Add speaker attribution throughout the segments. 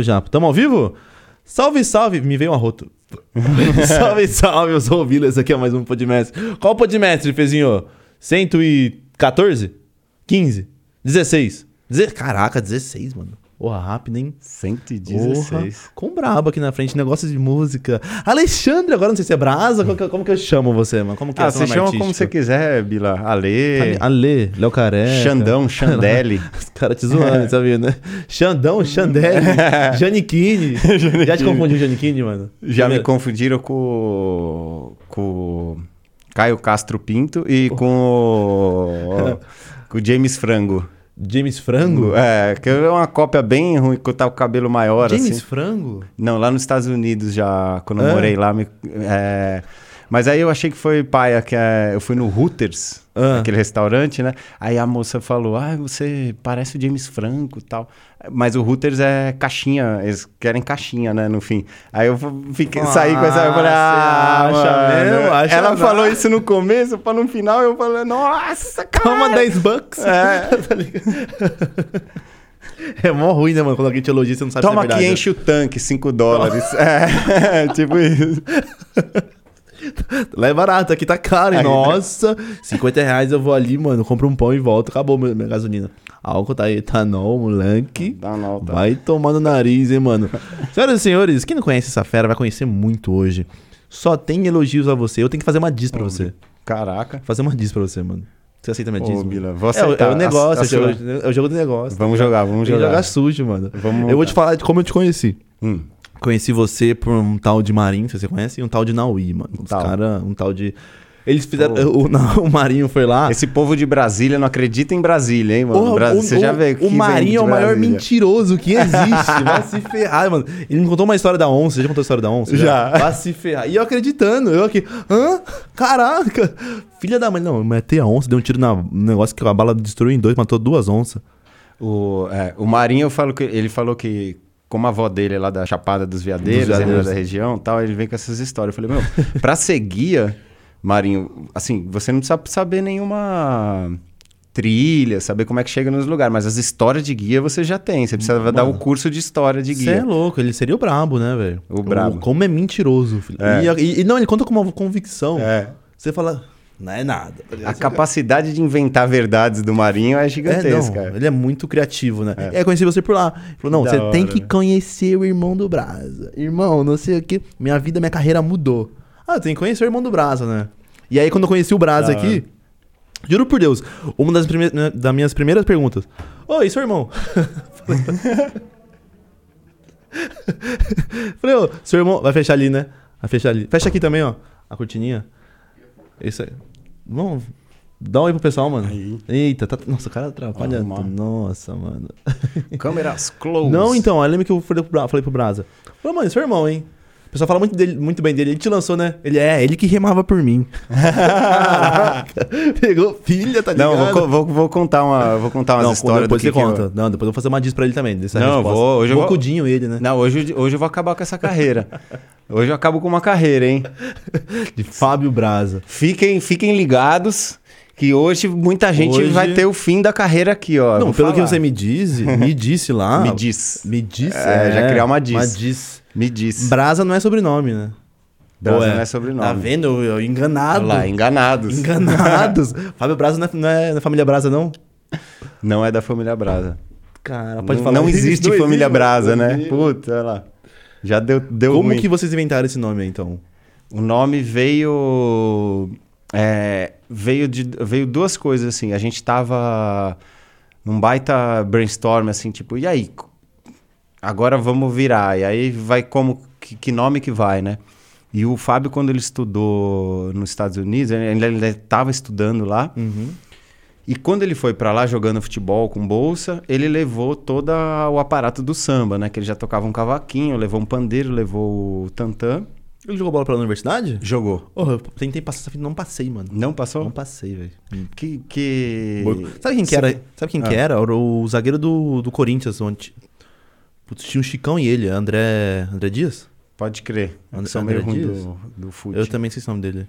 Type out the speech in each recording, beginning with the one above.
Speaker 1: já. Tamo ao vivo? Salve, salve! Me veio um arroto. salve, salve, eu sou o Vila, esse aqui é mais um Podmestre. Qual Podmestre, Fezinho? 114? 15? 16? Deze... Caraca, 16, mano. Porra, rápido, hein?
Speaker 2: 116. Porra,
Speaker 1: com brabo aqui na frente, negócio de música. Alexandre, agora não sei se é Brasa, como que, como que eu chamo você, mano? Como que
Speaker 2: ah,
Speaker 1: é
Speaker 2: você chama como você quiser, Bila. Ale.
Speaker 1: Ale, Léo Careca.
Speaker 2: Xandão, Xandele.
Speaker 1: Os caras te zoando, sabia, né? Xandão, Xandele, Janiquine. Já te confundiu Janiquine, mano?
Speaker 2: Já me confundiram com com Caio Castro Pinto e com o, com o James Frango.
Speaker 1: James Frango?
Speaker 2: É, que é uma cópia bem ruim, que eu tava com o cabelo maior.
Speaker 1: James
Speaker 2: assim.
Speaker 1: Frango?
Speaker 2: Não, lá nos Estados Unidos já, quando eu é. morei lá. Me, é... Mas aí eu achei que foi paia, que é... eu fui no Hooters, ah. aquele restaurante, né? Aí a moça falou, ah, você parece o James Franco e tal. Mas o Hooters é caixinha, eles querem caixinha, né, no fim. Aí eu fiquei, ah, saí com essa, eu falei, ah, acha mesmo? Acha Ela falou isso no começo, para no final eu falei, nossa, cara.
Speaker 1: Toma 10 bucks. É. É mó ruim, né, mano? Quando alguém te elogia, você não sabe
Speaker 2: Toma
Speaker 1: se é verdade.
Speaker 2: Toma que enche o tanque, 5 dólares. é, tipo isso.
Speaker 1: Lá é barato, aqui tá caro. Aí, Nossa, 50 reais eu vou ali, mano, compro um pão e volto. Acabou minha, minha gasolina. Álcool tá etanol, moleque. Tá não, tá. Vai tomando nariz, hein, mano. Senhoras e senhores, quem não conhece essa fera vai conhecer muito hoje. Só tem elogios a você. Eu tenho que fazer uma diss pra você.
Speaker 2: Caraca.
Speaker 1: Fazer uma diss pra você, mano. Você aceita minha diz?
Speaker 2: Bila,
Speaker 1: vou aceitar. É, é o negócio, é, sua... é, o jogo do negócio.
Speaker 2: Vamos tá jogar, vamos jogar.
Speaker 1: jogar sujo, mano. Vamos eu vou te falar de como eu te conheci. Hum. Conheci você por um tal de Marinho, você conhece? E um tal de Naui, mano. Os cara, um tal de. Eles fizeram. O, o, Marinho foi lá.
Speaker 2: Esse povo de Brasília não acredita em Brasília, hein, mano?
Speaker 1: O, você já vê O Marinho é o maior mentiroso que existe. Vai se ferrar, mano. Ele me contou uma história da onça. Você já contou a história da onça?
Speaker 2: Já.
Speaker 1: já. Vai se ferrar. E eu acreditando. Eu aqui. Hã? Caraca. Filha da mãe. Não, eu matei a onça, deu um tiro no negócio que a bala destruiu em dois, matou duas onças.
Speaker 2: O, é, o Marinho, eu falo que, ele falou que como a avó dele é lá da Chapada dos Veadeiros, dos Veadeiros. da região tal, ele vem com essas histórias. Eu falei, meu, pra ser guia, Marinho, assim, você não precisa saber nenhuma trilha, saber como é que chega nos lugares, mas as histórias de guia você já tem. Você precisa Mano, dar o curso de história de guia.
Speaker 1: Você é louco, ele seria o brabo, né, velho?
Speaker 2: O brabo.
Speaker 1: Como é mentiroso. Filho. É. E, e, não, ele conta com uma convicção.
Speaker 2: É.
Speaker 1: Você fala, não é nada.
Speaker 2: A capacidade de inventar verdades do Marinho é gigantesca.
Speaker 1: É, não, ele é muito criativo, né? É, é conheci você por lá. Ele falou, não, você hora, tem que né? conhecer o irmão do Brasa. Irmão, não sei o que. Minha vida, minha carreira mudou. Ah, tem que conhecer o irmão do Brasa, né? E aí, quando eu conheci o Brasa da aqui, hora. juro por Deus, uma das, prime né, das minhas primeiras perguntas. Oi, seu irmão. Falei, ô, seu irmão. Vai fechar ali, né? Vai fechar ali. Fecha aqui também, ó. A cortininha. Isso aí. Vamos. Dá um oi pro pessoal, mano. Aí. Eita, tá... nossa, o cara atrapalha. Oh, nossa, mano.
Speaker 2: Câmeras close.
Speaker 1: Não, então, aí lembra que eu falei pro, falei pro Brasa. Falei, mano, seu irmão, hein? O pessoal fala muito, dele, muito bem dele. Ele te lançou, né? Ele é, ele que remava por mim. Pegou filha, tá ligado?
Speaker 2: Não, vou, vou, vou contar uma, vou contar umas não, histórias
Speaker 1: depois
Speaker 2: você
Speaker 1: conta. Eu... Não, depois eu vou fazer uma diz pra ele também. Dessa
Speaker 2: não,
Speaker 1: resposta.
Speaker 2: vou. Hoje eu
Speaker 1: vou... ele, né?
Speaker 2: Não, hoje, hoje eu vou acabar com essa carreira. hoje eu acabo com uma carreira, hein?
Speaker 1: De Fábio Braza.
Speaker 2: Fiquem, fiquem ligados que hoje muita gente hoje... vai ter o fim da carreira aqui, ó.
Speaker 1: Não, pelo falar. que você me diz, me disse lá.
Speaker 2: me diz.
Speaker 1: Me disse.
Speaker 2: É, é, já criar uma diz.
Speaker 1: Uma diz.
Speaker 2: Me diz.
Speaker 1: Brasa não é sobrenome, né?
Speaker 2: Brasa é. não é sobrenome.
Speaker 1: Tá vendo? Eu, enganado.
Speaker 2: Olha lá, enganados.
Speaker 1: Enganados. Fábio Brasa não é, não é da família Brasa, não?
Speaker 2: Não é da família Brasa.
Speaker 1: Cara, pode
Speaker 2: não,
Speaker 1: falar.
Speaker 2: Não existe não família existe, Brasa, né? Puta, olha lá. Já deu, deu
Speaker 1: Como ruim. que vocês inventaram esse nome, então?
Speaker 2: O nome veio... É, veio, de, veio duas coisas, assim. A gente tava num baita brainstorm, assim, tipo... E aí? Agora vamos virar. E aí vai como... Que, que nome que vai, né? E o Fábio, quando ele estudou nos Estados Unidos, ele estava estudando lá.
Speaker 1: Uhum.
Speaker 2: E quando ele foi para lá jogando futebol com bolsa, ele levou todo o aparato do samba, né? Que ele já tocava um cavaquinho, levou um pandeiro, levou o tantã.
Speaker 1: Ele jogou bola pela universidade?
Speaker 2: Jogou.
Speaker 1: Oh, eu tentei passar essa fita, não passei, mano.
Speaker 2: Não passou?
Speaker 1: Não passei, velho.
Speaker 2: Que, que...
Speaker 1: Sabe quem que era? Sabe quem ah. que era? O, o zagueiro do, do Corinthians, onde... Putz, tinha o Chicão e ele, André, André Dias?
Speaker 2: Pode crer. André, são meio ruim do, do
Speaker 1: Eu também sei o nome dele.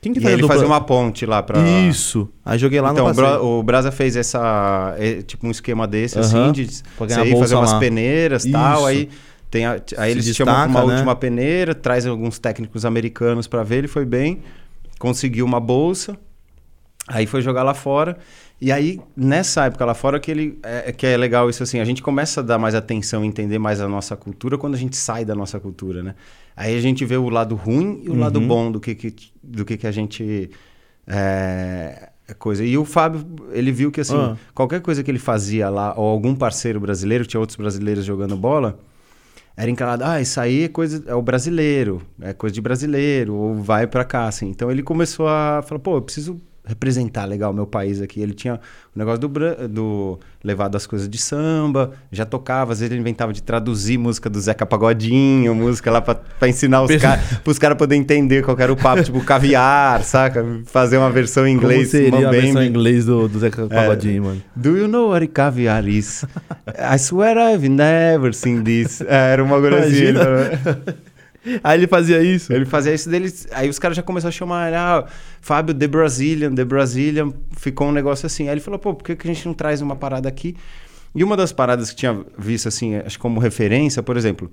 Speaker 2: Quem que e ele fazia uma ponte lá pra.
Speaker 1: Isso. Aí joguei lá
Speaker 2: então, no Então, o Brasa fez essa. Tipo um esquema desse, uhum. assim, de você ir fazer umas peneiras e tal. Aí, tem a, aí eles destaca, chamam uma né? última peneira, traz alguns técnicos americanos para ver, ele foi bem, conseguiu uma bolsa, aí foi jogar lá fora. E aí, nessa época lá fora, que, ele, é, que é legal isso assim, a gente começa a dar mais atenção, entender mais a nossa cultura quando a gente sai da nossa cultura, né? Aí a gente vê o lado ruim e o uhum. lado bom do que, que, do que, que a gente... É, coisa. E o Fábio, ele viu que assim, uhum. qualquer coisa que ele fazia lá, ou algum parceiro brasileiro, tinha outros brasileiros jogando bola, era encarado, ah, isso aí é coisa, é o brasileiro, é coisa de brasileiro, ou vai para cá, assim. Então ele começou a falar, pô, eu preciso representar legal meu país aqui. Ele tinha o negócio do, do levado as coisas de samba, já tocava, às vezes ele inventava de traduzir música do Zeca Pagodinho, música lá pra ensinar os caras, pros caras poderem entender qual era o papo, tipo caviar, saca? Fazer uma versão em inglês.
Speaker 1: Como seria a versão em inglês do, do Zeca é. Pagodinho, é, mano?
Speaker 2: Do you know what caviar is? I swear I've never seen this. É, era uma coisa assim.
Speaker 1: Aí ele fazia isso?
Speaker 2: Ele fazia isso deles. Aí os caras já começaram a chamar, ah, Fábio The Brazilian, The Brazilian. Ficou um negócio assim. Aí ele falou, pô, por que, que a gente não traz uma parada aqui? E uma das paradas que tinha visto, assim, acho como referência, por exemplo,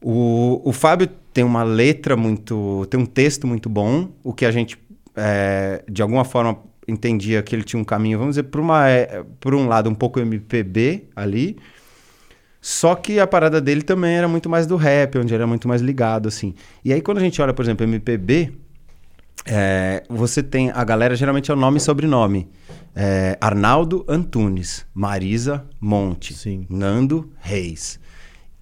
Speaker 2: o, o Fábio tem uma letra muito. tem um texto muito bom, o que a gente, é, de alguma forma, entendia que ele tinha um caminho, vamos dizer, por, uma, é, por um lado, um pouco MPB ali só que a parada dele também era muito mais do rap, onde era muito mais ligado, assim. E aí, quando a gente olha, por exemplo, MPB, é, você tem. A galera geralmente é o nome e sobrenome. É, Arnaldo Antunes, Marisa Monte, Sim. Nando Reis.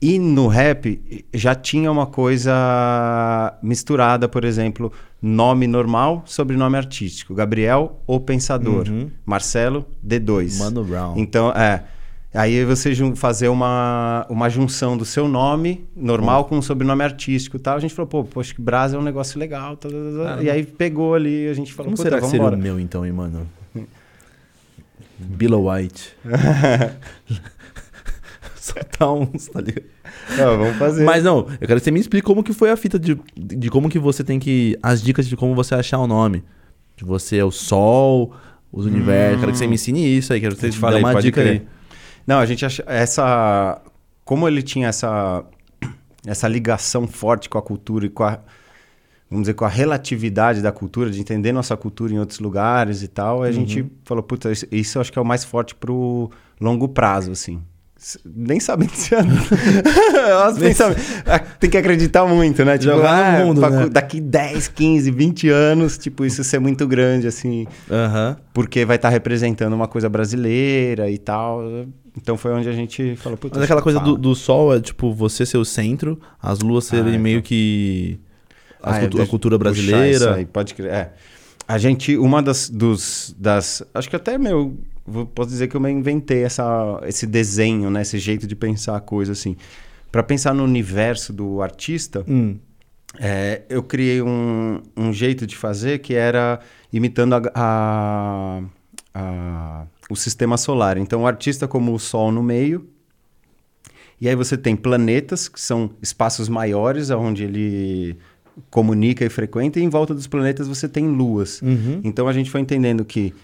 Speaker 2: E no rap já tinha uma coisa misturada, por exemplo, nome normal, sobrenome artístico. Gabriel, o Pensador. Uhum. Marcelo, D2.
Speaker 1: Mano Brown.
Speaker 2: Então, é. Aí você fazer uma, uma junção do seu nome normal hum. com o sobrenome artístico e tal. A gente falou, pô, poxa, que Brasa é um negócio legal. Tá, tá, tá. e aí pegou ali, a gente falou,
Speaker 1: Como será que seria embora. o meu então, hein, mano? Billow White. Soltar uns, tá ligado?
Speaker 2: Não, vamos fazer.
Speaker 1: Mas não, eu quero que você me explique como que foi a fita de, de como que você tem que... As dicas de como você achar o nome. De você é o sol, os universos. Hum. Quero que você me ensine isso aí. Quero que você
Speaker 2: te dê uma dica crer. aí. Não, a gente acha essa como ele tinha essa essa ligação forte com a cultura e com a vamos dizer com a relatividade da cultura, de entender nossa cultura em outros lugares e tal, a uhum. gente falou, puta, isso, isso eu acho que é o mais forte pro longo prazo assim. Nem nem sabem. Ah, tem que acreditar muito, né?
Speaker 1: Tipo, Jogar ah, no mundo, né?
Speaker 2: Daqui 10, 15, 20 anos, tipo, isso ser muito grande, assim.
Speaker 1: Uhum.
Speaker 2: Porque vai estar tá representando uma coisa brasileira e tal. Então foi onde a gente falou,
Speaker 1: Mas aquela coisa do, do, sol é tipo você ser o centro, as luas serem ah, meio então. que ah, cultu é, a cultura brasileira.
Speaker 2: Aí, pode crer. É. A gente, uma das, dos, das. Acho que até meu. Posso dizer que eu me inventei essa, esse desenho, né? Esse jeito de pensar a coisa assim. Para pensar no universo do artista, hum. é, eu criei um, um jeito de fazer que era imitando a, a, a o sistema solar. Então, o artista como o Sol no meio. E aí você tem planetas, que são espaços maiores, onde ele comunica e frequenta, e em volta dos planetas você tem luas. Uhum. Então a gente foi entendendo que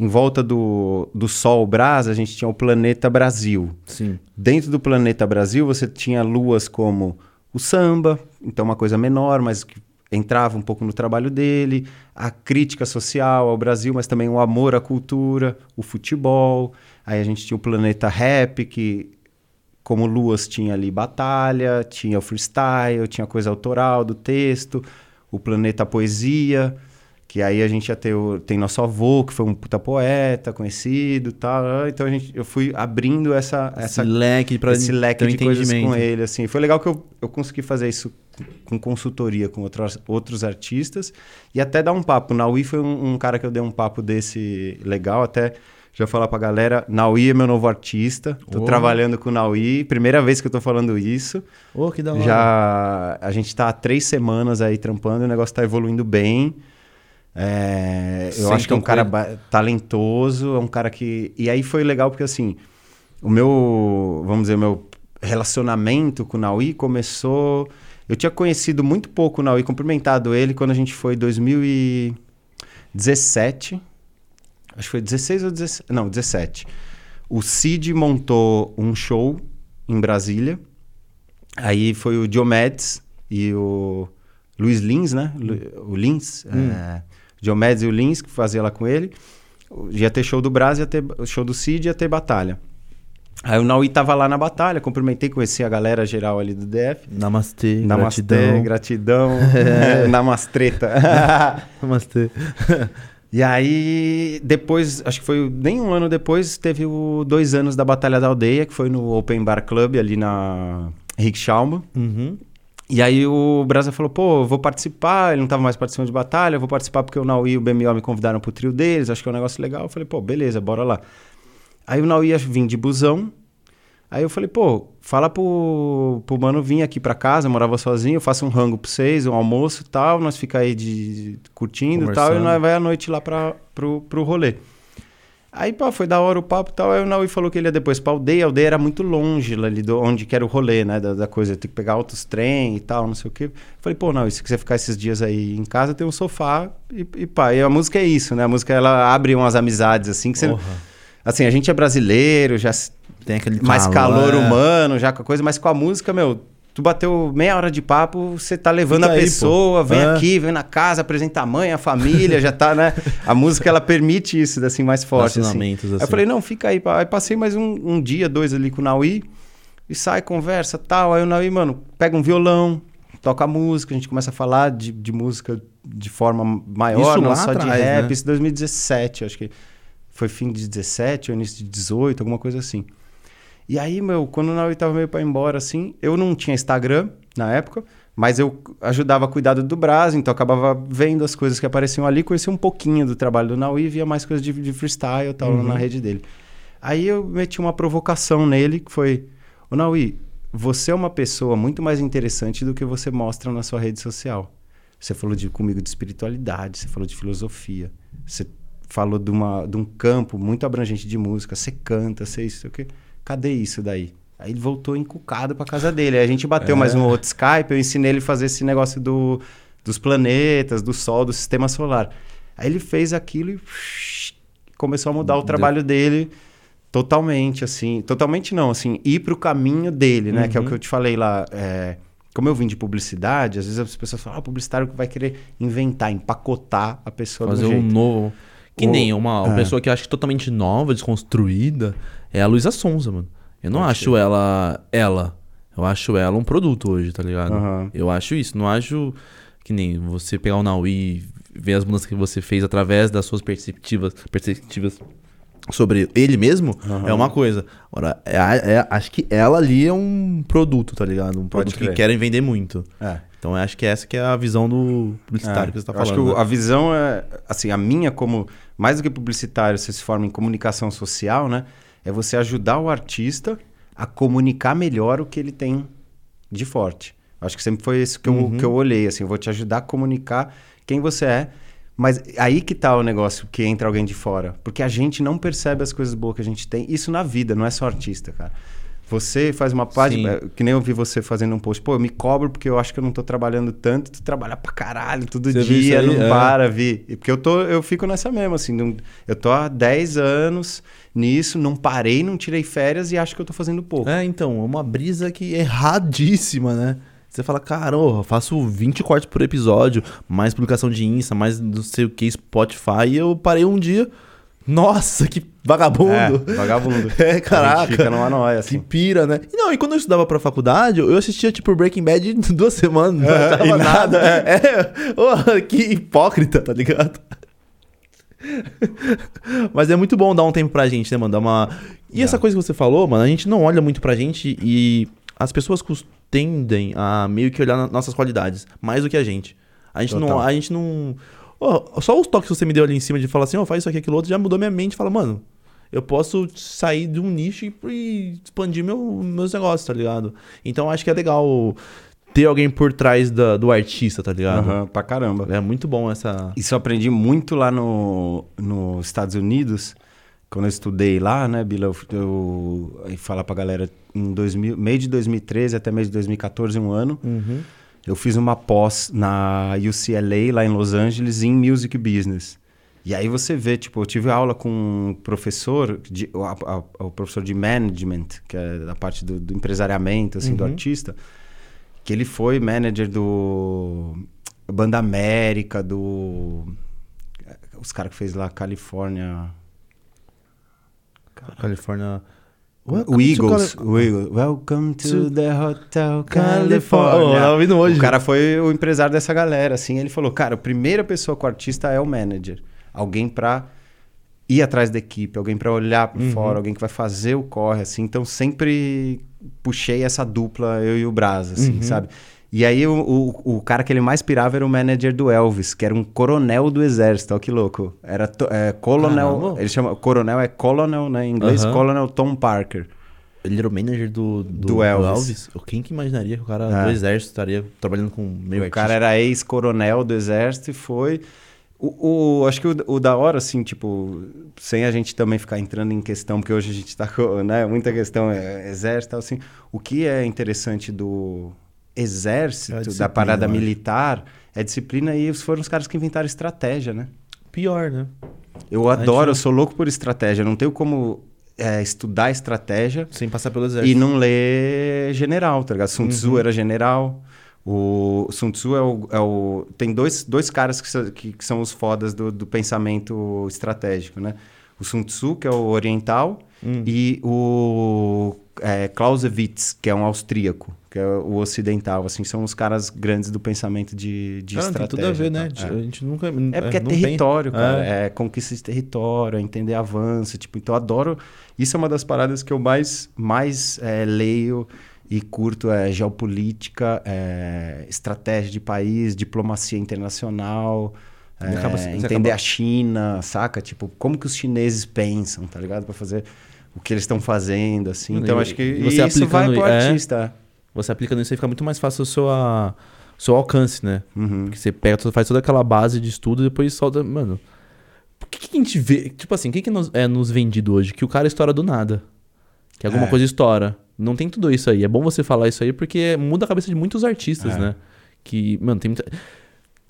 Speaker 2: em volta do, do Sol Brasa, a gente tinha o planeta Brasil.
Speaker 1: Sim.
Speaker 2: Dentro do planeta Brasil, você tinha luas como o samba, então uma coisa menor, mas que entrava um pouco no trabalho dele, a crítica social ao Brasil, mas também o amor à cultura, o futebol. Aí a gente tinha o Planeta Rap, que como Luas tinha ali batalha, tinha o freestyle, tinha coisa autoral do texto, o Planeta Poesia, que aí a gente ia ter o, tem nosso avô, que foi um puta poeta, conhecido tal. Então a gente, eu fui abrindo essa, essa
Speaker 1: esse leque, pra
Speaker 2: esse leque de coisas com ele. Assim. Foi legal que eu, eu consegui fazer isso com consultoria com outros, outros artistas e até dar um papo. Naui foi um, um, cara que eu dei um papo desse legal, até já falar pra galera, Naui é meu novo artista, tô oh. trabalhando com o Naui, primeira vez que eu tô falando isso.
Speaker 1: Oh, que da hora.
Speaker 2: Já, a gente tá há três semanas aí trampando, o negócio tá evoluindo bem. É, eu acho que é um cara talentoso, é um cara que... E aí foi legal porque, assim, o meu, vamos dizer, meu relacionamento com o Naui começou Eu tinha conhecido muito pouco o Naui, cumprimentado ele quando a gente foi em 2017. Acho que foi 16 ou 17. Não, 17. O Cid montou um show em Brasília. Aí foi o Diomedes e o Luiz Lins, né? O Lins. Hum. É, Diomedes e o Lins, que fazia lá com ele. Ia ter show do Brasil, ia ter show do Cid, ia ter batalha. Aí o Naui tava lá na batalha, cumprimentei, conheci a galera geral ali do DF.
Speaker 1: Namastê,
Speaker 2: Namastê, gratidão. gratidão. Namastreta.
Speaker 1: Namastê.
Speaker 2: E aí, depois, acho que foi nem um ano depois, teve o dois anos da Batalha da Aldeia, que foi no Open Bar Club, ali na Rick Schauma.
Speaker 1: Uhum.
Speaker 2: E aí o Brasa falou, pô, vou participar, ele não tava mais participando de batalha, vou participar porque o Naui e o BMO me convidaram pro trio deles, acho que é um negócio legal. Eu falei, pô, beleza, bora lá. Aí o Naui ia vir de busão, Aí eu falei, pô, fala pro, pro mano vir aqui pra casa, eu morava sozinho, eu faço um rango pra vocês, um almoço e tal, nós fica aí de, curtindo e tal, e nós vai à noite lá pra, pro, pro rolê. Aí, pá, foi da hora o papo e tal. Aí o Naui falou que ele ia depois pra aldeia. A aldeia era muito longe ali do, onde que era o rolê, né? Da, da coisa, tem que pegar outros trem e tal, não sei o quê. Falei, pô, Naui, se quiser ficar esses dias aí em casa, tem um sofá e, e pá. E a música é isso, né? A música, ela abre umas amizades, assim, que você... Assim, a gente é brasileiro, já
Speaker 1: tem aquele
Speaker 2: mais calor, calor humano, já com a coisa, mas com a música, meu, tu bateu meia hora de papo, você tá levando Fica a pessoa, vem é. aqui, vem na casa, apresenta a mãe, a família, já tá, né? A música, ela permite isso, assim, mais forte, assim. assim. Eu falei, não, fica aí. Aí passei mais um, um dia, dois ali com o Naui, e sai, conversa, tal. Aí o Naui, mano, pega um violão, toca música, a gente começa a falar de, de música de forma maior, isso não só atrás, de rap. Né? Isso 2017, acho que foi fim de 17 ou início de 18, alguma coisa assim. E aí, meu, quando o Naui tava meio para ir embora, assim, eu não tinha Instagram na época, mas eu ajudava a cuidar do Brasil, então acabava vendo as coisas que apareciam ali, conhecia um pouquinho do trabalho do Naui, via mais coisas de, de freestyle e tal uhum. na rede dele. Aí eu meti uma provocação nele, que foi: O Naui, você é uma pessoa muito mais interessante do que você mostra na sua rede social. Você falou de, comigo de espiritualidade, você falou de filosofia, você falou de, uma, de um campo muito abrangente de música, você canta, você isso, o quê cadê isso daí? Aí ele voltou encucado pra casa dele. Aí a gente bateu é. mais um outro Skype, eu ensinei ele a fazer esse negócio do, dos planetas, do Sol, do sistema solar. Aí ele fez aquilo e começou a mudar o trabalho dele totalmente, assim. Totalmente não, assim, ir pro caminho dele, né? Uhum. Que é o que eu te falei lá. É, como eu vim de publicidade, às vezes as pessoas falam, ah, o publicitário vai querer inventar, empacotar a pessoa
Speaker 1: Fazer um novo. Que o... nem uma, uma é. pessoa que eu acho totalmente nova, desconstruída é a Luísa Sonza, mano. Eu não acho ela ela. Eu acho ela um produto hoje, tá ligado? Uhum. Eu acho isso. Não acho que nem você pegar o Naui ver as mudanças que você fez através das suas perspectivas, perspectivas sobre ele mesmo uhum. é uma coisa. Agora, é, é, acho que ela ali é um produto, tá ligado? Um produto que querem vender muito.
Speaker 2: É.
Speaker 1: Então acho que essa que é a visão do publicitário é. que você tá falando.
Speaker 2: Acho que né? a visão é, assim, a minha como, mais do que publicitário, você se forma em comunicação social, né? É você ajudar o artista a comunicar melhor o que ele tem de forte. Acho que sempre foi isso que eu, uhum. que eu olhei, assim, eu vou te ajudar a comunicar quem você é, mas aí que tá o negócio que entra alguém de fora, porque a gente não percebe as coisas boas que a gente tem, isso na vida, não é só artista, cara. Você faz uma página, que nem eu vi você fazendo um post, pô, eu me cobro porque eu acho que eu não tô trabalhando tanto, tu trabalha pra caralho todo você dia, não é. para, vi. Porque eu tô, eu fico nessa mesma, assim, eu tô há 10 anos nisso, não parei, não tirei férias e acho que eu tô fazendo pouco.
Speaker 1: É, então, é uma brisa que é erradíssima, né? Você fala, cara, oh, faço 20 cortes por episódio, mais publicação de Insta, mais não sei o que, Spotify, e eu parei um dia nossa, que vagabundo.
Speaker 2: É, vagabundo.
Speaker 1: É, caraca.
Speaker 2: fica numa noia, assim.
Speaker 1: Que pira, né? E não, e quando eu estudava pra faculdade, eu assistia, tipo, Breaking Bad duas semanas.
Speaker 2: É, não e nada.
Speaker 1: É, é oh, que hipócrita, tá ligado? Mas é muito bom dar um tempo pra gente, né, mano? Dar uma... E essa coisa que você falou, mano, a gente não olha muito pra gente e as pessoas tendem a meio que olhar nossas qualidades, mais do que a gente. A gente Total. não... A gente não Oh, só os toques que você me deu ali em cima de falar assim, ó, oh, faz isso aqui, aquilo outro, já mudou minha mente. Fala, mano, eu posso sair de um nicho e, e expandir meu, meus negócios, tá ligado? Então acho que é legal ter alguém por trás da, do artista, tá ligado?
Speaker 2: Uhum, pra caramba.
Speaker 1: É muito bom essa.
Speaker 2: Isso eu aprendi muito lá no, nos Estados Unidos. Quando eu estudei lá, né, Bila, eu, eu, eu falar pra galera em 2000, meio de 2013 até meio de 2014, um ano.
Speaker 1: Uhum
Speaker 2: eu fiz uma pós na UCLA, lá em Los Angeles, em Music Business. E aí você vê, tipo, eu tive aula com um professor, de, a, a, o professor de management, que é da parte do, do empresariamento, assim, uhum. do artista, que ele foi manager do Banda América, do... Os caras que fez lá Califórnia...
Speaker 1: Califórnia...
Speaker 2: Welcome o Eagles, o Eagles. Welcome to, the Hotel California.
Speaker 1: Oh, hoje.
Speaker 2: O cara foi o empresário dessa galera, assim. Ele falou, cara, a primeira pessoa com o artista é o manager. Alguém pra ir atrás da equipe, alguém para olhar por uhum. fora, alguém que vai fazer o corre, assim. Então, sempre puxei essa dupla, eu e o Braz, assim, uhum. sabe? E aí o, o, o, cara que ele mais pirava era o manager do Elvis, que era um coronel do exército, olha que louco. Era é, colonel, Caramba. ele chama, coronel é colonel, né, em inglês, uhum. colonel Tom Parker.
Speaker 1: Ele era o manager do, do, do Elvis. do Elvis. Quem que imaginaria que o cara é. do exército estaria trabalhando com meio O
Speaker 2: artista. cara era ex-coronel do exército e foi... O, o, acho que o, o, da hora, assim, tipo, sem a gente também ficar entrando em questão, porque hoje a gente tá com, né, muita questão é exército, assim, o que é interessante do, exército, é da parada militar, é disciplina e foram os caras que inventaram estratégia, né?
Speaker 1: Pior, né?
Speaker 2: Eu adoro, eu sou louco por estratégia. Não tenho como é, estudar estratégia...
Speaker 1: Sem passar pelo exército.
Speaker 2: E não ler general, tá ligado? Sun Tzu uhum. era general... O Sun Tzu é o, é o, tem dois, dois caras que, que, que são os fodas do, do, pensamento estratégico, né? O Sun Tzu, que é o oriental, hum. e o é, Clausewitz, que é um austríaco que é o ocidental, assim, são os caras grandes do pensamento de, de
Speaker 1: cara,
Speaker 2: estratégia.
Speaker 1: Tem tudo a ver, né? Tá? É. A gente nunca.
Speaker 2: É porque é, é território, tem... cara. É. é. conquista de território, é entender avanço. Tipo, então eu adoro. Isso é uma das paradas que eu mais, mais é, leio e curto é geopolítica, é, estratégia de país, diplomacia internacional. É, acaba, entender acaba... a China, saca? Tipo, como que os chineses pensam, tá ligado? Para fazer o que eles estão fazendo, assim. Então, e, acho que você isso vai pro artista.
Speaker 1: Você aplica nisso e fica muito mais fácil o seu, a, seu alcance, né? Uhum. Porque você pega, faz toda aquela base de estudo e depois solta. Mano, por que, que a gente vê. Tipo assim, o que, que nos, é nos vendido hoje? Que o cara estoura do nada. Que alguma é. coisa estoura. Não tem tudo isso aí. É bom você falar isso aí porque muda a cabeça de muitos artistas, é. né? Que, mano, tem muita.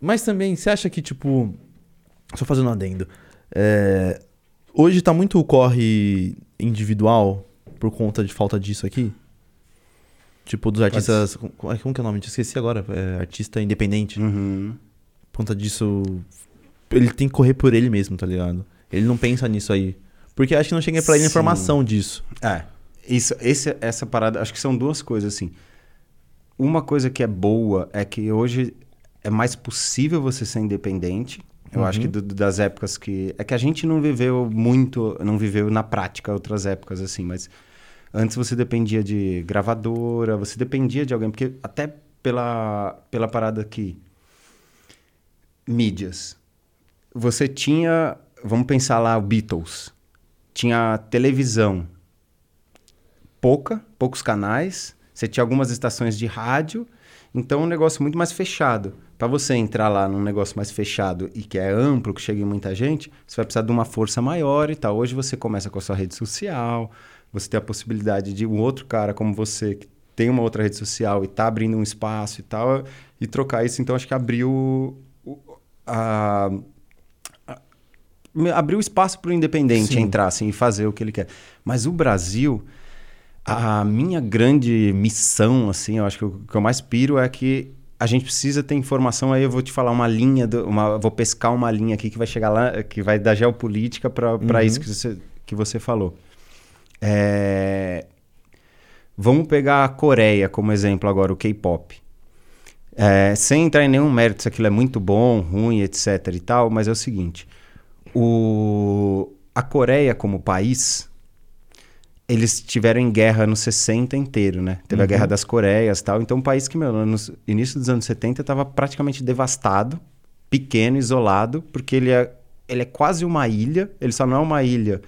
Speaker 1: Mas também, você acha que, tipo. Só fazendo um adendo. É... Hoje tá muito corre individual por conta de falta disso aqui? Tipo, dos artistas. Como, como que é o nome? Esqueci agora. É, artista independente.
Speaker 2: Uhum.
Speaker 1: Por conta disso. Ele tem que correr por ele mesmo, tá ligado? Ele não pensa nisso aí. Porque acho que não chega pra ele informação disso.
Speaker 2: É. Isso, esse, essa parada, acho que são duas coisas, assim. Uma coisa que é boa é que hoje é mais possível você ser independente. Eu uhum. acho que do, das épocas que. É que a gente não viveu muito, não viveu na prática outras épocas, assim, mas Antes você dependia de gravadora, você dependia de alguém, porque até pela, pela parada aqui, mídias. Você tinha, vamos pensar lá, o Beatles. Tinha televisão, pouca, poucos canais. Você tinha algumas estações de rádio. Então, é um negócio muito mais fechado. Para você entrar lá num negócio mais fechado e que é amplo, que chega em muita gente, você vai precisar de uma força maior e tal. Hoje você começa com a sua rede social, você ter a possibilidade de um outro cara como você, que tem uma outra rede social e está abrindo um espaço e tal, e trocar isso. Então, acho que abriu a, abriu espaço para o independente Sim. entrar assim, e fazer o que ele quer. Mas o Brasil, a minha grande missão, assim, eu acho que o que eu mais piro é que a gente precisa ter informação. Aí eu vou te falar uma linha, do, uma, vou pescar uma linha aqui que vai chegar lá, que vai da geopolítica para uhum. isso que você, que você falou. É... Vamos pegar a Coreia como exemplo agora, o K-pop. É, sem entrar em nenhum mérito se aquilo é muito bom, ruim, etc e tal, mas é o seguinte, o... a Coreia como país, eles tiveram em guerra nos 60 inteiro, né? Teve uhum. a Guerra das Coreias e tal, então um país que, meu, no início dos anos 70 estava praticamente devastado, pequeno, isolado, porque ele é, ele é quase uma ilha, ele só não é uma ilha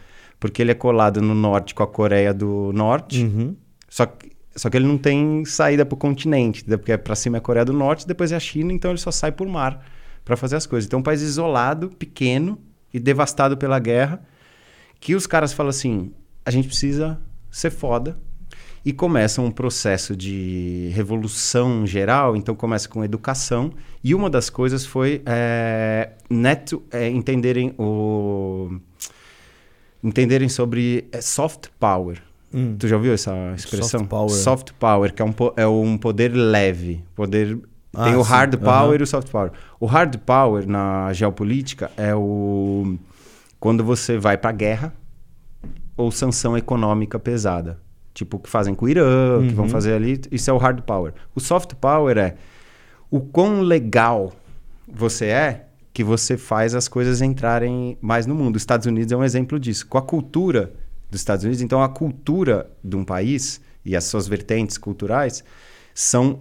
Speaker 2: porque ele é colado no norte com a Coreia do Norte.
Speaker 1: Uhum.
Speaker 2: Só, que, só que ele não tem saída para o continente, porque é para cima é a Coreia do Norte, depois é a China, então ele só sai por mar para fazer as coisas. Então, um país isolado, pequeno e devastado pela guerra, que os caras falam assim: a gente precisa ser foda e começa um processo de revolução geral. Então começa com educação e uma das coisas foi é, neto, é, entenderem o entenderem sobre é, soft power. Hum. Tu já ouviu essa expressão?
Speaker 1: Soft power.
Speaker 2: Soft power, que é um, é um poder leve. Poder ah, tem o sim. hard power uhum. e o soft power. O hard power na geopolítica é o quando você vai para guerra ou sanção econômica pesada. Tipo o que fazem com o Irã, uhum. que vão uhum. fazer ali, isso é o hard power. O soft power é o quão legal você é que você faz as coisas entrarem mais no mundo. Os Estados Unidos é um exemplo disso. Com a cultura dos Estados Unidos, então a cultura de um país e as suas vertentes culturais são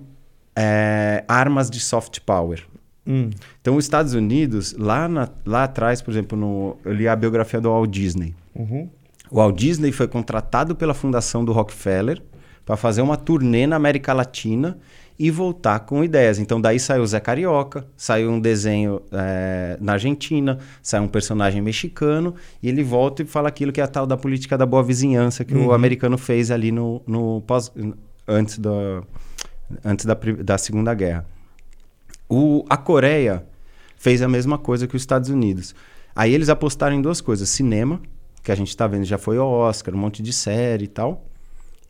Speaker 2: é, armas de soft power. Hum. Então, os Estados Unidos, lá, na, lá atrás, por exemplo, no, eu li a biografia do Walt Disney. Uhum. O Walt Disney foi contratado pela fundação do Rockefeller para fazer uma turnê na América Latina e voltar com ideias. Então, daí saiu o Zé Carioca, saiu um desenho é, na Argentina, saiu um personagem mexicano, e ele volta e fala aquilo que é a tal da política da boa vizinhança que uhum. o americano fez ali no, no pós, antes, da, antes da, da Segunda Guerra. O, a Coreia fez a mesma coisa que os Estados Unidos. Aí eles apostaram em duas coisas: cinema que a gente está vendo já foi o Oscar, um monte de série e tal.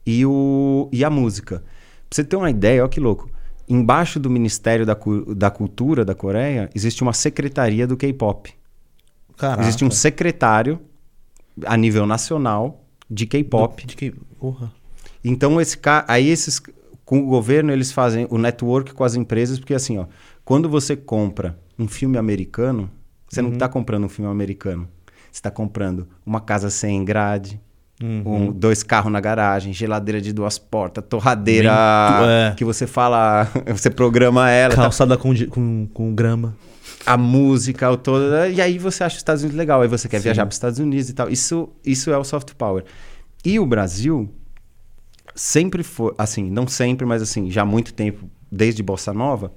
Speaker 2: E, o, e a música. Pra você ter uma ideia, olha que louco. Embaixo do Ministério da, da Cultura da Coreia, existe uma secretaria do K-pop. Existe um secretário a nível nacional de K-pop. K então, esse aí esses com o governo, eles fazem o network com as empresas, porque assim, ó, quando você compra um filme americano, você uhum. não está comprando um filme americano está comprando uma casa sem grade, uhum. um, dois carros na garagem, geladeira de duas portas, torradeira é. que você fala, você programa ela.
Speaker 1: Tá? Calçada tá... com, com, com grama.
Speaker 2: A música toda. E aí você acha os Estados Unidos legal. Aí você quer Sim. viajar para os Estados Unidos e tal. Isso, isso é o soft power. E o Brasil sempre foi, assim, não sempre, mas assim, já há muito tempo, desde Bossa Nova,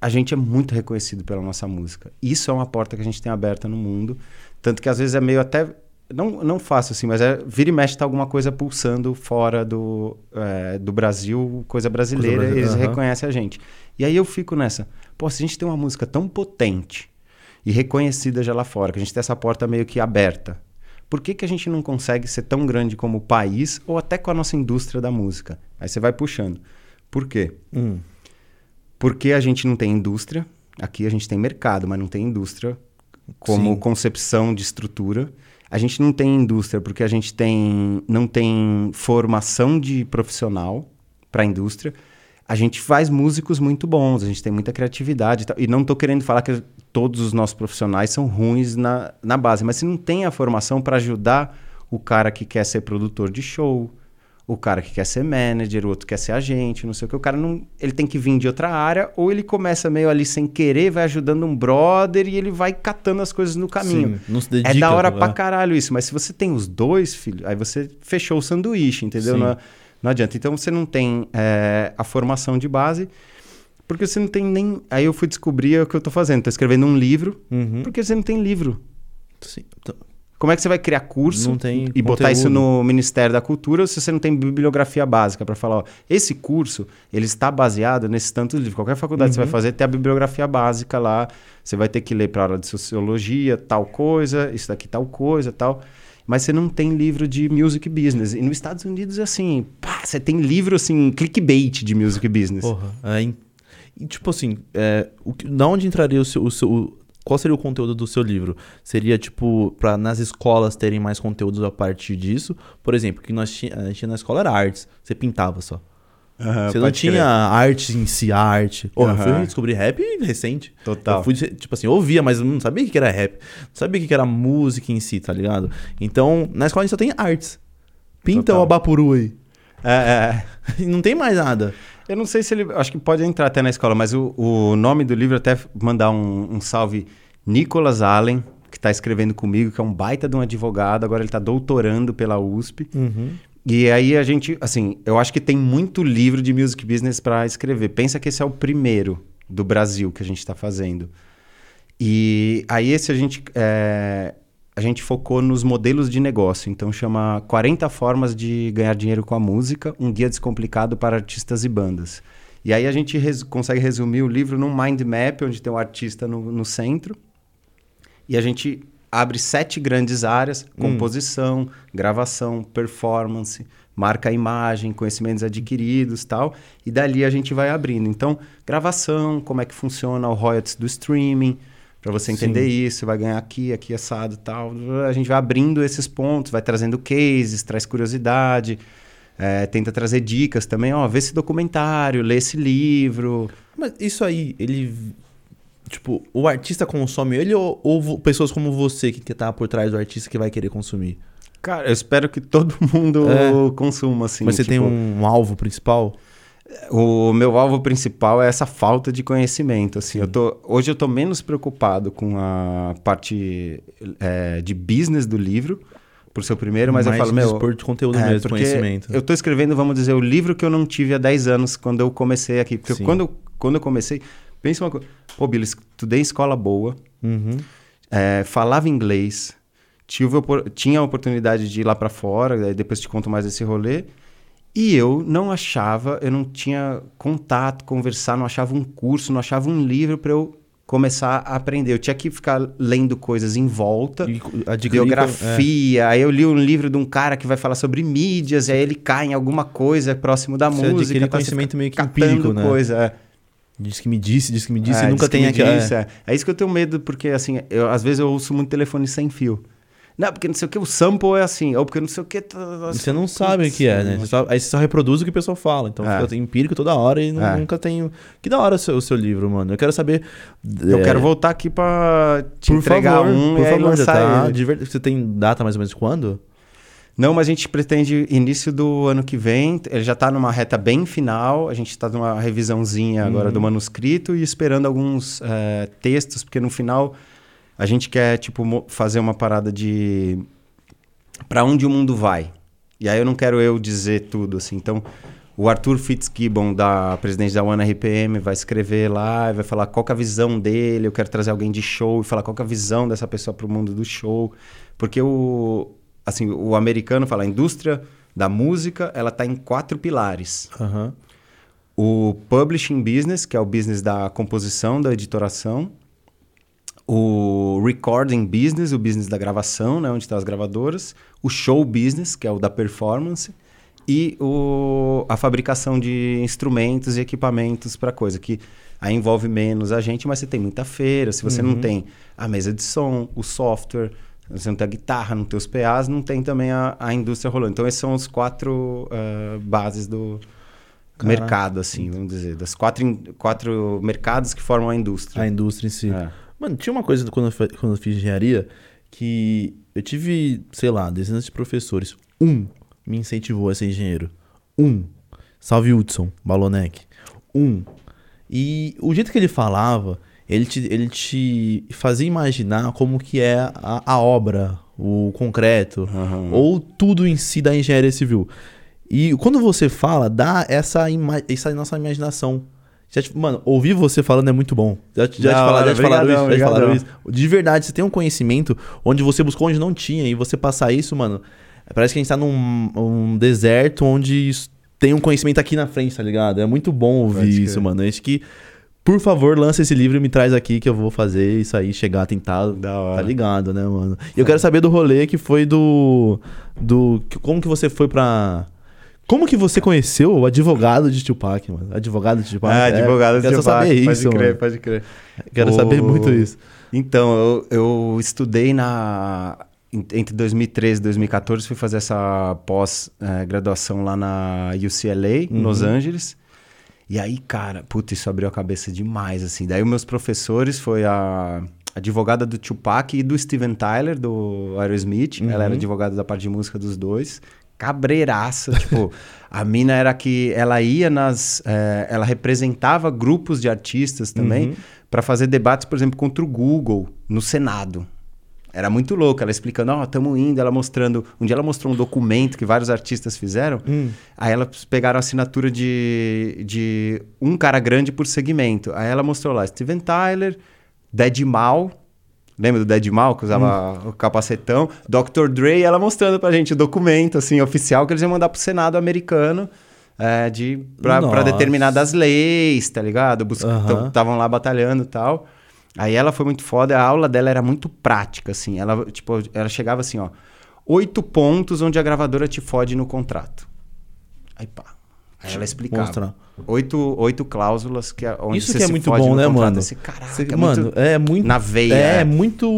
Speaker 2: a gente é muito reconhecido pela nossa música. Isso é uma porta que a gente tem aberta no mundo. Tanto que às vezes é meio até. Não, não fácil assim, mas é, vira e mexe tá alguma coisa pulsando fora do, é, do Brasil, coisa brasileira, coisa eles uhum. reconhecem a gente. E aí eu fico nessa. Pô, se a gente tem uma música tão potente e reconhecida já lá fora, que a gente tem essa porta meio que aberta, por que, que a gente não consegue ser tão grande como o país ou até com a nossa indústria da música? Aí você vai puxando. Por quê? Hum. Porque a gente não tem indústria. Aqui a gente tem mercado, mas não tem indústria como Sim. concepção de estrutura. A gente não tem indústria porque a gente tem, não tem formação de profissional para a indústria. A gente faz músicos muito bons, a gente tem muita criatividade. E, e não estou querendo falar que todos os nossos profissionais são ruins na, na base, mas se não tem a formação para ajudar o cara que quer ser produtor de show, o cara que quer ser manager, o outro quer ser agente, não sei o que. O cara não. Ele tem que vir de outra área, ou ele começa meio ali sem querer, vai ajudando um brother e ele vai catando as coisas no caminho. Sim, não se dedica, é da hora pra caralho isso. Mas se você tem os dois, filho, aí você fechou o sanduíche, entendeu? Não, não, adianta. Então você não tem é, a formação de base. Porque você não tem nem. Aí eu fui descobrir o que eu tô fazendo. Tô escrevendo um livro, uhum. porque você não tem livro. Sim. Como é que você vai criar curso e botar isso no Ministério da Cultura se você não tem bibliografia básica para falar, ó, esse curso ele está baseado nesses tantos livros. Qualquer faculdade uhum. que você vai uhum. fazer tem a bibliografia básica lá. Você vai ter que ler para aula de sociologia, tal coisa, isso daqui tal coisa, tal. Mas você não tem livro de music business. E nos Estados Unidos é assim, pá, você tem livro assim, clickbait de music business.
Speaker 1: Porra, é, e, tipo assim, é, o, da onde entraria o seu, o seu qual seria o conteúdo do seu livro? Seria tipo para nas escolas terem mais conteúdos a partir disso? Por exemplo, que nós tinha, a gente tinha na escola era artes, você pintava só. Uhum, você não tinha crer. arte em si, arte. Uhum. Eu fui descobrir rap recente.
Speaker 2: Total.
Speaker 1: Eu fui, tipo assim, ouvia, mas não sabia o que era rap. Não sabia o que era música em si, tá ligado? Então, na escola a gente só tem artes. Pinta Total. o Abapuru aí. É, é. não tem mais nada.
Speaker 2: Eu não sei se ele. Acho que pode entrar até na escola, mas o, o nome do livro, até mandar um, um salve. Nicholas Allen, que está escrevendo comigo, que é um baita de um advogado, agora ele está doutorando pela USP. Uhum. E aí a gente, assim, eu acho que tem muito livro de music business para escrever. Pensa que esse é o primeiro do Brasil que a gente está fazendo. E aí esse a gente é, a gente focou nos modelos de negócio. Então chama 40 formas de ganhar dinheiro com a música, um guia descomplicado para artistas e bandas. E aí a gente res consegue resumir o livro num mind map, onde tem o um artista no, no centro. E a gente abre sete grandes áreas: hum. composição, gravação, performance, marca imagem, conhecimentos adquiridos tal. E dali a gente vai abrindo. Então, gravação, como é que funciona o royalties do streaming, para você entender Sim. isso, vai ganhar aqui, aqui assado tal. A gente vai abrindo esses pontos, vai trazendo cases, traz curiosidade. É, tenta trazer dicas também, ó, vê esse documentário, lê esse livro.
Speaker 1: Mas isso aí, ele Tipo, o artista consome ele ou, ou pessoas como você que, que tá por trás do artista que vai querer consumir?
Speaker 2: Cara, eu espero que todo mundo é. consuma, assim.
Speaker 1: Mas você tipo... tem um, um alvo principal?
Speaker 2: O meu alvo principal é essa falta de conhecimento. Assim, eu tô, hoje eu estou menos preocupado com a parte é, de business do livro, por ser o primeiro, mas Mais eu falo, meu...
Speaker 1: Mais de conteúdo é, mesmo, conhecimento.
Speaker 2: Eu estou escrevendo, vamos dizer, o livro que eu não tive há 10 anos quando eu comecei aqui. Porque quando, quando eu comecei, Pensa uma coisa. Pô, Billy, estudei em escola boa, uhum. é, falava inglês, tive, tinha a oportunidade de ir lá para fora, depois te conto mais desse rolê. E eu não achava, eu não tinha contato, conversar, não achava um curso, não achava um livro para eu começar a aprender. Eu tinha que ficar lendo coisas em volta, biografia. É. Aí eu li um livro de um cara que vai falar sobre mídias, e aí ele cai em alguma coisa próximo da Você música.
Speaker 1: Tá conhecimento meio que empírico, né?
Speaker 2: Coisa, é.
Speaker 1: Diz que me disse, diz que me disse, é, e nunca tem aqui.
Speaker 2: Disse, é. é. isso que eu tenho medo, porque assim, eu, às vezes eu ouço muito telefone sem fio. Não, porque não sei o que, o sample é assim, ou porque não sei o que. Tá,
Speaker 1: tá, você não sabe o que é, né? Você só, aí você só reproduz o que o pessoal fala. Então é. fica empírico toda hora e não, é. nunca tenho. Que da hora o seu, o seu, livro, mano. Eu quero saber.
Speaker 2: Eu é... quero voltar aqui pra te por entregar favor, um por favor,
Speaker 1: já tá. Você tem data mais ou menos quando?
Speaker 2: Não, mas a gente pretende início do ano que vem. Ele já está numa reta bem final. A gente está numa revisãozinha agora uhum. do manuscrito e esperando alguns é, textos, porque no final a gente quer tipo fazer uma parada de para onde o mundo vai. E aí eu não quero eu dizer tudo assim. Então o Arthur Fitzgibbon, da presidente da One RPM, vai escrever lá, vai falar qual é a visão dele. Eu quero trazer alguém de show e falar qual é a visão dessa pessoa para o mundo do show, porque o assim, o americano fala, a indústria da música, ela está em quatro pilares. Uhum. O publishing business, que é o business da composição, da editoração. O recording business, o business da gravação, né, onde estão as gravadoras. O show business, que é o da performance. E o, a fabricação de instrumentos e equipamentos para coisa, que aí envolve menos a gente, mas você tem muita feira. Se você uhum. não tem a mesa de som, o software, você não tem a guitarra, não tem os PAs, não tem também a, a indústria rolando. Então, esses são os quatro uh, bases do mercado, assim, vamos dizer. Das quatro, quatro mercados que formam a indústria.
Speaker 1: A indústria em si. É. Mano, tinha uma coisa quando eu, quando eu fiz engenharia que eu tive, sei lá, dezenas de professores. Um me incentivou a ser engenheiro. Um. Salve Hudson, Balonek. Um. E o jeito que ele falava ele te, ele te fazia imaginar como que é a, a obra, o concreto, uhum. ou tudo em si da engenharia civil. E quando você fala, dá essa, essa nossa imaginação. Já, mano, ouvir você falando é muito bom. Já, já, te, falar, já, te falaram isso, já te falaram isso. De verdade, você tem um conhecimento onde você buscou onde não tinha e você passar isso, mano. Parece que a gente tá num um deserto onde tem um conhecimento aqui na frente, tá ligado? É muito bom ouvir Pode isso, mano. Acho que por favor, lança esse livro e me traz aqui que eu vou fazer isso aí, chegar tentado. Da hora. Tá ligado, né, mano? E eu quero saber do rolê que foi do. do como que você foi pra. Como que você conheceu o advogado de Tupac, mano? Advogado de Tupac.
Speaker 2: Ah, é, advogado de
Speaker 1: Tupac. Quero saber isso,
Speaker 2: Pode crer,
Speaker 1: mano.
Speaker 2: pode crer.
Speaker 1: Quero o... saber muito isso.
Speaker 2: Então, eu, eu estudei na entre 2013 e 2014 fui fazer essa pós-graduação lá na UCLA, em uhum. Los Angeles. E aí, cara, puta, isso abriu a cabeça demais, assim. Daí, os meus professores foi a advogada do Tupac e do Steven Tyler, do Aerosmith. Uhum. Ela era advogada da parte de música dos dois. Cabreiraça, tipo, a mina era que ela ia nas. É, ela representava grupos de artistas também uhum. para fazer debates, por exemplo, contra o Google no Senado. Era muito louco, ela explicando, ó, oh, estamos indo, ela mostrando. Um dia ela mostrou um documento que vários artistas fizeram. Hum. Aí elas pegaram a assinatura de, de um cara grande por segmento. Aí ela mostrou lá Steven Tyler, Dead Mal, Lembra do Dead Mal, que usava hum. o capacetão? Dr. Dre, ela mostrando pra gente o documento, assim, oficial que eles iam mandar pro Senado americano é, de, pra, pra determinadas leis, tá ligado? Estavam uhum. lá batalhando e tal. Aí ela foi muito foda, a aula dela era muito prática, assim. Ela, tipo, ela chegava assim, ó. Oito pontos onde a gravadora te fode no contrato. Aí pá. Aí ela explicava. Oito, oito cláusulas que é onde
Speaker 1: Isso que é muito bom, né, mano?
Speaker 2: Esse, caraca, Você,
Speaker 1: é mano, muito é muito.
Speaker 2: Na veia.
Speaker 1: É, é. muito.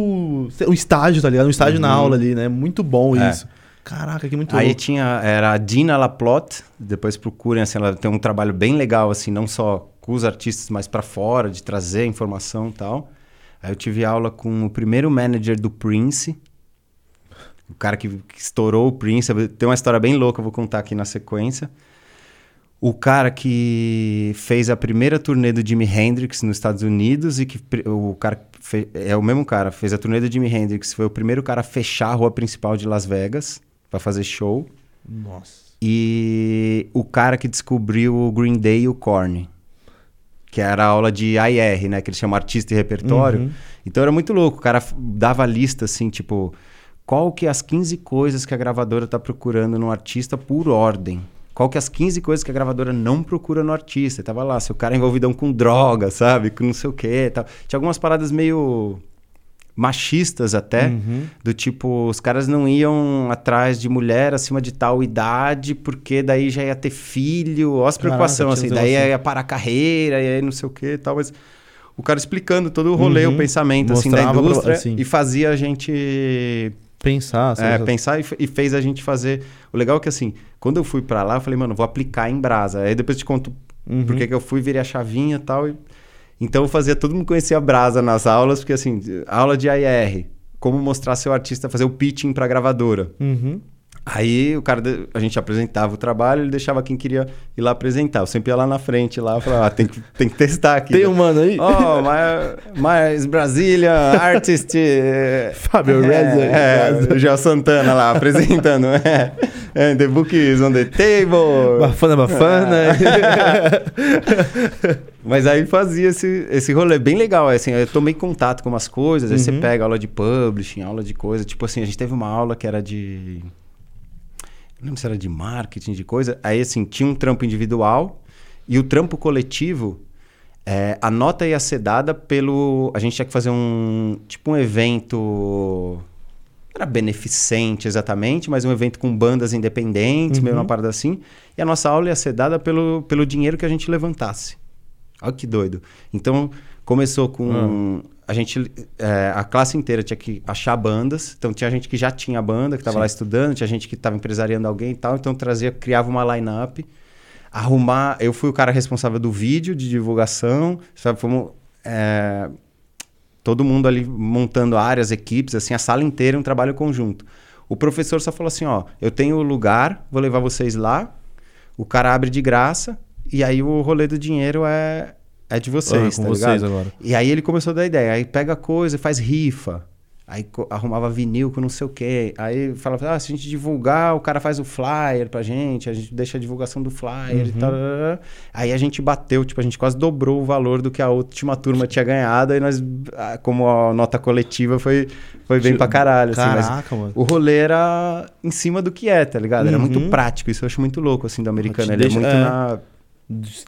Speaker 1: O estágio, tá ligado? O estágio uhum. na aula ali, né? Muito bom é. isso. Caraca, que muito
Speaker 2: Aí louco. tinha, era a Dina Laplot, depois procurem, assim, ela tem um trabalho bem legal, assim, não só com os artistas, mas para fora, de trazer informação e tal. Aí eu tive aula com o primeiro manager do Prince, o cara que, que estourou o Prince. Tem uma história bem louca, eu vou contar aqui na sequência. O cara que fez a primeira turnê do Jimi Hendrix nos Estados Unidos e que o cara fe, é o mesmo cara, fez a turnê do Jimi Hendrix, foi o primeiro cara a fechar a rua principal de Las Vegas para fazer show.
Speaker 1: Nossa.
Speaker 2: E o cara que descobriu o Green Day e o Korn, que era a aula de IR, né, que eles chamam artista e repertório. Uhum. Então era muito louco, o cara dava lista assim, tipo, qual que é as 15 coisas que a gravadora tá procurando no artista por ordem. Qual que é as 15 coisas que a gravadora não procura no artista? tava lá, se o cara é envolvidão com droga, sabe? Com não sei o quê tal. Tinha algumas paradas meio machistas até, uhum. do tipo, os caras não iam atrás de mulher acima de tal idade, porque daí já ia ter filho, ó as preocupações, assim, daí assim. ia parar a carreira, e aí não sei o que tal, mas o cara explicando todo o rolê, uhum. o pensamento assim, da indústria, assim. e fazia a gente
Speaker 1: Pensar.
Speaker 2: É, pensar e, e, fez a gente fazer. O legal é que, assim, quando eu fui para lá, eu falei, mano, vou aplicar em brasa. Aí depois eu te conto uhum. por que eu fui, virei a chavinha e tal. E... Então eu fazia todo mundo conhecer a brasa nas aulas, porque, assim, aula de AR, como mostrar seu artista, fazer o pitching pra gravadora.
Speaker 1: Uhum.
Speaker 2: Aí o cara, a gente apresentava o trabalho, ele deixava quem queria ir lá apresentar. Eu sempre ia lá na frente, lá, falava, ah, tem que, tem que testar aqui.
Speaker 1: Tem um mano aí?
Speaker 2: Oh, mais Brasília, artist...
Speaker 1: Fábio
Speaker 2: é, é, o Gel Santana lá, apresentando. É, é, the book is on the table.
Speaker 1: Bafana, bafana. É.
Speaker 2: Mas aí fazia esse, esse rolê bem legal. Assim, eu tomei contato com umas coisas, aí você uhum. pega aula de publishing, aula de coisa. Tipo assim, a gente teve uma aula que era de não lembro se era de marketing, de coisa. Aí, assim, tinha um trampo individual e o trampo coletivo, é, a nota ia ser dada pelo. A gente tinha que fazer um. Tipo um evento. Não era beneficente exatamente, mas um evento com bandas independentes, uhum. meio uma parada assim. E a nossa aula ia ser dada pelo, pelo dinheiro que a gente levantasse. Olha que doido. Então, começou com. Uhum a gente é, a classe inteira tinha que achar bandas. Então tinha gente que já tinha banda que estava lá estudando tinha gente que estava empresariando alguém e tal. Então trazia criava uma line-up arrumar. Eu fui o cara responsável do vídeo de divulgação sabe? Fomos é, todo mundo ali montando áreas equipes assim a sala inteira um trabalho conjunto. O professor só falou assim ó eu tenho o lugar vou levar vocês lá o cara abre de graça e aí o rolê do dinheiro é é de vocês, ah, tá vocês agora. E aí ele começou a dar ideia. Aí pega coisa e faz rifa. Aí arrumava vinil com não sei o quê. Aí falava, ah, se a gente divulgar, o cara faz o flyer pra gente, a gente deixa a divulgação do flyer uhum. e tal. Aí a gente bateu, tipo, a gente quase dobrou o valor do que a última turma tinha ganhado. Aí nós, como a nota coletiva, foi, foi bem pra caralho. Assim,
Speaker 1: Caraca, mano.
Speaker 2: O rolê era em cima do que é, tá ligado? Era uhum. muito prático. Isso eu acho muito louco, assim, do americano. Ele é deixa, é muito é... na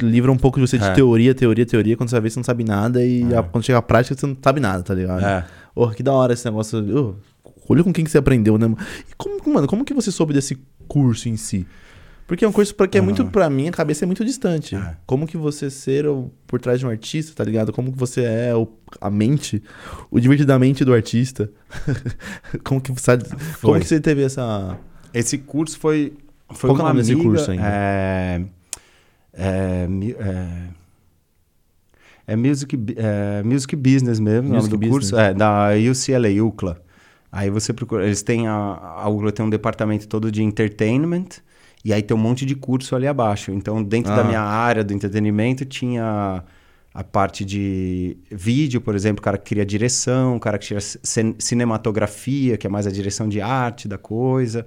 Speaker 1: livra um pouco de você de é. teoria, teoria, teoria, quando você vai ver você não sabe nada e é. a, quando chega a prática você não sabe nada, tá ligado?
Speaker 2: É.
Speaker 1: Oh, que da hora esse negócio. Oh, olha com quem que você aprendeu, né? E como, mano, como que você soube desse curso em si? Porque é um curso que é uhum. muito, pra mim, a cabeça é muito distante. É. Como que você ser o, por trás de um artista, tá ligado? Como que você é o, a mente, o divertidamente do artista. como que você, como que você teve essa...
Speaker 2: Esse curso foi, foi
Speaker 1: Qual é o nome desse curso ainda?
Speaker 2: É... É, é, é music, é, music Business mesmo, music nome do business. curso. É, da UCLA, UCLA. Aí você procura. Eles têm a, a UCLA tem um departamento todo de entertainment. E aí tem um monte de curso ali abaixo. Então, dentro ah. da minha área do entretenimento, tinha a parte de vídeo, por exemplo, o cara que cria direção, o cara que tira cinematografia, que é mais a direção de arte da coisa.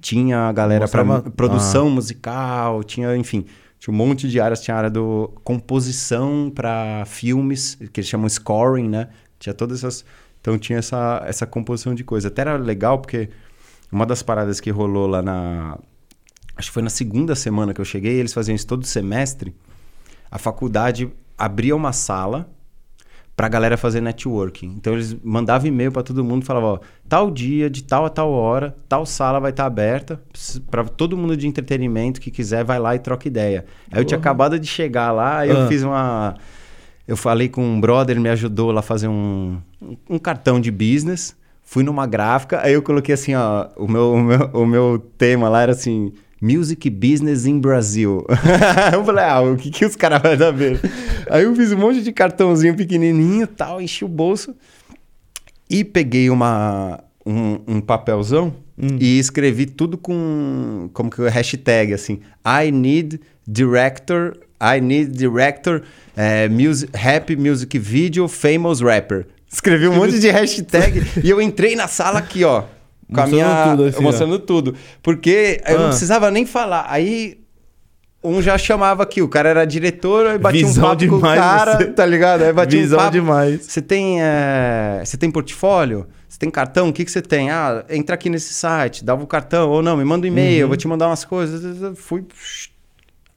Speaker 2: Tinha a galera para produção ah. musical, tinha, enfim. Tinha um monte de áreas, tinha a área do composição para filmes, que eles chamam scoring, né? Tinha todas essas. Então tinha essa, essa composição de coisa. Até era legal porque uma das paradas que rolou lá na. Acho que foi na segunda semana que eu cheguei, eles faziam isso todo semestre. A faculdade abria uma sala pra galera fazer networking. Então eles mandavam e-mail para todo mundo, falavam, ó, tal dia, de tal a tal hora, tal sala vai estar tá aberta para todo mundo de entretenimento que quiser vai lá e troca ideia. Aí eu tinha acabado de chegar lá, aí ah. eu fiz uma eu falei com um brother, ele me ajudou lá a fazer um, um cartão de business. Fui numa gráfica, aí eu coloquei assim, ó, o meu, o meu, o meu tema lá era assim, Music Business in Brasil. eu falei, ah, o que, que os caras vão saber? Aí eu fiz um monte de cartãozinho pequenininho tal, enchi o bolso e peguei uma, um, um papelzão hum. e escrevi tudo com, como que é, hashtag, assim, I need director, I need director, é, music, rap music video, famous rapper. Escrevi um monte de hashtag e eu entrei na sala aqui, ó com mostrando minha, tudo, assim, mostrando ó. tudo. Porque eu não ah. precisava nem falar. Aí um já chamava aqui, o cara era diretor, aí batia Visão um papo demais, com o cara, você... tá ligado? Aí batia Visão um papo.
Speaker 1: demais.
Speaker 2: Você tem, é... você tem portfólio? Você tem cartão? O que, que você tem? Ah, entra aqui nesse site, dava o cartão, ou não, me manda um e-mail, uhum. eu vou te mandar umas coisas. Fui.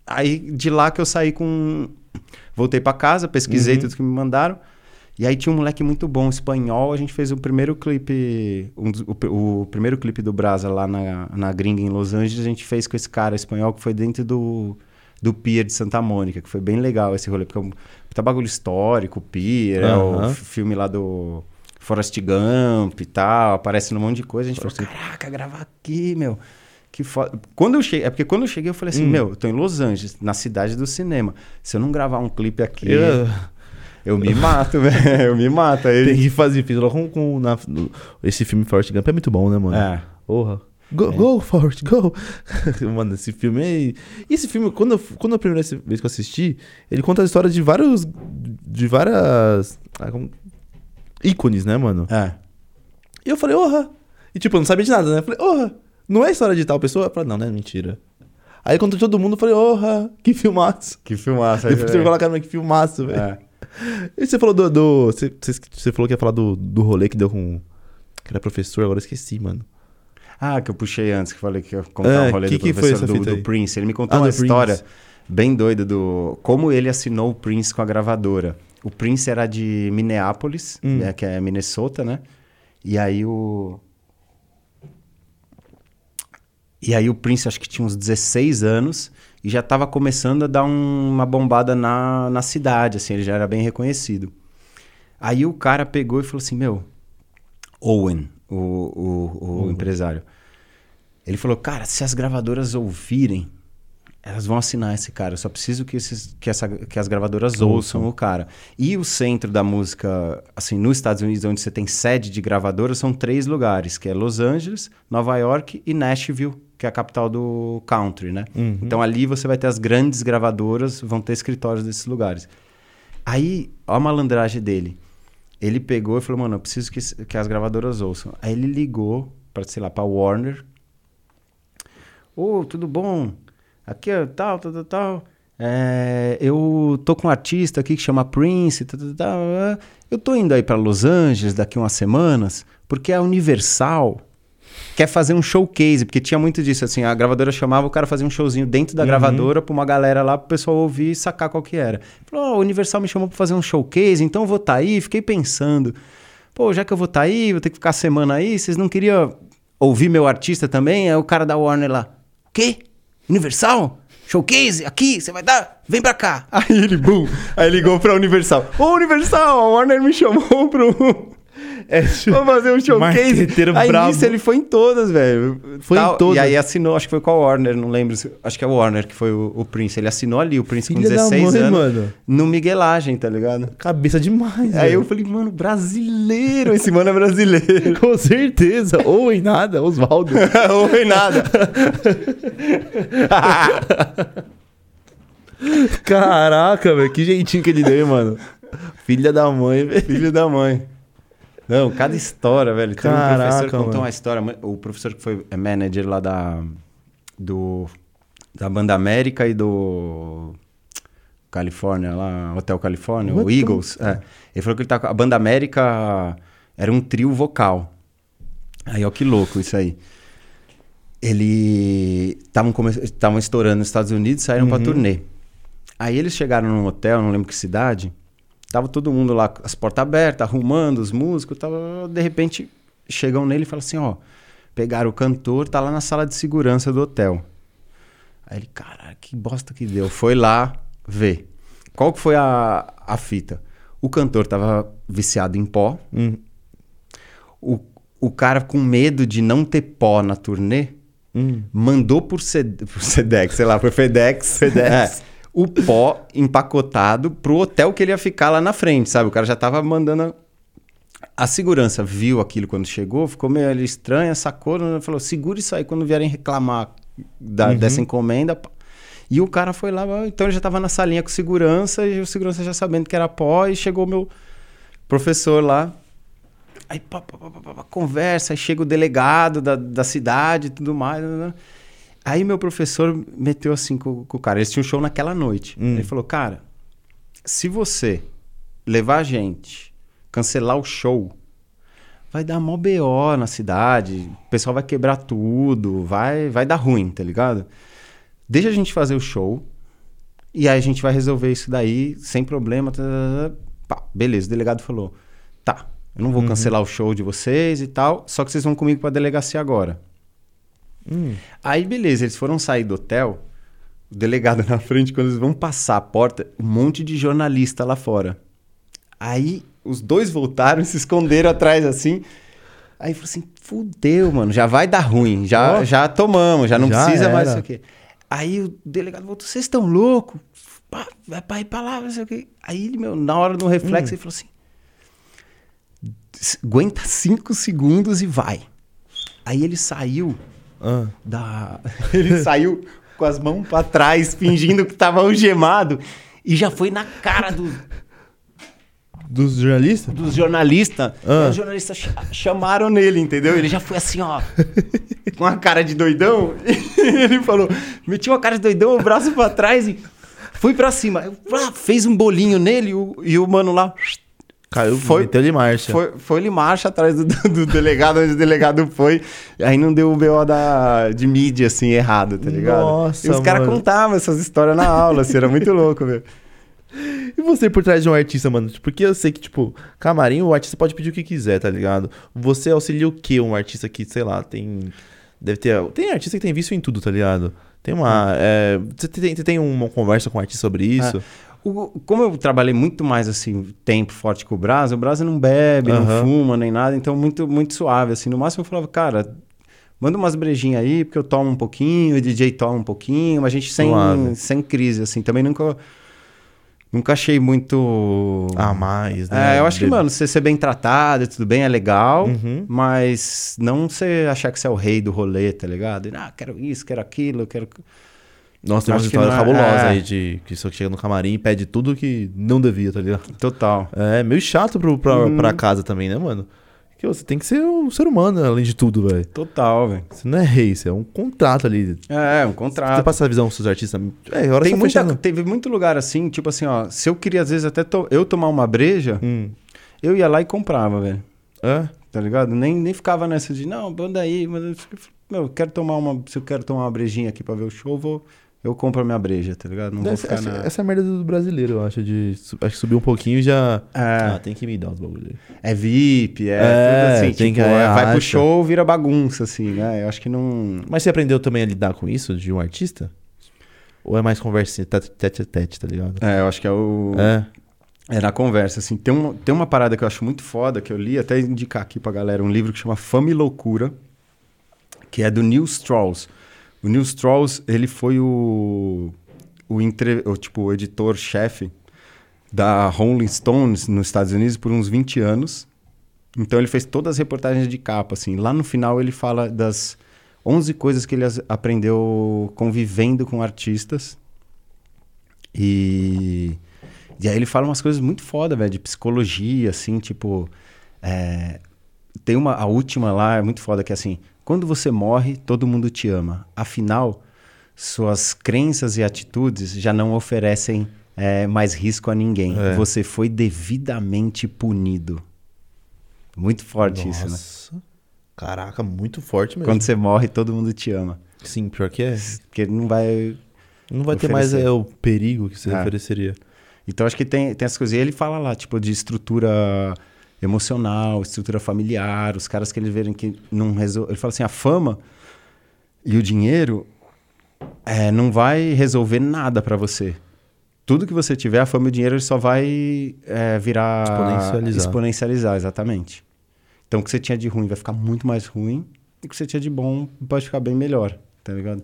Speaker 2: Aí de lá que eu saí com. Voltei para casa, pesquisei uhum. tudo que me mandaram. E aí tinha um moleque muito bom, espanhol. A gente fez o primeiro clipe, um, o, o, primeiro clipe do Brasa lá na, na gringa em Los Angeles. A gente fez com esse cara espanhol que foi dentro do, do Pier de Santa Mônica, que foi bem legal esse rolê, porque é um tá bagulho histórico, o Pier, é o filme lá do Forrest Gump e tal, aparece num monte de coisa. A gente falou, caraca, gravar aqui, meu. Que foda. Quando eu cheguei, é porque quando eu cheguei, eu falei assim, hum. meu, eu tô em Los Angeles, na cidade do cinema. Se eu não gravar um clipe aqui. Eu... Eu me mato, velho. Eu me mato. Aí...
Speaker 1: Tem que fazer. Fiz logo com, com na, no, esse filme Forrest Gump é muito bom, né, mano? É. Porra. Go, é. go, Forrest, go! mano, esse filme é. E esse filme, quando, eu, quando a primeira vez que eu assisti, ele conta a história de vários. De várias. Ah, como... ícones, né, mano?
Speaker 2: É.
Speaker 1: E eu falei, orra! E tipo, eu não sabia de nada, né? Eu falei, orra! Não é história de tal pessoa? Eu falei, não, não é mentira. Aí quando todo mundo, eu falei, orra! Que filmaço!
Speaker 2: Que filmaço,
Speaker 1: Depois você colocar, mas que filmaço, velho. É. E você falou do. do você, você, falou que ia falar do, do rolê que deu com. Que era professor, agora eu esqueci, mano.
Speaker 2: Ah, que eu puxei antes, que falei que ia contar é, um rolê que do que professor do, do, Prince. Ele me contou ah, uma história Prince. bem doida do. Como ele assinou o Prince com a gravadora. O Prince era de Minneapolis, hum. né, que é Minnesota, né? E aí o. E aí o Prince, acho que tinha uns 16 anos e já estava começando a dar um, uma bombada na, na cidade, assim, ele já era bem reconhecido. Aí o cara pegou e falou assim, meu, Owen, o, o, o uhum. empresário, ele falou, cara, se as gravadoras ouvirem, elas vão assinar esse cara. Eu só preciso que, esses, que, essa, que as gravadoras ouçam. ouçam o cara. E o centro da música, assim, nos Estados Unidos, onde você tem sede de gravadoras, são três lugares, que é Los Angeles, Nova York e Nashville, que é a capital do country, né? Uhum. Então ali você vai ter as grandes gravadoras, vão ter escritórios desses lugares. Aí, ó a malandragem dele. Ele pegou e falou, mano, eu preciso que, que as gravadoras ouçam. Aí ele ligou para, sei lá, para Warner. Ô, oh, tudo bom? Aqui é tal, tal, tal, tal. É, eu tô com um artista aqui que chama Prince, tal, tal, tal. Eu tô indo aí para Los Angeles daqui umas semanas, porque a Universal quer fazer um showcase, porque tinha muito disso, assim, a gravadora chamava, o cara fazia um showzinho dentro da uhum. gravadora pra uma galera lá, pro pessoal ouvir e sacar qual que era. Falou, oh, o Universal me chamou pra fazer um showcase, então eu vou estar tá aí, fiquei pensando, pô, já que eu vou estar tá aí, vou ter que ficar a semana aí, vocês não queriam ouvir meu artista também? É o cara da Warner lá, o quê? Universal? Showcase, aqui, você vai dar? Vem pra cá. Aí ele, bum, aí ligou pra Universal. Ô, Universal, a Warner me chamou pro, é, Vamos fazer um showcase. Aí bravo. nisso ele foi em todas, velho. Foi Tal, em todas. E aí assinou, acho que foi com a Warner, não lembro. Acho que é o Warner que foi o, o Prince. Ele assinou ali, o Prince Filha com 16 mãe, anos. Mano. No Miguelagem, tá ligado?
Speaker 1: Cabeça demais,
Speaker 2: Aí eu falei, mano, brasileiro. Esse mano é brasileiro.
Speaker 1: com certeza. Ou em nada, Oswaldo.
Speaker 2: Ou em nada.
Speaker 1: Caraca, velho. Que jeitinho que ele deu, mano. Filha da mãe, velho.
Speaker 2: Filha da mãe. Não, cada história, velho. Tem Caraca, um professor que contou mano. uma história. O professor que foi manager lá da, do, da Banda América e do Califórnia, lá, Hotel Califórnia, o Eagles. É. Ele falou que ele tá com a Banda América. Era um trio vocal. Aí, ó, que louco isso aí. Ele estavam come... estourando nos Estados Unidos, saíram uhum. pra turnê. Aí eles chegaram num hotel, não lembro que cidade. Tava todo mundo lá, as portas abertas, arrumando os músicos. Tava, de repente, chegam nele e falam assim: ó, pegaram o cantor, tá lá na sala de segurança do hotel. Aí ele, cara, que bosta que deu. Foi lá ver. Qual que foi a, a fita? O cantor tava viciado em pó. Hum. O, o cara com medo de não ter pó na turnê, hum. mandou por, Ced, por Sedex, sei lá, por FedEx. FedEx. É, o pó empacotado pro hotel que ele ia ficar lá na frente, sabe? O cara já tava mandando. A, a segurança viu aquilo quando chegou, ficou meio estranha, sacou, né? falou: segura isso aí quando vierem reclamar da, uhum. dessa encomenda. E o cara foi lá, então ele já tava na salinha com segurança, e o segurança já sabendo que era pó, e chegou meu professor lá. Aí, pá, pá, pá, conversa, aí chega o delegado da, da cidade e tudo mais. Né? Aí meu professor meteu assim com, com o cara. Eles tinham um show naquela noite. Hum. Ele falou, cara, se você levar a gente, cancelar o show, vai dar mó BO na cidade, o pessoal vai quebrar tudo, vai, vai dar ruim, tá ligado? Deixa a gente fazer o show e aí a gente vai resolver isso daí sem problema. Tá, tá, tá, Pá, beleza, o delegado falou: tá, eu não vou uhum. cancelar o show de vocês e tal, só que vocês vão comigo pra delegacia agora. Hum. Aí, beleza, eles foram sair do hotel, o delegado na frente, quando eles vão passar a porta, um monte de jornalista lá fora. Aí, os dois voltaram e se esconderam atrás assim. Aí falou assim: fudeu, mano, já vai dar ruim, já, oh. já tomamos, já não já precisa era. mais isso aqui. Aí o delegado voltou: vocês estão loucos? Vai pra ir pra lá, não sei o quê. Aí meu, na hora do reflexo, hum. ele falou assim: aguenta cinco segundos e vai. Aí ele saiu ah. Da... Ele saiu com as mãos para trás, fingindo que tava algemado, e já foi na cara do.
Speaker 1: Dos jornalistas?
Speaker 2: Dos jornalistas. Ah. Os jornalistas ch chamaram nele, entendeu? Ele já foi assim, ó, com a cara de doidão. ele falou: metiu a cara de doidão, o braço para trás e fui para cima. fez um bolinho nele o, e o mano lá
Speaker 1: Caiu, foi, meteu de marcha.
Speaker 2: Foi, foi ele marcha atrás do, do, delegado, onde o delegado foi. Aí não deu o BO da, de mídia, assim, errado, tá ligado? Nossa, E os caras contavam essas histórias na aula, assim, era muito louco, velho.
Speaker 1: E você por trás de um artista, mano? Porque eu sei que, tipo, camarim, o artista pode pedir o que quiser, tá ligado? Você auxilia o quê? Um artista que, sei lá, tem. Deve ter. Tem artista que tem vício em tudo, tá ligado? Tem uma. É, você, tem, você tem uma conversa com o artista sobre isso? É.
Speaker 2: O, como eu trabalhei muito mais assim, tempo forte com o Brasa, o Brasa não bebe, uhum. não fuma, nem nada, então muito, muito suave. Assim, no máximo eu falava, cara, manda umas brejinhas aí, porque eu tomo um pouquinho, o DJ toma um pouquinho, mas a gente sem, sem crise, assim. Também nunca. Nunca achei muito.
Speaker 1: Ah, mais, né?
Speaker 2: É, eu acho que, mano, você ser bem tratado, tudo bem, é legal, uhum. mas não você achar que você é o rei do rolê, tá ligado? E, ah, quero isso, quero aquilo, quero.
Speaker 1: Nossa, tem uma história fabulosa é... aí de que só chega no camarim e pede tudo que não devia, tá ligado?
Speaker 2: Total.
Speaker 1: É meio chato pro, pra, hum. pra casa também, né, mano? Que você tem que ser um ser humano, além de tudo, velho.
Speaker 2: Total, velho.
Speaker 1: Você não é rei, você é um contrato ali.
Speaker 2: É, um contrato. Você
Speaker 1: passa a visão pros seus artistas. É, hora
Speaker 2: tem muita, Teve muito lugar assim, tipo assim, ó. Se eu queria, às vezes, até to, eu tomar uma breja, hum. eu ia lá e comprava, velho. É? Tá ligado? Nem, nem ficava nessa de, não, banda aí, mas eu, meu, eu quero tomar uma. Se eu quero tomar uma brejinha aqui pra ver o show, vou eu compro a minha breja, tá ligado?
Speaker 1: Não essa, vou ficar essa, na... essa é a merda do brasileiro, eu acho, de acho que subir um pouquinho já... É. Ah, tem que me dar os bagulhos.
Speaker 2: É VIP, é, é assim, tem tipo, que, é, vai pro show, vira bagunça, assim, né? Eu acho que não...
Speaker 1: Mas você aprendeu também a lidar com isso, de um artista? Ou é mais conversa tete a tete, tá ligado?
Speaker 2: É, eu acho que é o... É. É na conversa, assim. Tem, um, tem uma parada que eu acho muito foda, que eu li, até indicar aqui pra galera, um livro que chama Fama e Loucura, que é do Neil Strauss. O Neil Strauss, ele foi o, o, entre, o, tipo, editor-chefe da Rolling Stones nos Estados Unidos por uns 20 anos. Então ele fez todas as reportagens de capa, assim. Lá no final ele fala das 11 coisas que ele aprendeu convivendo com artistas. E, e aí ele fala umas coisas muito foda, velho, de psicologia, assim, tipo... É, tem uma, a última lá é muito foda, que é assim... Quando você morre, todo mundo te ama. Afinal, suas crenças e atitudes já não oferecem é, mais risco a ninguém. É. Você foi devidamente punido. Muito forte Nossa. isso, né?
Speaker 1: Caraca, muito forte mesmo.
Speaker 2: Quando você morre, todo mundo te ama.
Speaker 1: Sim, pior que é.
Speaker 2: Porque não vai.
Speaker 1: Não vai oferecer. ter mais é, o perigo que você é. ofereceria.
Speaker 2: Então acho que tem, tem essas coisas. E ele fala lá, tipo, de estrutura emocional, estrutura familiar, os caras que ele verem que não resolve. Ele fala assim: a fama e o dinheiro é, não vai resolver nada para você. Tudo que você tiver, a fama e o dinheiro, ele só vai é, virar.
Speaker 1: Exponencializar.
Speaker 2: Exponencializar, exatamente. Então o que você tinha de ruim vai ficar muito mais ruim e o que você tinha de bom pode ficar bem melhor, tá ligado?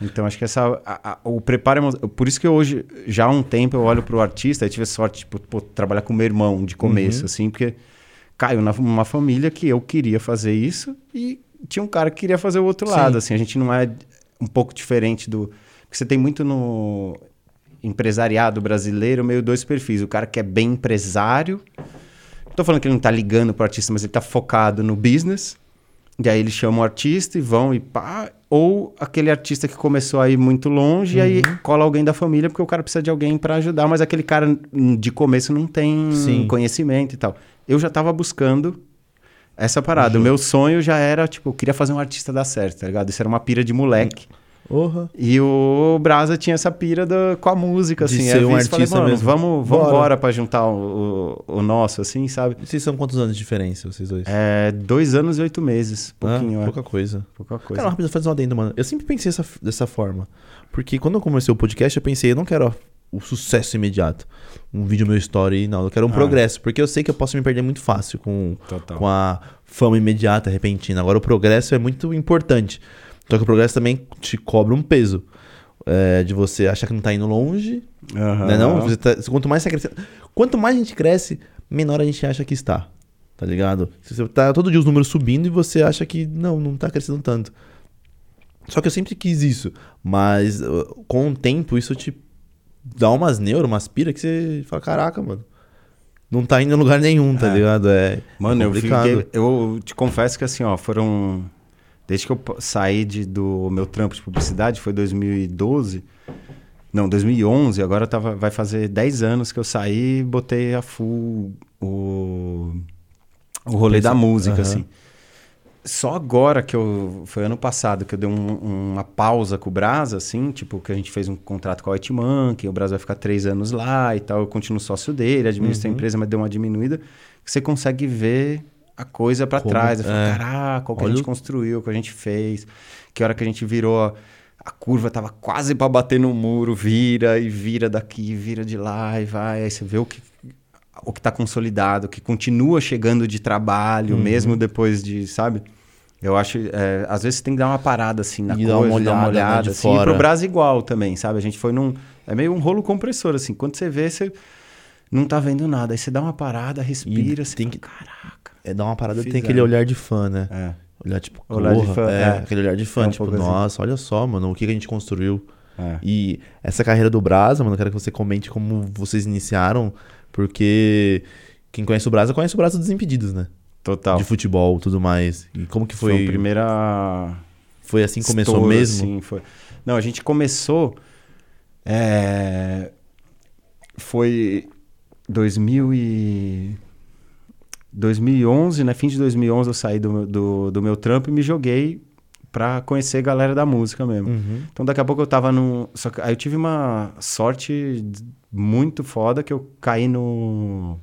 Speaker 2: Então acho que essa a, a, o preparo por isso que hoje já há um tempo eu olho para o artista eu tive sorte tipo pô, trabalhar com meu irmão de começo uhum. assim porque caiu numa família que eu queria fazer isso e tinha um cara que queria fazer o outro Sim. lado assim a gente não é um pouco diferente do porque você tem muito no empresariado brasileiro meio dois perfis o cara que é bem empresário Tô falando que ele não tá ligando pro artista, mas ele tá focado no business. E aí eles chamam o artista e vão e pá. Ou aquele artista que começou a ir muito longe uhum. e aí uhum. cola alguém da família porque o cara precisa de alguém para ajudar, mas aquele cara de começo não tem Sim. conhecimento e tal. Eu já tava buscando essa parada. Uhum. O meu sonho já era, tipo, eu queria fazer um artista dar certo, tá ligado? Isso era uma pira de moleque.
Speaker 1: Uhum.
Speaker 2: E o Brasa tinha essa pira da, com a música,
Speaker 1: de
Speaker 2: assim.
Speaker 1: Ser um artista falei, mesmo.
Speaker 2: Vamos, vamos embora pra juntar o, o, o, nosso, assim, sabe?
Speaker 1: Vocês são quantos anos de diferença, vocês dois?
Speaker 2: É, dois anos e oito meses. Pouquinho,
Speaker 1: ah,
Speaker 2: é.
Speaker 1: Pouca coisa.
Speaker 2: Pouca coisa.
Speaker 1: Cara, rápido, fazer um adendo, mano. Eu sempre pensei essa, dessa forma. Porque quando eu comecei o podcast, eu pensei, eu não quero o sucesso imediato. Um vídeo meu story, não. Eu quero um ah. progresso. Porque eu sei que eu posso me perder muito fácil com, com a fama imediata, repentina. Agora, o progresso é muito importante. Só que o progresso também te cobra um peso. É, de você achar que não tá indo longe. Uhum. Né, não? Você tá, quanto mais você cresce. Quanto mais a gente cresce, menor a gente acha que está. Tá ligado? Você tá todo dia os números subindo e você acha que não, não tá crescendo tanto. Só que eu sempre quis isso. Mas uh, com o tempo, isso te dá umas neuras, umas pira que você fala: caraca, mano. Não tá indo em lugar nenhum, tá é. ligado? É.
Speaker 2: Mano, eu, fiquei, eu te confesso que assim, ó, foram Desde que eu saí de, do meu trampo de publicidade, foi 2012. Não, 2011, agora tava, vai fazer 10 anos que eu saí e botei a full o, o rolê da música, uhum. assim. Só agora que eu. Foi ano passado que eu dei um, uma pausa com o Brasa, assim, tipo, que a gente fez um contrato com a Whiteman, que o Brasa vai ficar três anos lá e tal. Eu continuo sócio dele, administro uhum. a empresa, mas deu uma diminuída. Que você consegue ver a coisa para trás. Eu falei, é. caraca, o que Olha... a gente construiu, o que a gente fez, que hora que a gente virou. A curva tava quase para bater no muro, vira e vira daqui, vira de lá e vai. Aí você vê o que, o que tá consolidado, o que continua chegando de trabalho, uhum. mesmo depois de, sabe? Eu acho, é, às vezes você tem que dar uma parada assim na e coisa, dar uma olhada, uma olhada né, assim. Fora. E pro Brasil igual também, sabe? A gente foi num. É meio um rolo compressor, assim. Quando você vê, você não tá vendo nada. Aí você dá uma parada, respira, e você
Speaker 1: tem fala, que... caraca é dar uma parada, Fizeram. tem aquele olhar de fã, né?
Speaker 2: É.
Speaker 1: Olhar tipo,
Speaker 2: olhar de fã,
Speaker 1: é, é, aquele olhar de fã, é um tipo, nossa, assim. olha só, mano, o que, que a gente construiu. É. E essa carreira do Brasa, mano, eu quero que você comente como vocês iniciaram, porque quem conhece o Brasa conhece o Brasa dos Impedidos, né?
Speaker 2: Total.
Speaker 1: De futebol, tudo mais. E como que foi?
Speaker 2: Foi a primeira
Speaker 1: Foi assim que começou mesmo?
Speaker 2: Sim, foi. Não, a gente começou é... foi 2000 e 2011, né? Fim de 2011 eu saí do, do, do meu trampo e me joguei pra conhecer a galera da música mesmo.
Speaker 1: Uhum.
Speaker 2: Então daqui a pouco eu tava no... Só que aí eu tive uma sorte muito foda que eu caí no...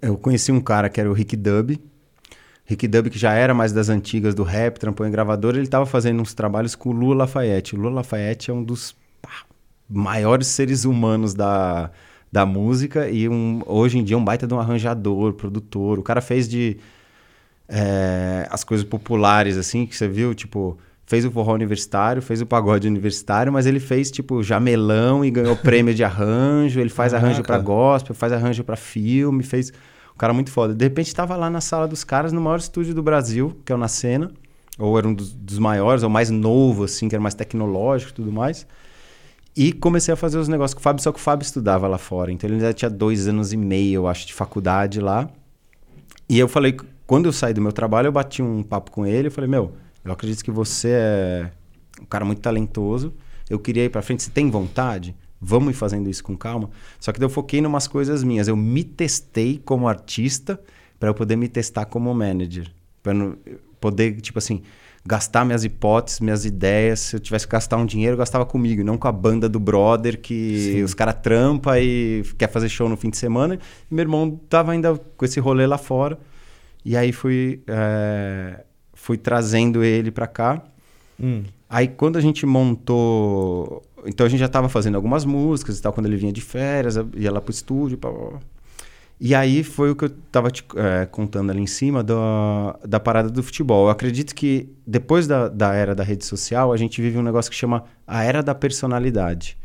Speaker 2: Eu conheci um cara que era o Rick Dub. Rick Dub, que já era mais das antigas do rap, trampou em gravador, ele tava fazendo uns trabalhos com o Lula Lafayette. O Lula Lafayette é um dos pá, maiores seres humanos da da música e um, hoje em dia um baita de um arranjador, produtor. O cara fez de é, as coisas populares, assim, que você viu, tipo, fez o forró universitário, fez o pagode universitário, mas ele fez, tipo, jamelão e ganhou prêmio de arranjo. Ele faz arranjo para gospel, faz arranjo para filme, fez. Um cara muito foda. De repente estava lá na sala dos caras, no maior estúdio do Brasil, que é o Na Cena, ou era um dos, dos maiores, ou mais novo, assim, que era mais tecnológico e tudo mais. E comecei a fazer os negócios com o Fábio, só que o Fábio estudava lá fora. Então ele já tinha dois anos e meio, eu acho, de faculdade lá. E eu falei, quando eu saí do meu trabalho, eu bati um papo com ele. Eu falei, meu, eu acredito que você é um cara muito talentoso. Eu queria ir pra frente. Você tem vontade? Vamos ir fazendo isso com calma. Só que eu foquei em umas coisas minhas. Eu me testei como artista para eu poder me testar como manager. Para poder, tipo assim, gastar minhas hipóteses, minhas ideias. Se eu tivesse que gastar um dinheiro, eu gastava comigo, não com a banda do brother que Sim. os caras trampa e quer fazer show no fim de semana. E meu irmão tava ainda com esse rolê lá fora. E aí fui, é, fui trazendo ele para cá. Hum. Aí quando a gente montou. Então a gente já estava fazendo algumas músicas e tal, quando ele vinha de férias, ia lá pro estúdio. Pá, pá. E aí foi o que eu estava é, contando ali em cima da, da parada do futebol. Eu acredito que depois da, da era da rede social, a gente vive um negócio que chama a era da personalidade.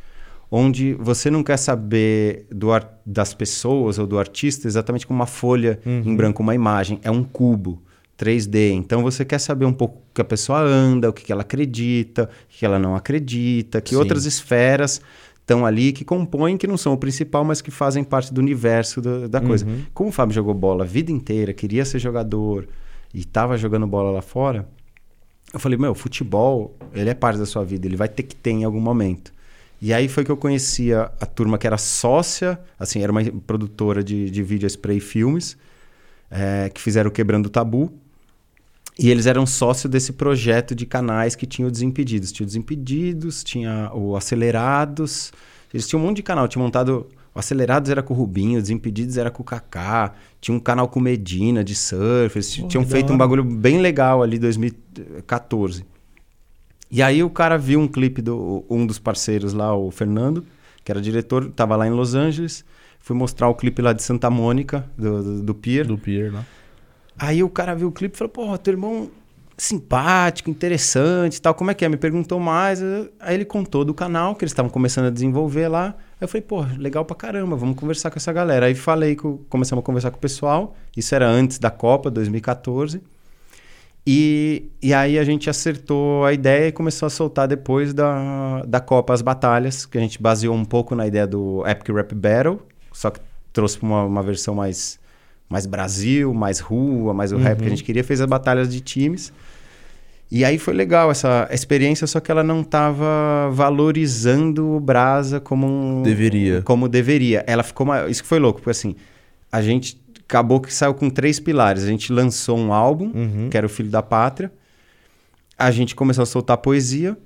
Speaker 2: Onde você não quer saber do das pessoas ou do artista exatamente como uma folha uhum. em branco, uma imagem. É um cubo 3D. Então você quer saber um pouco o que a pessoa anda, o que, que ela acredita, o que ela não acredita, que Sim. outras esferas estão ali, que compõem, que não são o principal, mas que fazem parte do universo do, da coisa. Uhum. Como o Fábio jogou bola a vida inteira, queria ser jogador e estava jogando bola lá fora, eu falei, meu, futebol, ele é parte da sua vida, ele vai ter que ter em algum momento. E aí foi que eu conhecia a turma que era sócia, assim, era uma produtora de, de vídeo spray e filmes, é, que fizeram Quebrando o Tabu. E eles eram sócios desse projeto de canais que tinha o Desimpedidos. Tinha o Desimpedidos, tinha o Acelerados. Eles tinham um monte de canal. Tinha montado. O Acelerados era com o Rubinho, o Desimpedidos era com o Kaká. Tinha um canal com Medina de surf. Eles Pô, tinham feito um bagulho bem legal ali em 2014. E aí o cara viu um clipe do um dos parceiros lá, o Fernando, que era diretor, tava lá em Los Angeles. Fui mostrar o clipe lá de Santa Mônica, do, do, do Pier.
Speaker 1: Do Pier, lá. Né?
Speaker 2: Aí o cara viu o clipe e falou, porra, teu irmão simpático, interessante e tal, como é que é? Me perguntou mais. Aí ele contou do canal que eles estavam começando a desenvolver lá. Aí eu falei, pô, legal pra caramba, vamos conversar com essa galera. Aí falei, com, começamos a conversar com o pessoal. Isso era antes da Copa, 2014. E, e aí a gente acertou a ideia e começou a soltar depois da, da Copa as batalhas, que a gente baseou um pouco na ideia do Epic Rap Battle, só que trouxe uma, uma versão mais mais Brasil, mais rua, mais o uhum. rap que a uhum. gente queria, fez as batalhas de times. E aí foi legal essa experiência, só que ela não estava valorizando o Brasa como um,
Speaker 1: deveria.
Speaker 2: Como deveria. Ela ficou isso que foi louco, porque assim, a gente acabou que saiu com três pilares. A gente lançou um álbum, uhum. que era o Filho da Pátria. A gente começou a soltar poesia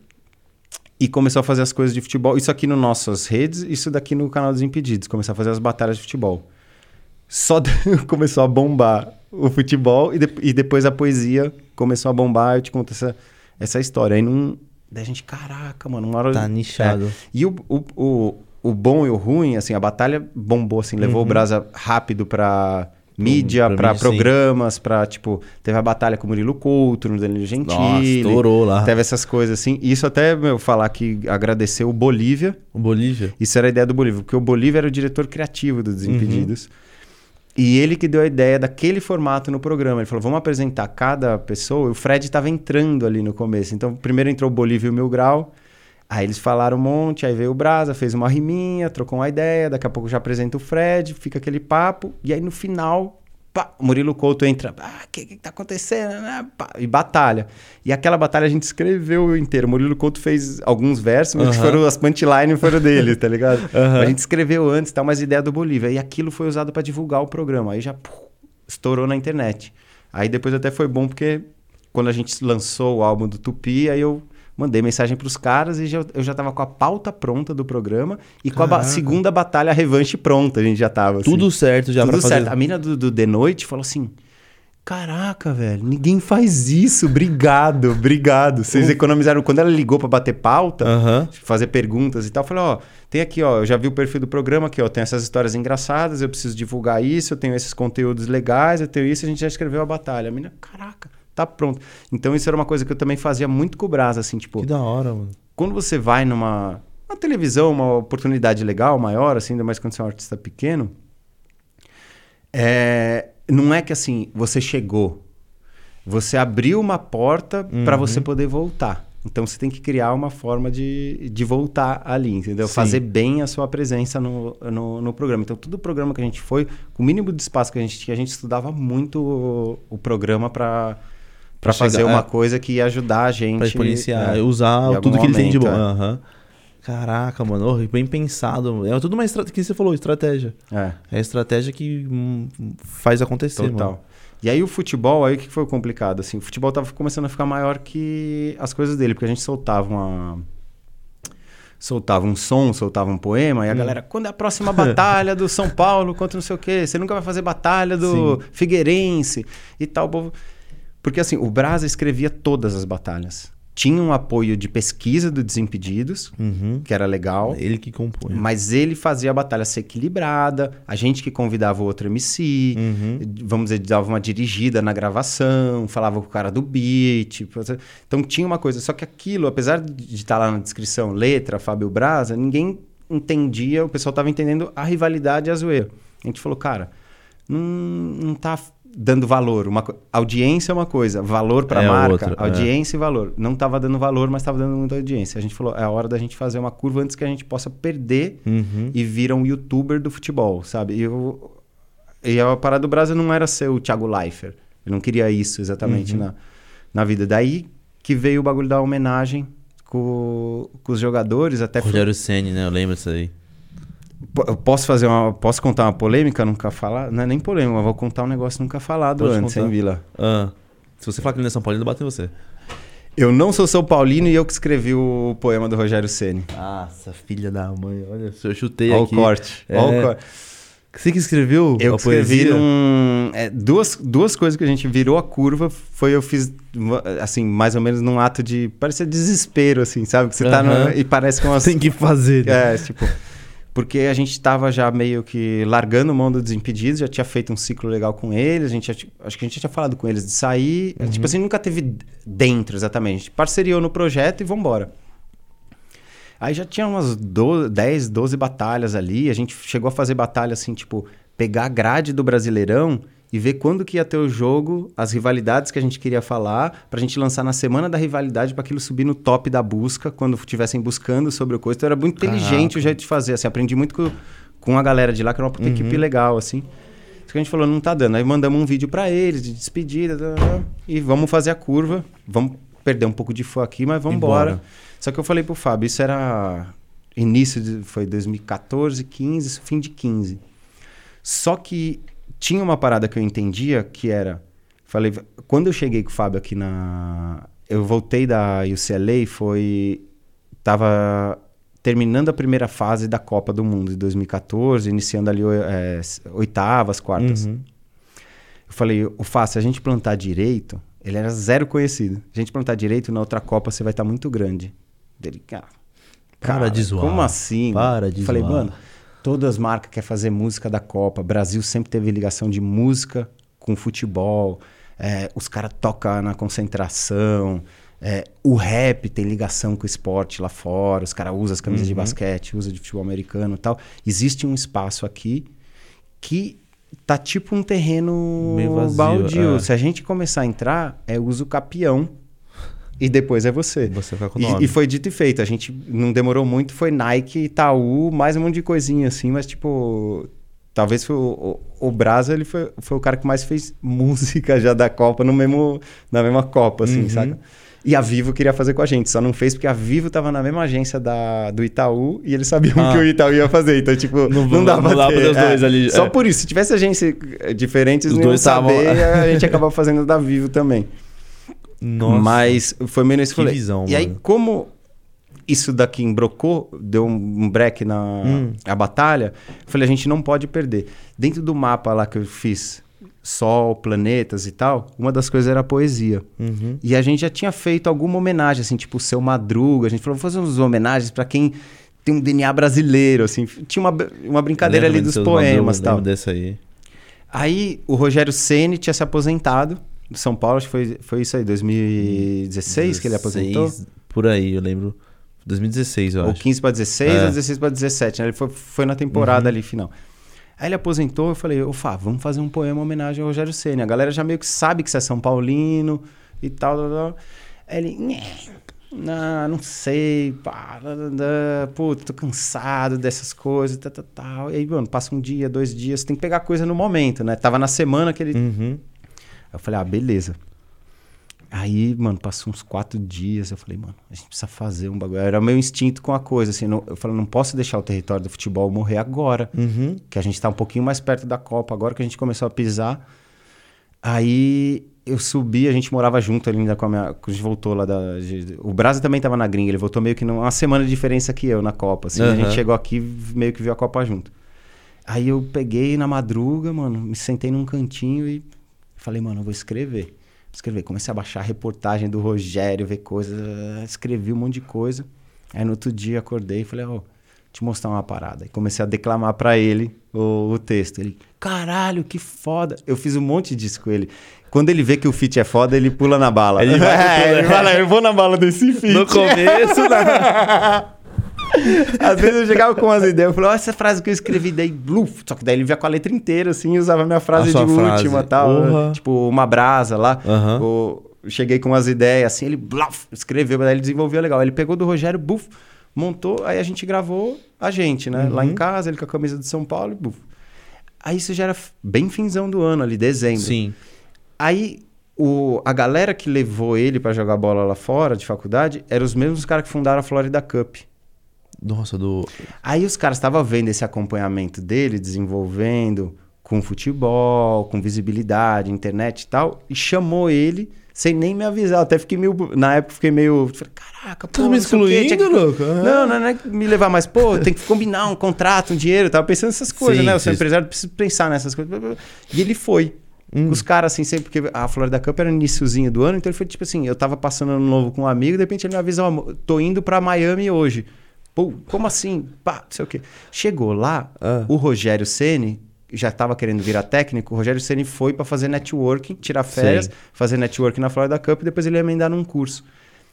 Speaker 2: e começou a fazer as coisas de futebol. Isso aqui nas nossas redes, isso daqui no canal dos Impedidos, começou a fazer as batalhas de futebol só começou a bombar o futebol e, de, e, depois a poesia começou a bombar. Eu te conto essa, essa história. Aí não. Daí a gente, caraca, mano, uma hora.
Speaker 1: Tá nichado. É.
Speaker 2: E o, o, o, o, bom e o ruim, assim, a batalha bombou, assim, levou uhum. o Brasa rápido pra mídia, para pra, programas, pra, tipo, teve a batalha com o Murilo Couto, no Danilo Gentili.
Speaker 1: Estourou lá.
Speaker 2: Teve essas coisas assim. E isso até, meu, falar que agradecer o Bolívia.
Speaker 1: O Bolívia?
Speaker 2: Isso era a ideia do Bolívia, porque o Bolívia era o diretor criativo do Desimpedidos. Uhum. E ele que deu a ideia daquele formato no programa. Ele falou: vamos apresentar cada pessoa. E o Fred estava entrando ali no começo. Então, primeiro entrou o Bolívia e o Mil Grau. Aí eles falaram um monte, aí veio o Brasa, fez uma riminha, trocou uma ideia. Daqui a pouco já apresenta o Fred, fica aquele papo. E aí no final Pá, Murilo Couto entra, ah, o que, que tá acontecendo? Né? Pá, e batalha. E aquela batalha a gente escreveu inteiro. Murilo Couto fez alguns versos, mas foram, as punchlines foram dele, tá ligado? A gente escreveu antes, tá, umas ideias do Bolívia. E aquilo foi usado para divulgar o programa. Aí já estourou na internet. Aí depois até foi bom porque quando a gente lançou o álbum do Tupi, aí eu mandei mensagem para os caras e já, eu já tava com a pauta pronta do programa e Caraca. com a segunda batalha a revanche pronta, a gente já tava.
Speaker 1: Assim. Tudo certo já
Speaker 2: Tudo certo. A mina do, do The Noite falou assim: Caraca, velho, ninguém faz isso. Obrigado, obrigado. Vocês economizaram. Quando ela ligou para bater pauta, uhum. fazer perguntas e tal, eu falei: Ó, tem aqui, ó, eu já vi o perfil do programa aqui, ó, tem essas histórias engraçadas, eu preciso divulgar isso, eu tenho esses conteúdos legais, eu tenho isso, a gente já escreveu a batalha. A mina, caraca tá pronto. Então isso era uma coisa que eu também fazia muito com o Brasa, assim, tipo...
Speaker 1: Que da hora, mano.
Speaker 2: Quando você vai numa uma televisão, uma oportunidade legal, maior, assim, ainda mais quando você é um artista pequeno, é, não é que, assim, você chegou, você abriu uma porta uhum. para você poder voltar. Então você tem que criar uma forma de, de voltar ali, entendeu? Sim. Fazer bem a sua presença no, no, no, programa. Então, todo o programa que a gente foi, com o mínimo de espaço que a gente tinha, a gente estudava muito o, o programa para para fazer uma é, coisa que ia ajudar a gente. Para
Speaker 1: exponenciar, é, usar tudo que ele tem de bom. É. Uhum. Caraca, mano, bem pensado. É tudo uma estratégia, que você falou, estratégia. É. É a estratégia que hum, faz acontecer, Total. Mano.
Speaker 2: E aí o futebol, aí o que foi complicado, assim, o futebol tava começando a ficar maior que as coisas dele, porque a gente soltava uma soltava um som, soltava um poema, e a hum. galera, quando é a próxima batalha do São Paulo contra não sei o quê? Você nunca vai fazer batalha do Sim. Figueirense e tal, porque assim, o Brasa escrevia todas as batalhas tinha um apoio de pesquisa do Desimpedidos, uhum. que era legal.
Speaker 1: Ele que compunha.
Speaker 2: Mas ele fazia a batalha ser equilibrada, a gente que convidava o outro MC, uhum. vamos dizer, dava uma dirigida na gravação, falava com o cara do beat. Então tinha uma coisa. Só que aquilo, apesar de estar lá na descrição, letra, Fábio Braza, ninguém entendia, o pessoal estava entendendo a rivalidade e a zoeira. A gente falou, cara, não, não tá dando valor. Uma, audiência é uma coisa, valor para a é marca, outra, é. audiência é. e valor. Não estava dando valor, mas estava dando muita audiência. A gente falou, é a hora da gente fazer uma curva antes que a gente possa perder uhum. e vir um youtuber do futebol, sabe? E, eu, e a parada do Brasil não era ser o Thiago Leifert. Eu não queria isso exatamente uhum. na, na vida. Daí que veio o bagulho da homenagem com, com os jogadores. Até
Speaker 1: Rogério foi... Senni, né? Eu lembro disso aí.
Speaker 2: Posso fazer uma. Posso contar uma polêmica nunca falar? Não é nem polêmica, eu vou contar um negócio nunca falado Pode antes, contar. hein, Vila?
Speaker 1: Ah, se você falar que ele é São Paulino, bate em você.
Speaker 2: Eu não sou São Paulino e eu que escrevi o poema do Rogério Ceni.
Speaker 1: Nossa, filha da mãe. Olha, eu chutei
Speaker 2: Olha
Speaker 1: aqui.
Speaker 2: O corte. É... Olha o corte.
Speaker 1: Você que escreveu?
Speaker 2: Eu que escrevi num. É, duas, duas coisas que a gente virou a curva foi eu fiz, assim, mais ou menos num ato de. Parecia desespero, assim, sabe? Que você uhum. tá no, E parece que umas.
Speaker 1: Tem que fazer.
Speaker 2: Né? É, tipo porque a gente estava já meio que largando mão do Desimpedidos, já tinha feito um ciclo legal com eles, a gente já, acho que a gente já tinha falado com eles de sair, uhum. tipo assim, nunca teve dentro exatamente, parceriou no projeto e vambora. Aí já tinha umas 12, 10, 12 batalhas ali, a gente chegou a fazer batalha assim, tipo, pegar a grade do Brasileirão e ver quando que ia ter o jogo, as rivalidades que a gente queria falar, pra gente lançar na semana da rivalidade para aquilo subir no top da busca, quando estivessem buscando sobre o coisa. Então era muito Caraca. inteligente o jeito de fazer, assim, aprendi muito com, com a galera de lá, que era uma puta uhum. equipe legal, assim. Isso que a gente falou, não tá dando. Aí mandamos um vídeo para eles de despedida, tá, tá, tá, e vamos fazer a curva, vamos perder um pouco de fã aqui, mas vamos embora. Só que eu falei pro Fábio, isso era início de, foi 2014, 15, fim de 15. Só que tinha uma parada que eu entendia que era. Falei, quando eu cheguei com o Fábio aqui na. Eu voltei da UCLA, foi. Tava terminando a primeira fase da Copa do Mundo de 2014, iniciando ali é, oitavas, quartas. Uhum. Eu falei, o Fá, se a gente plantar direito, ele era zero conhecido. Se a gente plantar direito, na outra Copa você vai estar muito grande. Dele, cara,
Speaker 1: Para de zoar.
Speaker 2: Como assim?
Speaker 1: Para de
Speaker 2: Falei,
Speaker 1: zoar.
Speaker 2: mano, Todas as marcas querem fazer música da Copa. Brasil sempre teve ligação de música com futebol. É, os caras tocam na concentração. É, o rap tem ligação com o esporte lá fora. Os caras usam as camisas uhum. de basquete, usam de futebol americano e tal. Existe um espaço aqui que tá tipo um terreno vazio, baldio. É. Se a gente começar a entrar, é uso capião e depois é você.
Speaker 1: Você fica com o
Speaker 2: nome. E, e, foi dito e feito. A gente não demorou muito, foi Nike, Itaú, mais um monte de coisinha assim, mas tipo. Talvez foi o, o, o Brasa, ele foi, foi o cara que mais fez música já da Copa no mesmo, na mesma Copa, assim, uhum. saca? E a Vivo queria fazer com a gente, só não fez porque a Vivo tava na mesma agência da, do Itaú e eles sabiam ah. que o Itaú ia fazer. Então, tipo, não, não dava
Speaker 1: pra ter. Os dois é, ali.
Speaker 2: Só é. por isso. Se tivesse agência diferentes, os dois saber, tavam... a gente acabava fazendo da Vivo também. Nossa. Mas foi meio nesse que falei. Visão, e aí, como isso daqui embrocou, deu um break na hum. a batalha, eu falei, a gente não pode perder. Dentro do mapa lá que eu fiz, Sol, planetas e tal, uma das coisas era a poesia. Uhum. E a gente já tinha feito alguma homenagem, assim, tipo o Seu Madruga. A gente falou, vamos fazer umas homenagens para quem tem um DNA brasileiro, assim. Tinha uma, uma brincadeira ali dos poemas e tal.
Speaker 1: Desse aí.
Speaker 2: Aí o Rogério Ceni tinha se aposentado do São Paulo, acho que foi, foi isso aí, 2016 16, que ele aposentou?
Speaker 1: Por aí, eu lembro. 2016, eu
Speaker 2: ou
Speaker 1: acho.
Speaker 2: Ou 15 para 16 é. ou 16 para 17, né? Ele foi, foi na temporada uhum. ali final. Aí ele aposentou, eu falei, ô Fá, vamos fazer um poema em homenagem ao Rogério Senna. A galera já meio que sabe que você é São Paulino e tal. Aí ele, não, não sei, pá, pô, tô cansado dessas coisas, tal, tal, tal. E aí, mano, passa um dia, dois dias, tem que pegar coisa no momento, né? Tava na semana que ele...
Speaker 1: Uhum
Speaker 2: eu falei, ah, beleza. Aí, mano, passou uns quatro dias. Eu falei, mano, a gente precisa fazer um bagulho. Era meu instinto com a coisa, assim. Não, eu falei, não posso deixar o território do futebol morrer agora.
Speaker 1: Uhum.
Speaker 2: Que a gente tá um pouquinho mais perto da Copa, agora que a gente começou a pisar. Aí eu subi, a gente morava junto ali ainda com a minha. A gente voltou lá da. o Brasa também tava na gringa, ele voltou meio que numa semana de diferença que eu na Copa. Assim, A
Speaker 1: Aham.
Speaker 2: gente chegou aqui meio que viu a Copa junto. Aí eu peguei na madruga, mano, me sentei num cantinho e falei, mano, eu vou escrever. Vou escrever. Comecei a baixar a reportagem do Rogério, ver coisas. Escrevi um monte de coisa. Aí no outro dia acordei e falei, ó, te mostrar uma parada. E comecei a declamar pra ele o, o texto. Ele, caralho, que foda. Eu fiz um monte disso com ele. Quando ele vê que o feat é foda, ele pula na bala.
Speaker 1: Ele vai
Speaker 2: É, ele fala, eu vou na bala desse feat.
Speaker 1: No começo, né?
Speaker 2: Às vezes eu chegava com umas ideias, eu falava, essa frase que eu escrevi, daí, bluf. Só que daí ele via com a letra inteira, assim, e usava a minha frase
Speaker 1: A
Speaker 2: de
Speaker 1: frase.
Speaker 2: última e tal.
Speaker 1: Porra.
Speaker 2: Tipo, uma brasa lá.
Speaker 1: Aham.
Speaker 2: O- cheguei com umas ideias, assim, ele bluf, escreveu, daí ele desenvolveu legal. Ele pegou do Rogério, buf, montou, aí a gente gravou a gente, né? Lá
Speaker 1: Uhum.
Speaker 2: em casa, ele com a camisa de São Paulo buf. Aí isso já era bem finzão do ano, ali, dezembro.
Speaker 1: Sim.
Speaker 2: Aí o, a galera que levou ele pra jogar bola lá fora, de faculdade, eram os mesmos caras que fundaram a Florida Cup.
Speaker 1: Nossa, do.
Speaker 2: Aí os caras estavam vendo esse acompanhamento dele, desenvolvendo com futebol, com visibilidade, internet e tal, e chamou ele sem nem me avisar. Eu até fiquei meio. Na época fiquei meio. Falei, caraca, pô.
Speaker 1: Tá me
Speaker 2: não sei o quê, tinha que-
Speaker 1: excluindo, louco? Ah.
Speaker 2: Não, não, não é me levar mais, pô, tem que combinar um contrato, um dinheiro. Eu tava pensando nessas coisas,
Speaker 1: Sim,
Speaker 2: né? Eu sou empresário, preciso pensar nessas coisas. E ele foi.
Speaker 1: Hum.
Speaker 2: Os caras, assim, sempre, porque a Florida Cup era no iniciozinho do ano, então ele foi tipo assim: eu tava passando ano novo com um amigo, de repente ele me avisa: ó, tô indo pra Miami hoje. Pô, como assim? Pá, não sei o quê. Chegou lá,
Speaker 1: Ah.
Speaker 2: o Rogério Ceni já estava querendo virar técnico. O Rogério Ceni foi pra fazer networking, tirar férias,
Speaker 1: Sei.
Speaker 2: fazer networking na Florida Cup e depois ele ia emendar num curso.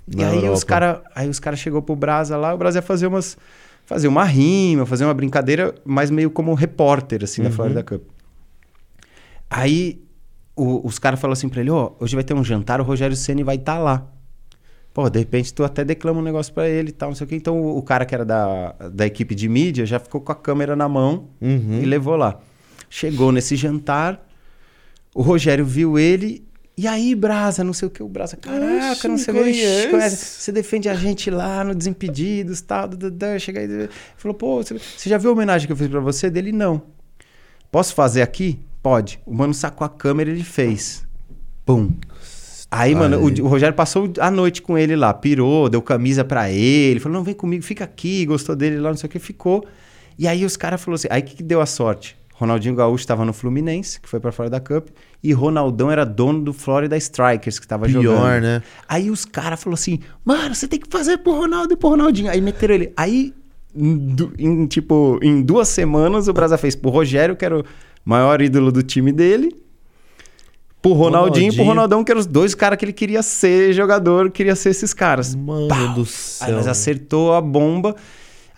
Speaker 1: Na
Speaker 2: e aí
Speaker 1: Europa.
Speaker 2: os cara, aí os caras chegou pro Brasa lá, o Brasa ia fazer umas fazer uma rima, fazer uma brincadeira, mas meio como repórter assim
Speaker 1: Uhum.
Speaker 2: da Florida Cup. Aí o- os caras falaram assim pra ele, ó, hoje vai ter um jantar, o Rogério Ceni vai estar lá. Pô, de repente tu até declama um negócio pra ele e tal, não sei o quê. Então o, o cara que era da, da equipe de mídia já ficou com a câmera na mão
Speaker 1: Uhum.
Speaker 2: e levou lá. Chegou nesse jantar, o Rogério viu ele. E aí, Brasa, não sei o que, o Brasa, caraca,
Speaker 1: Oxe,
Speaker 2: não sei o que,
Speaker 1: conhece.
Speaker 2: você defende a gente lá no Desimpedidos, tal, dadadã, chega aí, falou, pô, você, você já viu a homenagem que eu fiz pra você? Dele, não. Posso fazer aqui? Pode. O mano sacou a câmera e ele fez. Pum. Aí, mano, o,
Speaker 1: Aí.
Speaker 2: o Rogério passou a noite com ele lá, pirou, deu camisa pra ele, falou, não, vem comigo, fica aqui, gostou dele lá, não sei o que, ficou. E aí os caras falaram assim, aí o que, que deu a sorte? Ronaldinho Gaúcho estava no Fluminense, que foi pra fora da Cup, e Ronaldão era dono do Florida Strikers, que tava
Speaker 1: Pior,
Speaker 2: jogando.
Speaker 1: né?
Speaker 2: Aí os caras falaram assim, mano, você tem que fazer pro Ronaldo e pro Ronaldinho. Aí meteram ele. Aí, em, tipo, em duas semanas, o Brasa fez pro Rogério, que era o maior ídolo do time dele, pro Ronaldinho, e pro
Speaker 1: Ronaldinho.
Speaker 2: Ronaldão, que eram os dois caras que ele queria ser jogador, queria ser esses caras.
Speaker 1: Mano
Speaker 2: Pau!
Speaker 1: do
Speaker 2: Aí
Speaker 1: céu.
Speaker 2: nós acertou a bomba.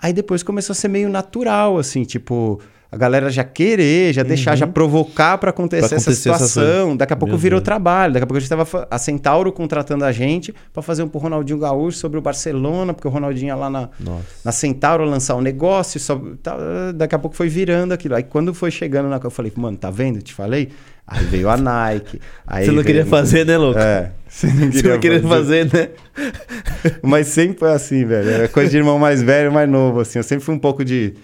Speaker 2: Aí depois começou a ser meio natural, assim, tipo, a galera já querer, já deixar, já provocar pra acontecer,
Speaker 1: Uhum. Acontecer
Speaker 2: essa
Speaker 1: essa
Speaker 2: situação. Daqui a pouco
Speaker 1: Meu
Speaker 2: virou
Speaker 1: Deus.
Speaker 2: trabalho. Daqui a pouco a gente tava fa- a Centauro contratando a gente pra fazer um pro Ronaldinho Gaúcho sobre o Barcelona, porque o Ronaldinho ia lá na,
Speaker 1: Nossa.
Speaker 2: na Centauro lançar um negócio, só, tá, daqui a pouco foi virando aquilo. Aí quando foi chegando na eu falei, mano, tá vendo? Te falei? Aí veio a Nike. Aí
Speaker 1: Você não
Speaker 2: veio-
Speaker 1: queria fazer, né, louco?
Speaker 2: É. Você não
Speaker 1: Você não queria fazer, né?
Speaker 2: mas sempre foi assim, velho. Era coisa de irmão mais velho, mais novo, assim. Eu sempre fui um pouco de.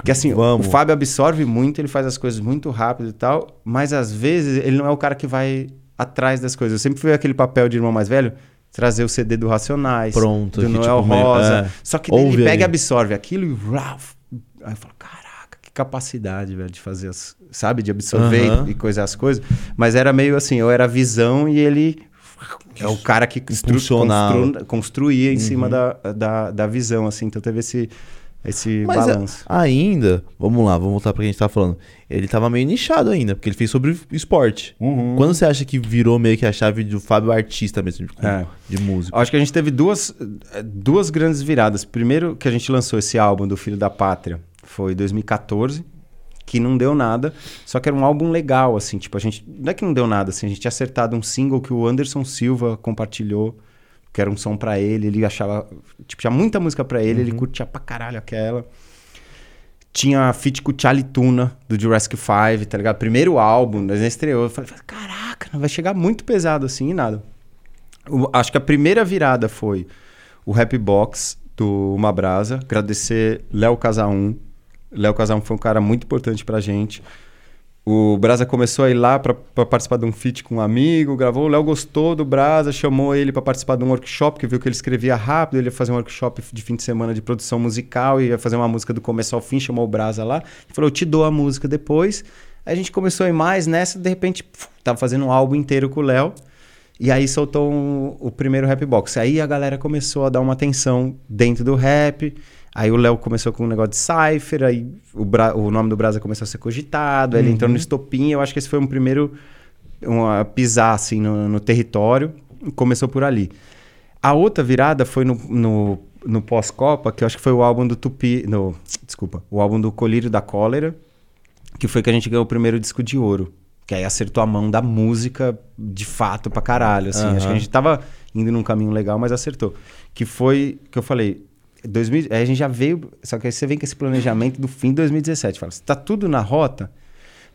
Speaker 2: Porque assim,
Speaker 1: Vamos.
Speaker 2: o Fábio absorve muito, ele faz as coisas muito rápido e tal, mas às vezes ele não é o cara que vai atrás das coisas. Eu sempre fui aquele papel de irmão mais velho, trazer o CD do Racionais,
Speaker 1: Pronto,
Speaker 2: do Noel
Speaker 1: tipo,
Speaker 2: Rosa.
Speaker 1: é.
Speaker 2: Só que ele pega e absorve aquilo e. Aí eu falo, caraca, que capacidade, velho, de fazer as. Sabe, de absorver
Speaker 1: Aham.
Speaker 2: e coisar as coisas. Mas era meio assim, eu era visão e ele. É o cara que constru, constru- construía em cima
Speaker 1: Uhum.
Speaker 2: da, da, da visão, assim. Então teve esse, esse
Speaker 1: Mas a-
Speaker 2: balanço.
Speaker 1: ainda, vamos lá, vamos voltar pra que a gente tava falando. Ele tava meio nichado ainda, porque ele fez sobre esporte.
Speaker 2: Uhum.
Speaker 1: Quando você acha que virou meio que a chave do Fábio artista mesmo, de,
Speaker 2: É.
Speaker 1: de música?
Speaker 2: Acho que a gente teve duas, duas grandes viradas. Primeiro, que a gente lançou esse álbum do Filho da Pátria, foi em 2014, que não deu nada, só que era um álbum legal, assim, tipo, a gente, não é que não deu nada, assim, a gente tinha acertado um single que o Anderson Silva compartilhou, que era um som pra ele, ele achava, tipo, tinha muita música pra ele, ele curtia pra caralho aquela. Tinha feat com o Charlie Tuna, do Jurassic 5, tá ligado? Primeiro álbum, ele estreou. Eu falei, caraca, vai chegar muito pesado assim e nada. acho que a primeira virada foi o Happy Box do Uma Brasa. Agradecer Léo Casaum. Léo Casaum foi um cara muito importante pra gente. O Brasa começou a ir lá para participar de um feat com um amigo, gravou. O Léo gostou do Brasa, chamou ele para participar de um workshop, que viu que ele escrevia rápido. Ele ia fazer um workshop de fim de semana de produção musical, ia fazer uma música do começo ao fim. Chamou o Brasa lá. Ele falou: Eu te dou a música depois. Aí a gente começou a ir mais nessa, de repente, puf, tava fazendo um álbum inteiro com o Léo. E aí soltou um, o primeiro rap box. Aí a galera começou a dar uma atenção dentro do rap. Aí o Léo começou com um negócio de Cypher, aí o, Bra o nome do Brasa começou a ser cogitado, aí uhum. ele entrou no uhum. estopim. Eu acho que esse foi um primeiro uma, pisar assim, no, no território. Começou por ali. A outra virada foi no, no, no pós-Copa, que eu acho que foi o álbum do Tupi. No, desculpa, o álbum do Colírio da Cólera, que foi que a gente ganhou o primeiro disco de ouro. Que aí acertou a mão da música de fato pra caralho. Assim. Uhum. Acho que a gente tava indo num caminho legal, mas acertou. Que foi que eu falei. 2000, aí a gente já veio. Só que aí você vem com esse planejamento do fim de 2017. Fala, se tá tudo na rota,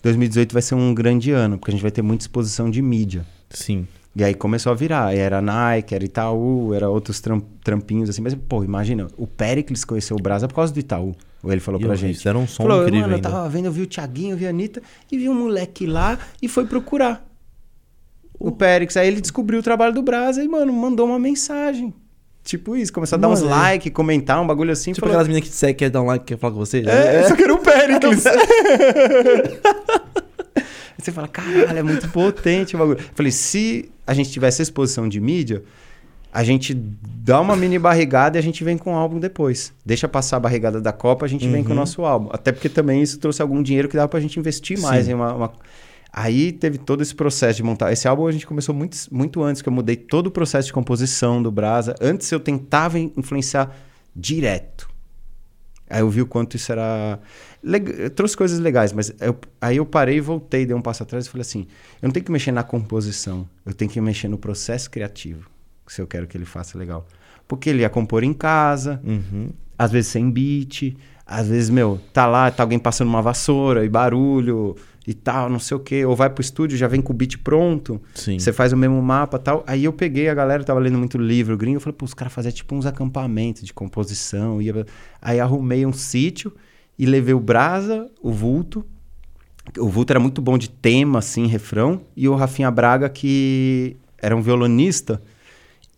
Speaker 2: 2018 vai ser um grande ano, porque a gente vai ter muita exposição de mídia.
Speaker 1: Sim.
Speaker 2: E aí começou a virar. Era Nike, era Itaú, era outros trampinhos assim. Mas, pô, imagina, o Pericles conheceu o Brasa por causa do Itaú. Ou ele falou e pra gente.
Speaker 1: Fizeram um som falou, incrível
Speaker 2: Mano, ainda. eu tava vendo, eu vi o Thiaguinho, eu vi a Anitta, e vi um moleque lá e foi procurar. O, o Périx. Aí ele descobriu o trabalho do Brasa e, mano, mandou uma mensagem. Tipo isso, começou a dar uns é. like, comentar, um bagulho assim.
Speaker 1: Tipo falou... aquelas meninas que segue, quer dar um like, quer falar com você.
Speaker 2: É, é. só que era o Péricles. você fala, caralho, é muito potente o bagulho. Eu falei, se a gente tivesse exposição de mídia, a gente dá uma mini barrigada e a gente vem com o álbum depois. Deixa passar a barrigada da Copa, a gente uhum. vem com o uhum. nosso álbum. Até porque também isso trouxe algum dinheiro que dava pra gente investir mais Sim. em uma, uma... Aí teve todo esse processo de montar. Esse álbum a gente começou muito, muito antes, que eu mudei todo o processo de composição do Brasa. Antes eu tentava influenciar direto. Aí eu vi o quanto isso era. Leg... Trouxe coisas legais, mas eu... aí eu parei e voltei, dei um passo atrás e falei assim: eu não tenho que mexer na composição, eu tenho que mexer no processo criativo se eu quero que ele faça legal. Porque ele ia compor em casa, uhum. às vezes sem beat, às vezes, meu, tá lá, tá alguém passando uma vassoura e barulho e tal, não sei o quê. Ou vai pro estúdio, já vem com o beat pronto. Sim. Você faz o mesmo mapa tal. Aí eu peguei, a galera tava lendo muito livro gringo, eu falei, pô, os caras faziam tipo uns acampamentos de composição. Ia... Aí arrumei um sítio e levei o Brasa, o Vulto. O Vulto era muito bom de tema, assim, refrão. E o Rafinha Braga, que era um violonista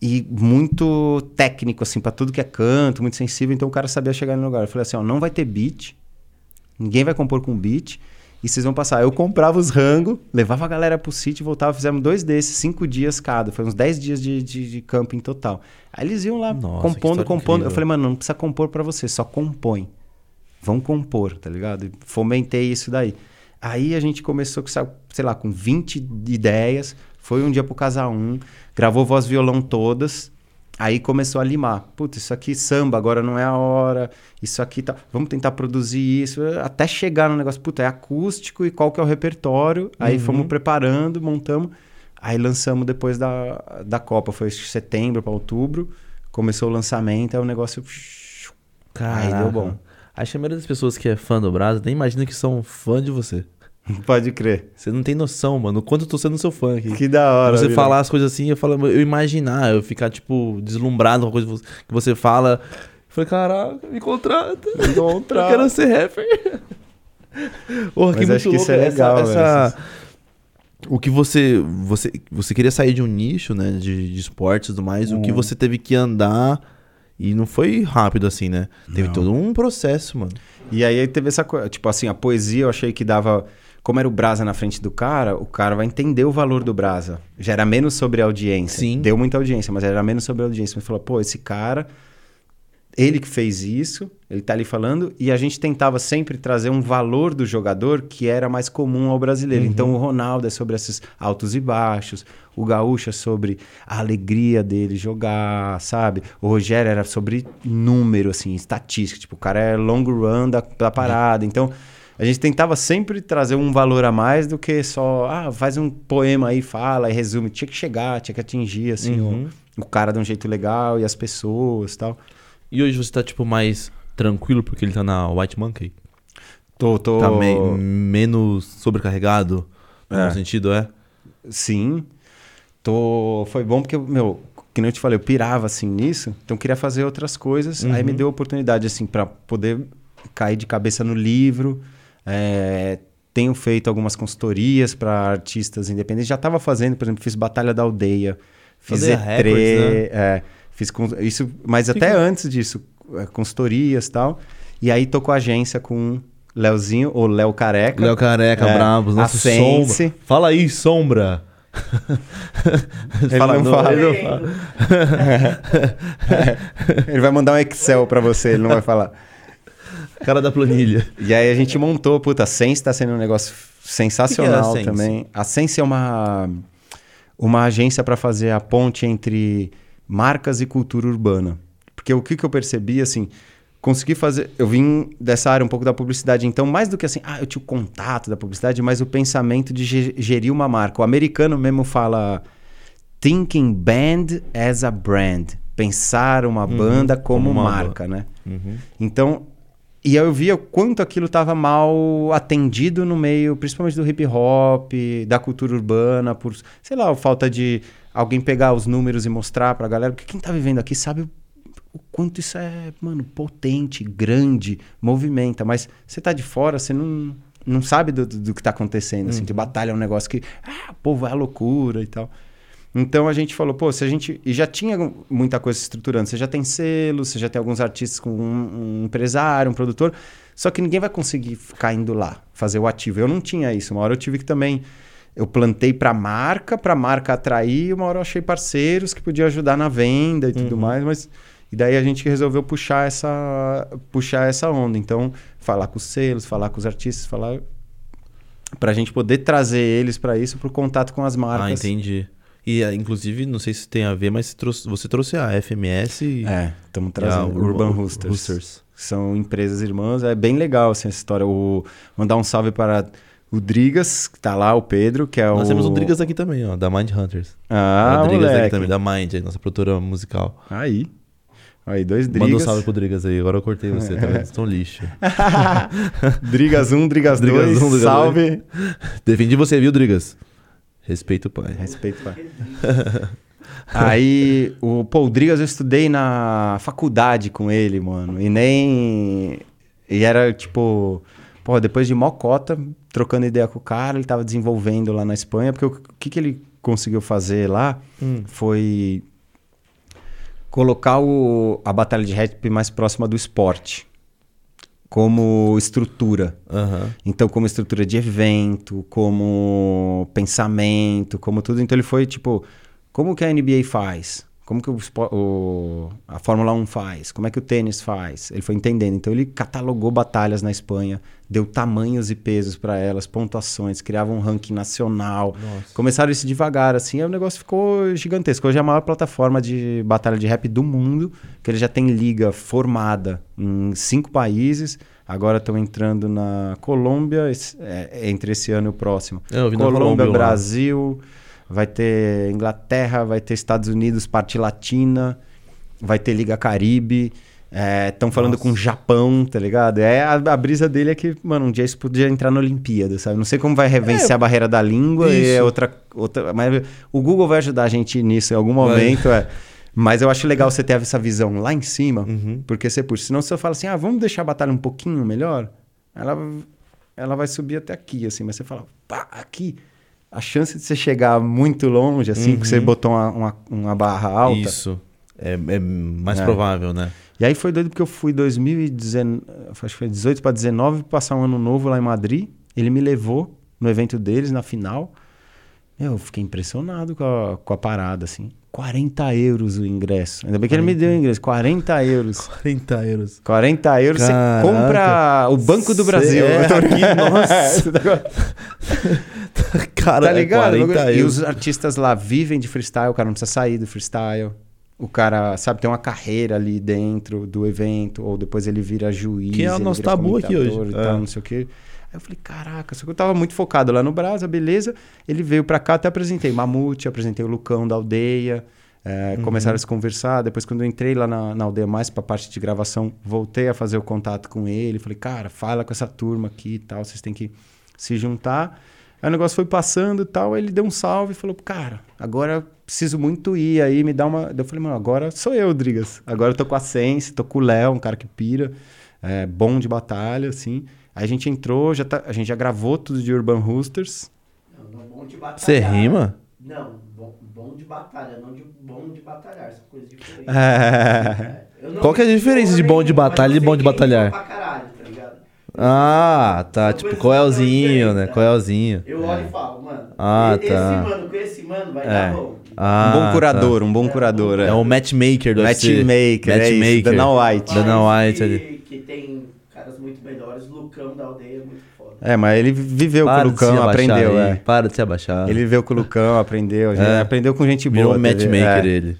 Speaker 2: e muito técnico, assim, para tudo que é canto, muito sensível. Então o cara sabia chegar no lugar. Eu falei assim: ó, não vai ter beat, ninguém vai compor com beat, e vocês vão passar. Eu comprava os rango, levava a galera pro sítio, voltava, fizemos dois desses, cinco dias cada. Foi uns dez dias de, de, de camping total. Aí eles iam lá, Nossa, compondo, compondo. Incrível. Eu falei, mano, não precisa compor para você, só compõe. Vão compor, tá ligado? E fomentei isso daí. Aí a gente começou com, sei lá, com 20 ideias. Foi um dia pro Casa 1, gravou voz violão todas. Aí começou a limar. Putz, isso aqui samba, agora não é a hora. Isso aqui tá. Vamos tentar produzir isso. Até chegar no negócio, puta, é acústico e qual que é o repertório. Aí uhum. fomos preparando, montamos. Aí lançamos depois da, da Copa. Foi setembro para outubro. Começou o lançamento, aí o negócio.
Speaker 1: Caraca. Aí deu bom. Acho que a maioria das pessoas que é fã do Brasil nem imagina que são fã de você.
Speaker 2: Pode crer.
Speaker 1: Você não tem noção, mano. O quanto eu tô sendo seu fã aqui.
Speaker 2: Que da hora.
Speaker 1: Você falar as coisas assim, eu, falo, eu imaginar, eu ficar, tipo, deslumbrado com a coisa que você fala. Eu falei, caraca, me contrata. Me contrata. eu quero ser rapper.
Speaker 2: Porra, Mas que acho que isso é legal, essa, essa...
Speaker 1: O que você, você. Você queria sair de um nicho, né? De, de esportes e tudo mais. Hum. O que uhum. você teve que andar. E não foi rápido assim, né? Teve não. todo um processo, mano.
Speaker 2: E aí teve essa coisa. Tipo assim, a poesia eu achei que dava como era o Brasa na frente do cara, o cara vai entender o valor do Brasa. Já era menos sobre a audiência.
Speaker 1: Sim.
Speaker 2: Deu muita audiência, mas era menos sobre a audiência. Mas falou, pô, esse cara, ele que fez isso, ele tá ali falando, e a gente tentava sempre trazer um valor do jogador que era mais comum ao brasileiro. Uhum. Então o Ronaldo é sobre esses altos e baixos, o Gaúcho é sobre a alegria dele jogar, sabe? O Rogério era sobre número, assim, estatística. Tipo, o cara é long run da, da parada. Então a gente tentava sempre trazer um valor a mais do que só, ah, faz um poema aí, fala e resume. Tinha que chegar, tinha que atingir, assim, uhum. o, o, cara de um jeito legal e as pessoas tal.
Speaker 1: E hoje você tá, tipo, mais tranquilo porque ele tá na White Monkey?
Speaker 2: Tô, tô...
Speaker 1: Tá me menos sobrecarregado, no é. sentido, é?
Speaker 2: Sim. Tô... Foi bom porque, meu, que nem eu te falei, eu pirava assim nisso, então eu queria fazer outras coisas. Uhum. Aí me deu a oportunidade, assim, para poder cair de cabeça no livro. É, tenho feito algumas consultorias para artistas independentes. Já estava fazendo, por exemplo, fiz Batalha da Aldeia, fiz E3, né? é, fiz isso, mas até antes disso, é, consultorias e tal. E aí tô com a agência com Leozinho, ou Léo Careca.
Speaker 1: Léo Careca, é, Bravos, nosso Sombra. Fala aí, Sombra.
Speaker 2: ele, fala, não fala. Ele, não fala. ele vai mandar um Excel para você, ele não vai falar.
Speaker 1: Cara da planilha.
Speaker 2: E aí a gente montou, puta, a Sense tá sendo um negócio sensacional que que é a também. A Sense é uma, uma agência para fazer a ponte entre marcas e cultura urbana. Porque o que, que eu percebi, assim, consegui fazer. Eu vim dessa área um pouco da publicidade, então, mais do que assim, ah, eu tinha o contato da publicidade, mas o pensamento de gerir uma marca. O americano mesmo fala thinking band as a brand. Pensar uma uhum, banda como, como uma marca, né? Uhum. Então, e eu via o quanto aquilo estava mal atendido no meio, principalmente do hip hop, da cultura urbana, por, sei lá, falta de alguém pegar os números e mostrar para a galera, porque quem está vivendo aqui sabe o quanto isso é, mano, potente, grande, movimenta. Mas você tá de fora, você não, não sabe do, do, que tá acontecendo. Assim, de uhum. batalha é um negócio que, ah, pô, vai à loucura e tal. Então a gente falou, pô, se a gente. E já tinha muita coisa estruturando. Você já tem selo, você já tem alguns artistas com um, um empresário, um produtor. Só que ninguém vai conseguir ficar indo lá, fazer o ativo. Eu não tinha isso. Uma hora eu tive que também. Eu plantei para marca, para marca atrair. Uma hora eu achei parceiros que podiam ajudar na venda e tudo uhum. mais, mas e daí a gente resolveu puxar essa, puxar essa onda. Então, falar com os selos, falar com os artistas, falar para a gente poder trazer eles para isso, para o contato com as marcas.
Speaker 1: Ah, entendi. E, ah, inclusive, não sei se tem a ver, mas você trouxe, a FMS e...
Speaker 2: É, estamos trazendo Urban, Urban Roosters. Roosters. São empresas irmãs. É bem legal assim, essa história. O, mandar um salve para o Drigas, que tá lá, o Pedro, que é
Speaker 1: Nós
Speaker 2: o...
Speaker 1: Nós temos o Drigas aqui também, ó, da Mind Hunters.
Speaker 2: Ah, o Drigas aqui
Speaker 1: também, da Mind, nossa produtora musical.
Speaker 2: Aí. Aí, dois Drigas.
Speaker 1: Manda um salve pro Drigas aí. Agora eu cortei você, tá vendo? Estão lixo.
Speaker 2: Drigas 1, um, Drigas 2, Drigas um, Drigas salve. Dois.
Speaker 1: Defendi você, viu, Drigas? Respeito o pai.
Speaker 2: Respeito o pai. aí, o, o Drigas eu estudei na faculdade com ele, mano. E nem... E era, tipo... Pô, depois de mocota, trocando ideia com o cara, ele tava desenvolvendo lá na Espanha. Porque o que, que ele conseguiu fazer lá hum. foi colocar o, a batalha de rap mais próxima do esporte como estrutura. Uhum. Então, como estrutura de evento, como pensamento, como tudo. Então, ele foi tipo: como que a NBA faz? Como que o, o, a Fórmula 1 faz? Como é que o tênis faz? Ele foi entendendo. Então ele catalogou batalhas na Espanha, deu tamanhos e pesos para elas, pontuações, criava um ranking nacional. Nossa. Começaram isso devagar, assim, aí o negócio ficou gigantesco. Hoje é a maior plataforma de batalha de rap do mundo, que ele já tem liga formada em cinco países. Agora estão entrando na Colômbia, é, entre esse ano e o próximo.
Speaker 1: É, Colômbia, Colômbia
Speaker 2: Brasil. Vai ter Inglaterra, vai ter Estados Unidos, parte latina, vai ter Liga Caribe. Estão é, falando Nossa. com o Japão, tá ligado? É, a, a, brisa dele é que, mano, um dia isso podia entrar na Olimpíada, sabe? Não sei como vai revencer é, a barreira da língua isso. e é outra, outra. Mas o Google vai ajudar a gente nisso em algum momento. É. Mas eu acho legal você ter essa visão lá em cima, uhum. porque você puxa. Senão você fala assim, ah, vamos deixar a batalha um pouquinho melhor, ela, ela vai subir até aqui, assim. Mas você fala, pá, aqui a chance de você chegar muito longe, assim, uhum. que você botou uma, uma, uma, barra alta.
Speaker 1: Isso. É, é mais é. provável, né?
Speaker 2: E aí foi doido porque eu fui 2019, acho que foi 18 para 19, passar um ano novo lá em Madrid. Ele me levou no evento deles, na final. Eu fiquei impressionado com a, com a parada, assim. 40 euros o ingresso. Ainda bem que 40. ele me deu o ingresso. 40 euros.
Speaker 1: 40 euros.
Speaker 2: 40 euros Caraca. você compra o Banco do Brasil.
Speaker 1: É, aqui, nossa.
Speaker 2: cara, tá ligado? É e os artistas lá vivem de freestyle, o cara não precisa sair do freestyle. O cara, sabe, tem uma carreira ali dentro do evento, ou depois ele vira juiz.
Speaker 1: Que é o nosso tabu aqui hoje.
Speaker 2: Tal, é. não sei o quê. Aí eu falei, caraca, só que eu tava muito focado lá no Brasa, beleza. Ele veio pra cá, até apresentei Mamute, apresentei o Lucão da aldeia. É, uhum. Começaram a se conversar. Depois, quando eu entrei lá na, na aldeia mais pra parte de gravação, voltei a fazer o contato com ele. Falei, cara, fala com essa turma aqui e tal, vocês têm que se juntar. Aí o negócio foi passando e tal, aí ele deu um salve e falou, cara, agora preciso muito ir aí, me dá uma. Eu falei, mano, agora sou eu, Drigas. Agora eu tô com a Sense, tô com o Léo, um cara que pira, é, bom de batalha, assim. Aí a gente entrou, já tá, a gente já gravou tudo de Urban Roosters.
Speaker 1: Não, não bom de batalhar. Você rima?
Speaker 3: Não, bom, bom de batalha, não de bom de batalhar, são coisas diferentes. É.
Speaker 1: É. Qual que é a diferença de bom de batalha e bom de batalhar? Pra caralho, tá ligado? Ah, tá. São tipo, coelzinho, né? Coelzinho.
Speaker 3: Eu olho e falo, mano.
Speaker 1: Ah,
Speaker 3: esse
Speaker 1: tá.
Speaker 3: mano com esse mano vai é. dar bom.
Speaker 2: Ah, um bom curador, tá. um bom é, curador.
Speaker 1: É, o matchmaker do
Speaker 2: Matchmaker,
Speaker 1: matchmaker.
Speaker 2: É isso, Dana White.
Speaker 1: Dana White ali.
Speaker 3: Que tem caras muito melhores, Lucão da aldeia é muito foda.
Speaker 2: É, mas ele viveu Para com o Lucão, aprendeu. É.
Speaker 1: Para de se abaixar.
Speaker 2: Ele viveu com o Lucão, aprendeu. É. Aprendeu com gente boa.
Speaker 1: Virou um matchmaker é. ele.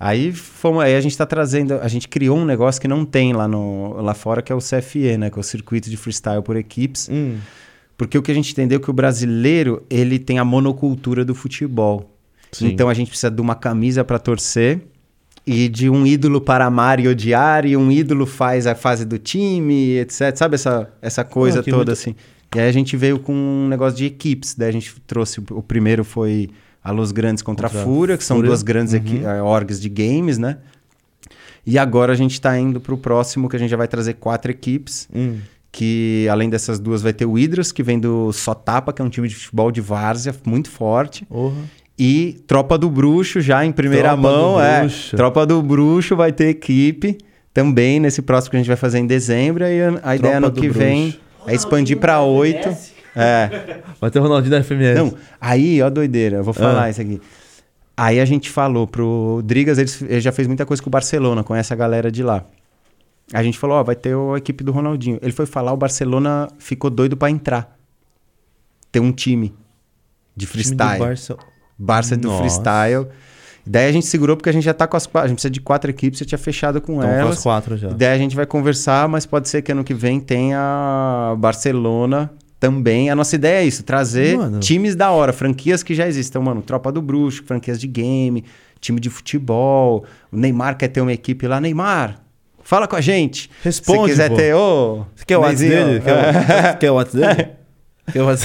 Speaker 2: Aí, fomos, aí a gente está trazendo, a gente criou um negócio que não tem lá, no, lá fora, que é o CFE, né? Que é o Circuito de Freestyle por Equipes.
Speaker 1: Hum.
Speaker 2: Porque o que a gente entendeu é que o brasileiro, ele tem a monocultura do futebol. Sim. Então a gente precisa de uma camisa para torcer e de um ídolo para amar e odiar, e um ídolo faz a fase do time, etc. Sabe essa, essa coisa oh, toda muito... assim? E aí a gente veio com um negócio de equipes. Daí a gente trouxe. O primeiro foi a Los Grandes contra, contra a Fúria, que são Fúria. duas grandes uhum. Eh, orgs de games, né? E agora a gente está indo para o próximo, que a gente já vai trazer quatro equipes.
Speaker 1: Hum.
Speaker 2: Que além dessas duas vai ter o Hydras, que vem do Sotapa, que é um time de futebol de várzea muito forte.
Speaker 1: Uhum.
Speaker 2: E Tropa do Bruxo, já em primeira Tropa mão, é. Tropa do Bruxo vai ter equipe também nesse próximo que a gente vai fazer em dezembro. E a, ideia no que Bruxo. vem é expandir para oito. É.
Speaker 1: Vai ter o Ronaldinho da FMS.
Speaker 2: Não, aí, ó, doideira, eu vou falar ah. isso aqui. Aí a gente falou pro Drigas, ele, ele, já fez muita coisa com o Barcelona, conhece a galera de lá. A gente falou, ó, vai ter a equipe do Ronaldinho. Ele foi falar, o Barcelona ficou doido para entrar. Ter um time de freestyle. Time Barça... Barça do freestyle. Daí a gente segurou porque a gente já tá com as quatro. A gente precisa de quatro equipes, você tinha fechado com então, elas. Com
Speaker 1: as quatro já.
Speaker 2: Daí a gente vai conversar, mas pode ser que ano que vem tenha Barcelona também. A nossa ideia é isso: trazer mano. times da hora, franquias que já existem. Então, mano, Tropa do Bruxo, franquias de game, time de futebol. O Neymar quer ter uma equipe lá. Neymar, fala com a gente.
Speaker 1: Responde. Se
Speaker 2: quiser
Speaker 1: pô.
Speaker 2: ter, ô.
Speaker 1: Você quer o WhatsApp dele? Quer o WhatsApp dele?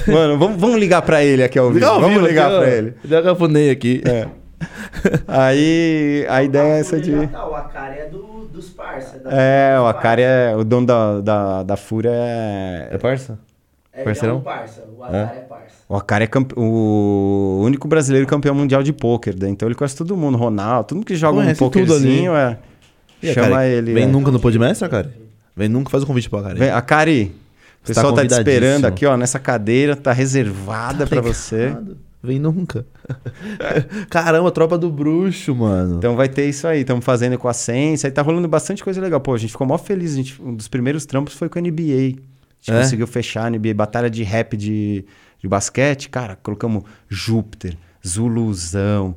Speaker 2: Mano, vamos, vamos ligar pra ele aqui ao vivo. Vamos ligar aqui, pra ele.
Speaker 1: Pro Ney aqui.
Speaker 2: É. Aí a ideia é essa de.
Speaker 3: Tá, o Akari é do, dos parça.
Speaker 2: É, o Akari é. O dono da, da, da Fúria é.
Speaker 1: É parça?
Speaker 3: É, Parceirão? é um parça. O Akari é, é parça. O
Speaker 2: Akari é campe... o único brasileiro campeão mundial de pôquer. Né? Então ele conhece todo mundo. Ronaldo, todo mundo que joga Conhece um pôquerzinho, é. E chama Akari, ele.
Speaker 1: Vem
Speaker 2: é.
Speaker 1: nunca no Podmestre, Akari? Vem nunca, faz o um convite pro Akari.
Speaker 2: Vem, Akari, pessoal tá, tá te esperando aqui, ó, nessa cadeira, tá reservada tá para você.
Speaker 1: Vem nunca. Caramba, tropa do bruxo, mano.
Speaker 2: Então vai ter isso aí. Estamos fazendo com a Sense. Aí tá rolando bastante coisa legal. Pô, a gente ficou mó feliz. A gente, um dos primeiros trampos foi com a NBA. A gente é? conseguiu fechar a NBA, batalha de rap de, de basquete. Cara, colocamos Júpiter, Zuluzão,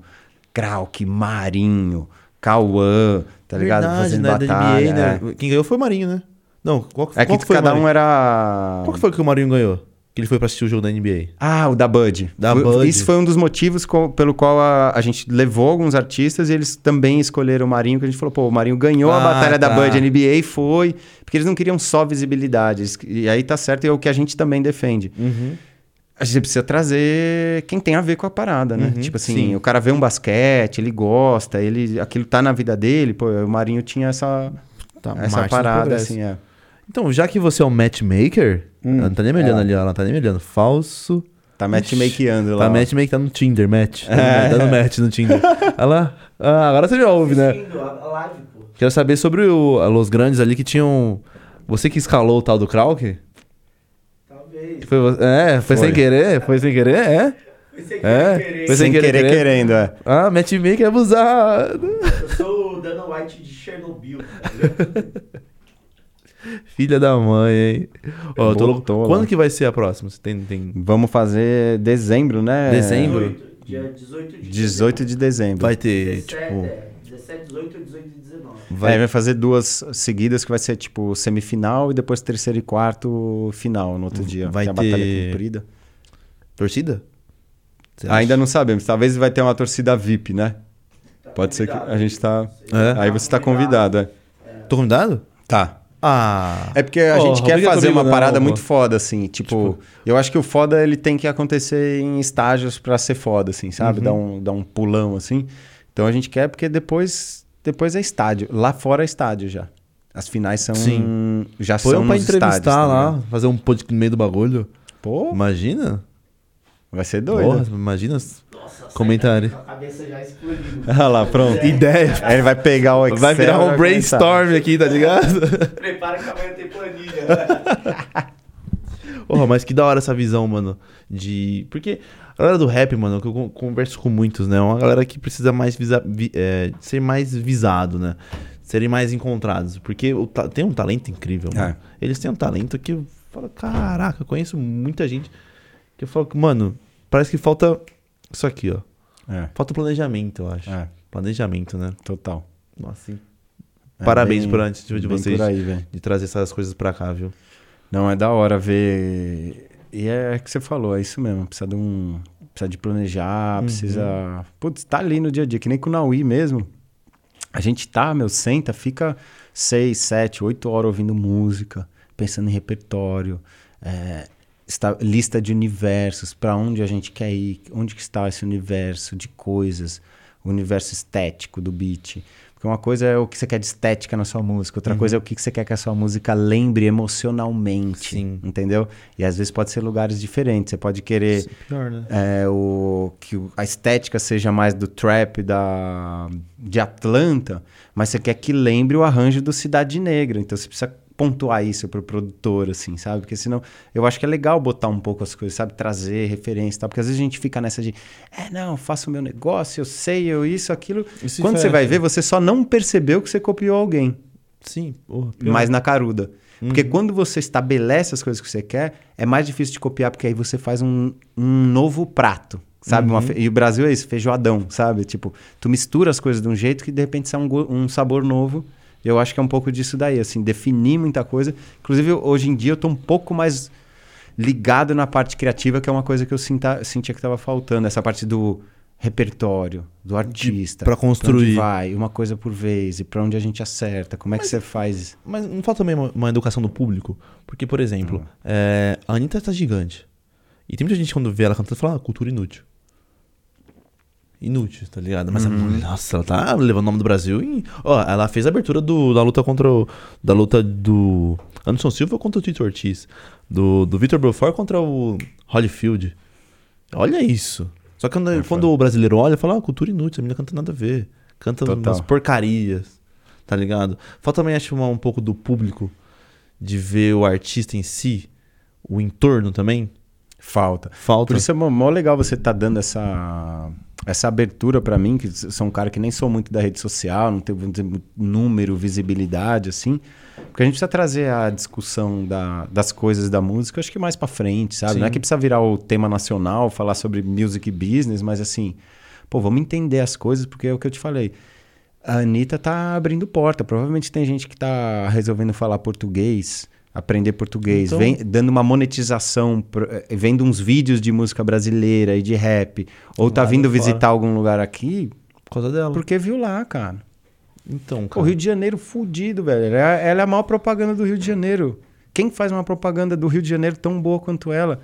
Speaker 2: Krauk, Marinho, Cauã, tá ligado?
Speaker 1: Verdade, Fazendo né? batalha. NBA, né? É. Quem ganhou foi o Marinho, né? Não, qual,
Speaker 2: é
Speaker 1: qual
Speaker 2: que, que cada um era.
Speaker 1: Qual que foi que o Marinho ganhou? Que ele foi pra assistir o jogo da NBA.
Speaker 2: Ah, o da Bud.
Speaker 1: Da foi, Bud.
Speaker 2: Isso foi um dos motivos pelo qual a, a, gente levou alguns artistas e eles também escolheram o Marinho, que a gente falou, pô, o Marinho ganhou ah, a batalha tá. da Bud NBA, foi. Porque eles não queriam só visibilidade. E aí tá certo, e é o que a gente também defende.
Speaker 1: Uhum.
Speaker 2: A gente precisa trazer quem tem a ver com a parada, né? Uhum, tipo assim, sim. o cara vê um basquete, ele gosta, ele aquilo tá na vida dele, pô, o Marinho tinha essa, tá, essa parada, assim, é.
Speaker 1: Então, já que você é um matchmaker, hum, ela não tá nem me olhando é. ali, ela não tá nem me olhando. Falso.
Speaker 2: Tá matchmakeando lá.
Speaker 1: Tá matchmaking, tá no Tinder, match. É. Tá no match no Tinder. Olha lá. Ah, agora você já ouve, né? Quero saber sobre o, Los Grandes ali que tinham. Você que escalou o tal do Krauk?
Speaker 3: Talvez.
Speaker 1: Foi, é, foi, foi, sem querer? Foi sem querer? É?
Speaker 3: Foi sem querer, é?
Speaker 2: querer. Foi sem, sem querer, querer, querendo, é.
Speaker 1: Ah, matchmaker é abusado.
Speaker 3: Eu sou o Dana White de Chernobyl, tá
Speaker 1: Filha da mãe, hein? Ó, Voltou, Quando que vai ser a próxima? Você tem, tem...
Speaker 2: Vamos fazer dezembro, né?
Speaker 1: Dezembro?
Speaker 3: 18, dia 18 de
Speaker 2: 18
Speaker 3: dezembro.
Speaker 2: de dezembro.
Speaker 1: Vai ter,
Speaker 3: 17,
Speaker 1: tipo...
Speaker 3: É, 17, 18, 18 e 19.
Speaker 2: Vai... É, vai fazer duas seguidas que vai ser, tipo, semifinal e depois terceiro e quarto final no outro dia.
Speaker 1: Vai ter... a batalha é comprida. Torcida?
Speaker 2: Ainda não sabemos. Talvez vai ter uma torcida VIP, né? Tá Pode ser que a gente tá... É? Aí você tá convidado, é.
Speaker 1: Tô convidado?
Speaker 2: Tá.
Speaker 1: Ah.
Speaker 2: É porque a oh, gente quer fazer uma parada não, muito foda, assim. Tipo, tipo, eu acho que o foda ele tem que acontecer em estágios para ser foda, assim, sabe? Uhum. Dar, um, dar um pulão, assim. Então a gente quer porque depois, depois é estádio. Lá fora é estádio já. As finais são. Sim. Já Foi são pra entrevistar estádios, tá
Speaker 1: lá, fazer um podcast no meio do bagulho.
Speaker 2: Pô.
Speaker 1: Imagina.
Speaker 2: Vai ser doido. Porra,
Speaker 1: imagina. Nossa, comentário.
Speaker 3: A cabeça já explodiu.
Speaker 2: Olha lá, pronto.
Speaker 1: É. Ideia.
Speaker 2: Aí ele vai pegar o Excel.
Speaker 1: Vai virar um brainstorm aqui, tá ligado?
Speaker 3: Prepara que amanhã tem planilha.
Speaker 1: Porra, mas que da hora essa visão, mano. De. Porque a galera do rap, mano, que eu converso com muitos, né? É uma galera que precisa mais visa... é, ser mais visado, né? Serem mais encontrados. Porque o ta... tem um talento incrível, mano. É. Eles têm um talento que eu falo, caraca, eu conheço muita gente que eu falo, mano, parece que falta isso aqui, ó. É. Falta planejamento, eu acho. É. Planejamento, né?
Speaker 2: Total.
Speaker 1: Nossa, é Parabéns bem, por antes de vocês aí, de trazer essas coisas pra cá, viu?
Speaker 2: Não, é da hora ver. E é que você falou, é isso mesmo. Precisa de um. Precisa de planejar, uhum. precisa. Putz, tá ali no dia a dia, que nem com o Naui mesmo. A gente tá, meu, senta, fica seis, sete, oito horas ouvindo música, pensando em repertório. É, lista de universos, para onde a gente quer ir, onde que está esse universo de coisas, o universo estético do beat. Porque uma coisa é o que você quer de estética na sua música, outra uhum. coisa é o que você quer que a sua música lembre emocionalmente, Sim. entendeu? E às vezes pode ser lugares diferentes. Você pode querer é pior, né? é, o, que a estética seja mais do trap da, de Atlanta, mas você quer que lembre o arranjo do Cidade Negra. Então você precisa pontuar isso pro produtor, assim, sabe? Porque senão eu acho que é legal botar um pouco as coisas, sabe? Trazer referência e tal. Porque às vezes a gente fica nessa de, é, não, faço o meu negócio, eu sei, eu isso, aquilo. Isso Quando você vai ver, você só não percebeu que você copiou alguém.
Speaker 1: Sim,
Speaker 2: porra, Mas na caruda. Uhum. Porque quando você estabelece as coisas que você quer, é mais difícil de copiar, porque aí você faz um, um novo prato. Sabe? Uhum. Uma, e o Brasil é isso, feijoadão, sabe? Tipo, tu mistura as coisas de um jeito que de repente sai um, um sabor novo eu acho que é um pouco disso daí, assim, definir muita coisa. Inclusive, hoje em dia eu estou um pouco mais ligado na parte criativa, que é uma coisa que eu sinta, sentia que estava faltando. Essa parte do repertório, do artista.
Speaker 1: Para construir.
Speaker 2: Pra vai, uma coisa por vez, e para onde a gente acerta, como é mas, que você faz.
Speaker 1: Mas não falta também uma, uma educação do público? Porque, por exemplo, uhum. é, a Anitta está gigante. E tem muita gente quando vê ela cantando fala, ah, cultura inútil inútil, tá ligado? Mas, uhum. nossa, ela tá levando o nome do Brasil em... Ó, ela fez a abertura do, da luta contra o... Da luta do Anderson Silva contra o Tito Ortiz. Do, do Vitor Belfort contra o Holyfield. Olha isso. Só que quando, é quando o brasileiro olha, fala, ah, cultura inútil, a menina canta nada a ver. Canta Total. umas porcarias, tá ligado? Falta também, acho, um pouco do público de ver o artista em si, o entorno também.
Speaker 2: Falta.
Speaker 1: Falta.
Speaker 2: Por isso é mó legal você estar tá dando essa essa abertura para mim, que sou um cara que nem sou muito da rede social, não tenho número, visibilidade, assim, porque a gente precisa trazer a discussão da, das coisas da música, acho que mais para frente, sabe? Sim. Não é que precisa virar o tema nacional, falar sobre music business, mas assim, pô, vamos entender as coisas, porque é o que eu te falei. A Anitta tá abrindo porta. Provavelmente tem gente que tá resolvendo falar português aprender português, então... vem dando uma monetização, eh, vendo uns vídeos de música brasileira e de rap, ou tá vindo visitar algum lugar aqui,
Speaker 1: por causa dela.
Speaker 2: Porque viu lá, cara.
Speaker 1: Então, cara.
Speaker 2: O Rio de Janeiro fudido, velho. Ela, é a maior propaganda do Rio de Janeiro. Quem faz uma propaganda do Rio de Janeiro tão boa quanto ela?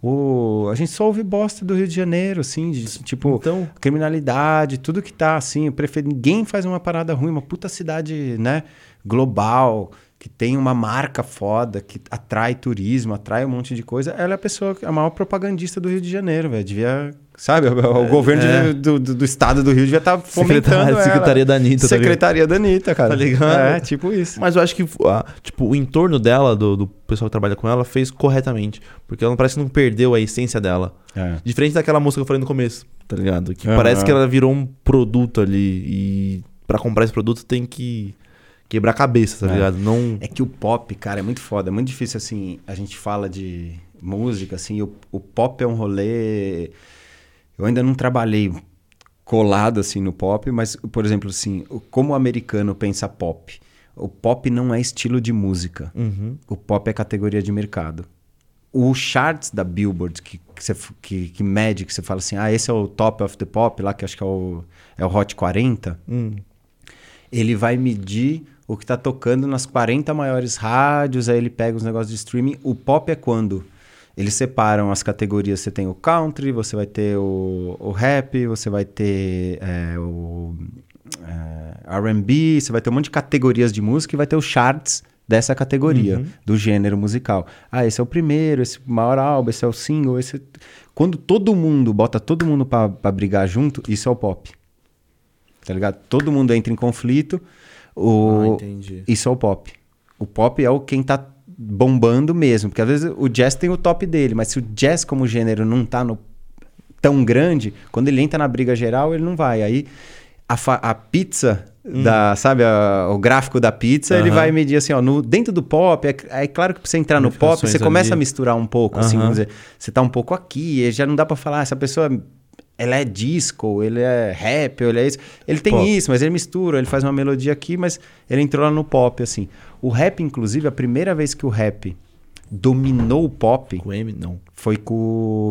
Speaker 2: O, a gente só ouve bosta do Rio de Janeiro, assim, de, tipo, então, criminalidade, tudo que tá assim. Eu prefiro, ninguém faz uma parada ruim, uma puta cidade, né, global, que tem uma marca foda, que atrai turismo, atrai um monte de coisa, ela é a pessoa, a maior propagandista do Rio de Janeiro, velho. Devia, sabe, o, o é, governo é. de, do, do, estado do Rio devia estar tá fomentando
Speaker 1: Secretaria, Secretaria da Anitta.
Speaker 2: Tá Secretaria tá da Anitta, cara.
Speaker 1: Tá ligado?
Speaker 2: É, tipo isso.
Speaker 1: Mas eu acho que tipo, o entorno dela, do, do pessoal que trabalha com ela, fez corretamente. Porque ela parece que não perdeu a essência dela. É. Diferente daquela música que eu falei no começo, tá ligado? Que uhum. parece que ela virou um produto ali. E para comprar esse produto tem que quebrar a cabeça, tá é. ligado? Não...
Speaker 2: É que o pop, cara, é muito foda. É muito difícil, assim, a gente fala de música, assim, o, o pop é um rolê... Eu ainda não trabalhei colado, assim, no pop, mas, por exemplo, assim, como o americano pensa pop? O pop não é estilo de música.
Speaker 1: Uhum.
Speaker 2: O pop é categoria de mercado. O charts da Billboard, que, que, você, que, que mede, que você fala assim, ah, esse é o top of the pop, lá que acho que é o, é o Hot 40,
Speaker 1: hum.
Speaker 2: ele vai medir o que tá tocando nas 40 maiores rádios, aí ele pega os negócios de streaming. O pop é quando? Eles separam as categorias. Você tem o country, você vai ter o, o rap, você vai ter é, o é, RB, você vai ter um monte de categorias de música e vai ter os charts dessa categoria, uhum. do gênero musical. Ah, esse é o primeiro, esse é o maior álbum, esse é o single, esse... Quando todo mundo bota todo mundo para brigar junto, isso é o pop. Tá ligado? Todo mundo entra em conflito. O... Ah, isso é o pop. O pop é o quem tá bombando mesmo. Porque às vezes o jazz tem o top dele, mas se o jazz como gênero não tá no tão grande, quando ele entra na briga geral, ele não vai. Aí a, a pizza hum. da, sabe, a, o gráfico da pizza, ele vai medir assim, ó, no, dentro do pop, é, é claro que pra você entrar no pop, você começa ali. a misturar um pouco, assim, vamos dizer, você tá um pouco aqui, já não dá para falar, essa pessoa ela é disco, ele é rap, ele é isso. Ele tem pop. isso, mas ele mistura, ele faz uma melodia aqui, mas ele entrou lá no pop, assim. O rap, inclusive, a primeira vez que o rap dominou o pop...
Speaker 1: Com M, não.
Speaker 2: Foi com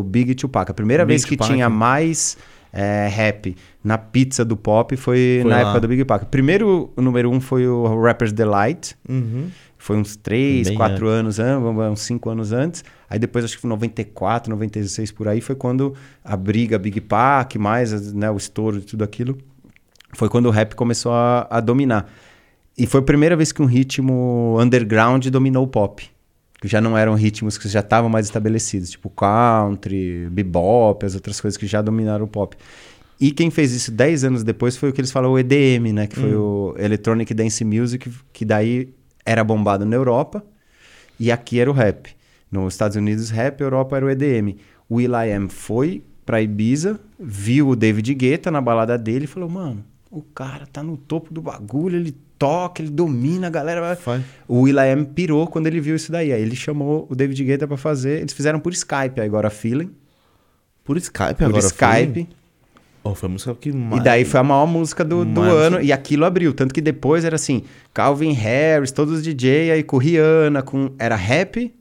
Speaker 2: o Big Tupac. A primeira Big vez que Tupac. tinha mais é, rap na pizza do pop foi, foi na lá. época do Big Tupac. Primeiro, o número um foi o Rapper's Delight.
Speaker 1: Uhum.
Speaker 2: Foi uns 3, 4 anos, uns 5 anos antes. Aí depois, acho que foi 94, 96 por aí, foi quando a briga Big Pac, mais né, o estouro de tudo aquilo, foi quando o rap começou a, a dominar. E foi a primeira vez que um ritmo underground dominou o pop. Que já não eram ritmos que já estavam mais estabelecidos, tipo country, bebop, as outras coisas que já dominaram o pop. E quem fez isso 10 anos depois foi o que eles falam o EDM, né? Que foi hum. o Electronic Dance Music, que daí era bombado na Europa e aqui era o rap. Nos Estados Unidos, rap, Europa era o EDM. O Will.i.am foi pra Ibiza, viu o David Guetta na balada dele e falou, mano, o cara tá no topo do bagulho, ele toca, ele domina, a galera vai... O Will.i.am pirou quando ele viu isso daí. Aí ele chamou o David Guetta para fazer, eles fizeram por Skype agora Feeling.
Speaker 1: Por Skype
Speaker 2: por
Speaker 1: agora
Speaker 2: Skype. Feeling?
Speaker 1: Oh, foi a música que
Speaker 2: mais... E daí foi a maior música do, do ano. E aquilo abriu. Tanto que depois era assim: Calvin Harris, todos os DJ, aí com Rihanna, com. Era rap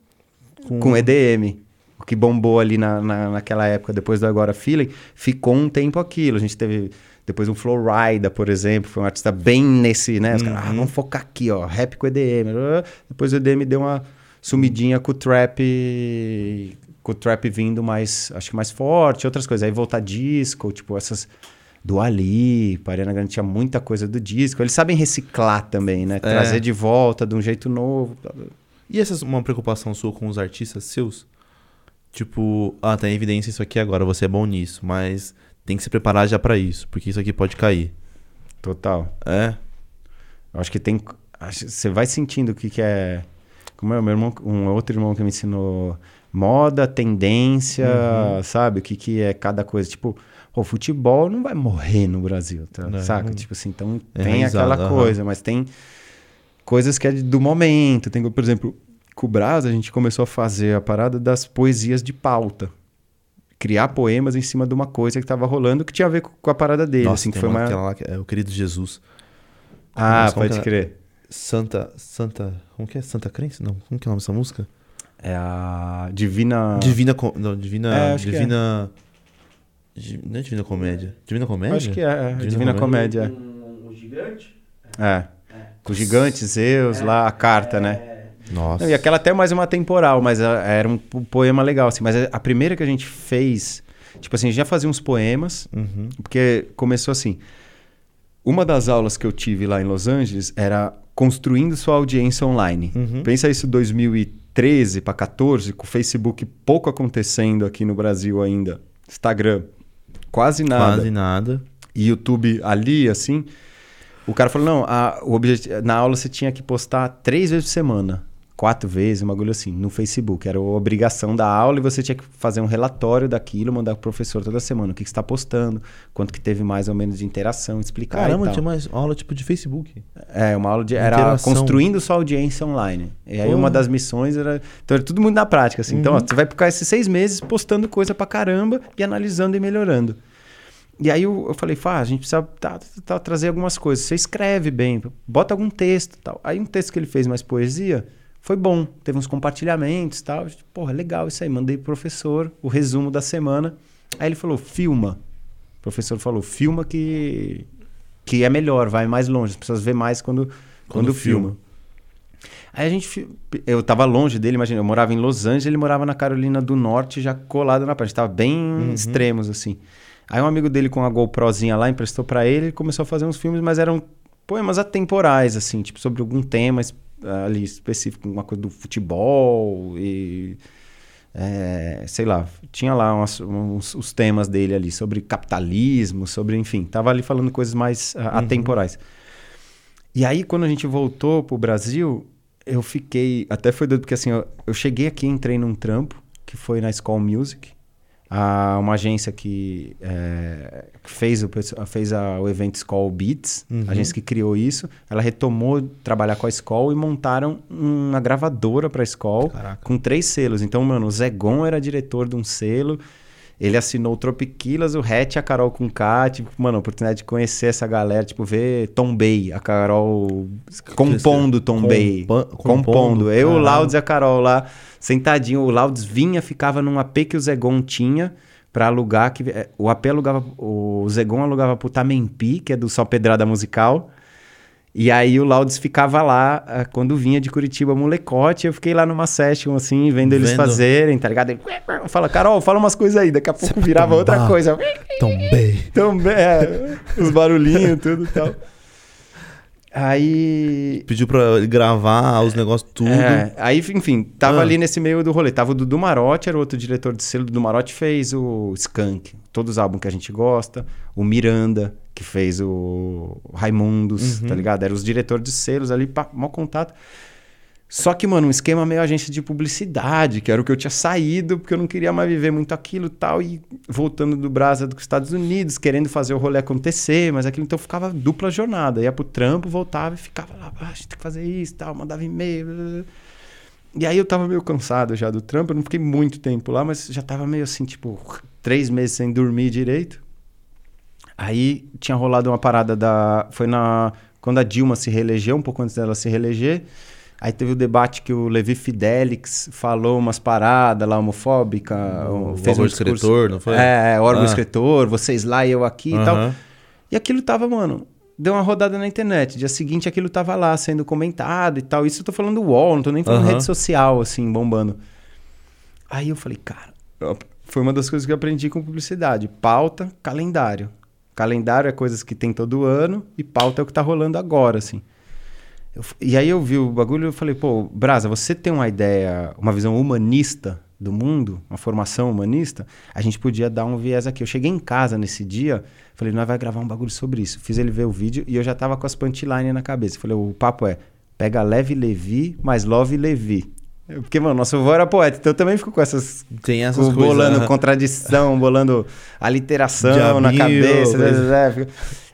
Speaker 2: com, com EDM. O que bombou ali na, na, naquela época, depois do Agora Feeling, ficou um tempo aquilo. A gente teve. Depois um Flowrida, por exemplo, foi um artista bem nesse, né? Os uhum. caras, ah, vamos focar aqui, ó, rap com EDM. Depois o EDM deu uma sumidinha com o trap com o trap vindo mais, acho que mais forte, outras coisas. Aí voltar disco, tipo essas do Ali, Ariana Grande tinha muita coisa do disco. Eles sabem reciclar também, né? É. Trazer de volta de um jeito novo.
Speaker 1: E essa é uma preocupação sua com os artistas seus? Tipo, ah, tá em evidência isso aqui agora, você é bom nisso, mas tem que se preparar já para isso, porque isso aqui pode cair.
Speaker 2: Total.
Speaker 1: É?
Speaker 2: Acho que tem. Você vai sentindo o que, que é. Como é o meu irmão, um outro irmão que me ensinou moda, tendência, uhum. sabe? O que, que é cada coisa. Tipo, o futebol não vai morrer no Brasil, tá? Não, saca? Não. Tipo assim, então é tem aquela uhum. coisa, mas tem coisas que é do momento. Tem, por exemplo, com o Brás, a gente começou a fazer a parada das poesias de pauta. Criar poemas em cima de uma coisa que estava rolando que tinha a ver com a parada dele.
Speaker 1: Nossa,
Speaker 2: assim, que
Speaker 1: foi uma... lá, é o querido Jesus.
Speaker 2: Ah, Nossa, pode crer.
Speaker 1: Santa, Santa, como que é? Santa Crença? Não, como que é o nome dessa música?
Speaker 2: É a Divina.
Speaker 1: Divina. Não, Divina. É, Divina. É. Não é Divina Comédia. Divina Comédia?
Speaker 2: Acho que é. é Divina, Divina Comédia.
Speaker 3: O, o, gigante?
Speaker 2: É. é. Com o gigante, Zeus, lá, a carta, né?
Speaker 1: É. Nossa.
Speaker 2: Não, e aquela até mais uma temporal, mas era um poema legal, assim. Mas a primeira que a gente fez. Tipo assim, já fazia uns poemas,
Speaker 1: uhum.
Speaker 2: porque começou assim. Uma das aulas que eu tive lá em Los Angeles era construindo sua audiência online.
Speaker 1: Uhum.
Speaker 2: Pensa isso 2013. 13 para 14, com o Facebook pouco acontecendo aqui no Brasil ainda, Instagram quase nada.
Speaker 1: Quase nada.
Speaker 2: E YouTube ali, assim. O cara falou: não, a, o objetivo, na aula você tinha que postar três vezes por semana quatro vezes, um bagulho assim, no Facebook. Era a obrigação da aula e você tinha que fazer um relatório daquilo, mandar pro professor toda semana o que, que está postando, quanto que teve mais ou menos de interação, explicar.
Speaker 1: Caramba, tinha mais aula tipo de Facebook.
Speaker 2: É, uma aula de. Era interação. construindo sua audiência online. E aí uma das missões era. Então era tudo muito na prática, assim. Então, uhum. Então, ó, você vai ficar esses seis meses postando coisa pra caramba e analisando e melhorando. E aí eu, eu falei, Fá, a gente precisa tá, tá, trazer algumas coisas. Você escreve bem, bota algum texto tal. Aí um texto que ele fez mais poesia, foi bom, teve uns compartilhamentos e tal. Porra, legal isso aí. Mandei pro professor o resumo da semana. Aí ele falou: filma. O professor falou: filma que, que é melhor, vai mais longe. As pessoas vê mais quando Quando, quando filma. filma. Aí a gente. Eu tava longe dele, imagina, eu morava em Los Angeles, ele morava na Carolina do Norte, já colado na praia. Tava bem uhum. extremos, assim. Aí um amigo dele com a GoProzinha lá emprestou para ele, ele começou a fazer uns filmes, mas eram poemas atemporais, assim, tipo, sobre algum tema ali específico, uma coisa do futebol e. É, sei lá, tinha lá umas, uns, os temas dele ali sobre capitalismo, sobre, enfim, tava ali falando coisas mais uh, uhum. atemporais. E aí, quando a gente voltou pro Brasil, eu fiquei. Até foi doido, porque assim, eu, eu cheguei aqui, entrei num trampo, que foi na School Music a, uma agência que, é, fez, o, fez a, o evento Skoll Beats, uhum. a agência que criou isso, ela retomou trabalhar com a Skoll e montaram uma gravadora para a Skoll com três selos. Então, mano, o Zegon era diretor de um selo, ele assinou o Tropiquilas, o Hatch e a Carol com K, tipo, mano, a oportunidade de conhecer essa galera, tipo, ver Tom Bay, a Carol compondo Tom Compa Bay. Compondo. compondo. Eu, o Louds e a Carol lá sentadinho. O Laudes vinha, ficava num AP que o Zegon tinha para alugar. Que, é, o AP alugava. O Zegon alugava pro Tamempi, que é do Só Pedrada Musical. E aí o Laudes ficava lá uh, quando vinha de Curitiba molecote. Eu fiquei lá numa session, assim, vendo eles vendo. fazerem, tá ligado? Ele fala, Carol, fala umas coisas aí. Daqui a pouco virava outra coisa.
Speaker 1: Tombei.
Speaker 2: Tombei, é, os barulhinhos, tudo e tal. Aí.
Speaker 1: Pediu pra gravar os negócios tudo. É,
Speaker 2: aí, enfim, tava ah. ali nesse meio do rolê. Tava o Dudu Marotti, era o outro diretor de selo. O Dudu Marotti fez o Skunk, todos os álbuns que a gente gosta. O Miranda, que fez o Raimundos, uhum. tá ligado? Eram os diretores de selos ali, pá, mau contato. Só que, mano, um esquema meio agência de publicidade, que era o que eu tinha saído, porque eu não queria mais viver muito aquilo e tal, e voltando do Brasa dos Estados Unidos, querendo fazer o rolê acontecer, mas aquilo então ficava dupla jornada. Ia pro trampo, voltava e ficava lá, ah, a gente tem que fazer isso tal, mandava e-mail. E aí eu tava meio cansado já do trampo, eu não fiquei muito tempo lá, mas já tava meio assim, tipo, três meses sem dormir direito. Aí tinha rolado uma parada da. Foi na. Quando a Dilma se reelegeu, um pouco antes dela se reeleger. Aí teve o debate que o Levi Fidelix falou umas paradas lá homofóbica.
Speaker 1: O, fez o um escritor, não foi?
Speaker 2: É, é órgão ah. escritor, vocês lá e eu aqui e tal. E aquilo tava, mano, deu uma rodada na internet. Dia seguinte aquilo tava lá sendo comentado e tal. Isso eu tô falando do UOL, não tô nem falando rede social, assim, bombando. Aí eu falei, cara, foi uma das coisas que eu aprendi com publicidade. Pauta, calendário. Calendário é coisas que tem todo ano e pauta é o que tá rolando agora, assim. Eu, e aí eu vi o bagulho e falei, pô, Brasa, você tem uma ideia, uma visão humanista do mundo, uma formação humanista, a gente podia dar um viés aqui. Eu cheguei em casa nesse dia, falei, nós vai gravar um bagulho sobre isso. Fiz ele ver o vídeo e eu já tava com as punchline na cabeça. Falei, o papo é, pega leve Levi, mais love Levi. Porque, mano, nosso avô era poeta, então eu também fico com essas.
Speaker 1: Tem essas
Speaker 2: coisas. Bolando contradição, bolando aliteração na cabeça. Né?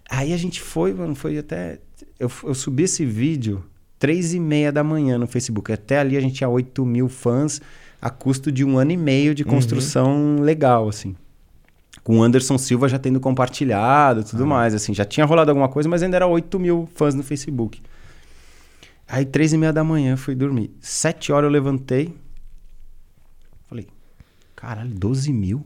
Speaker 2: Aí a gente foi, mano, foi até eu, eu subi esse vídeo três e meia da manhã no Facebook. Até ali a gente tinha 8 mil fãs a custo de um ano e meio de construção uhum. legal, assim. Com o Anderson Silva já tendo compartilhado e tudo ah. mais, assim. Já tinha rolado alguma coisa, mas ainda era 8 mil fãs no Facebook. Aí, três e meia da manhã, fui dormir. Sete horas eu levantei. Falei, caralho, 12 mil?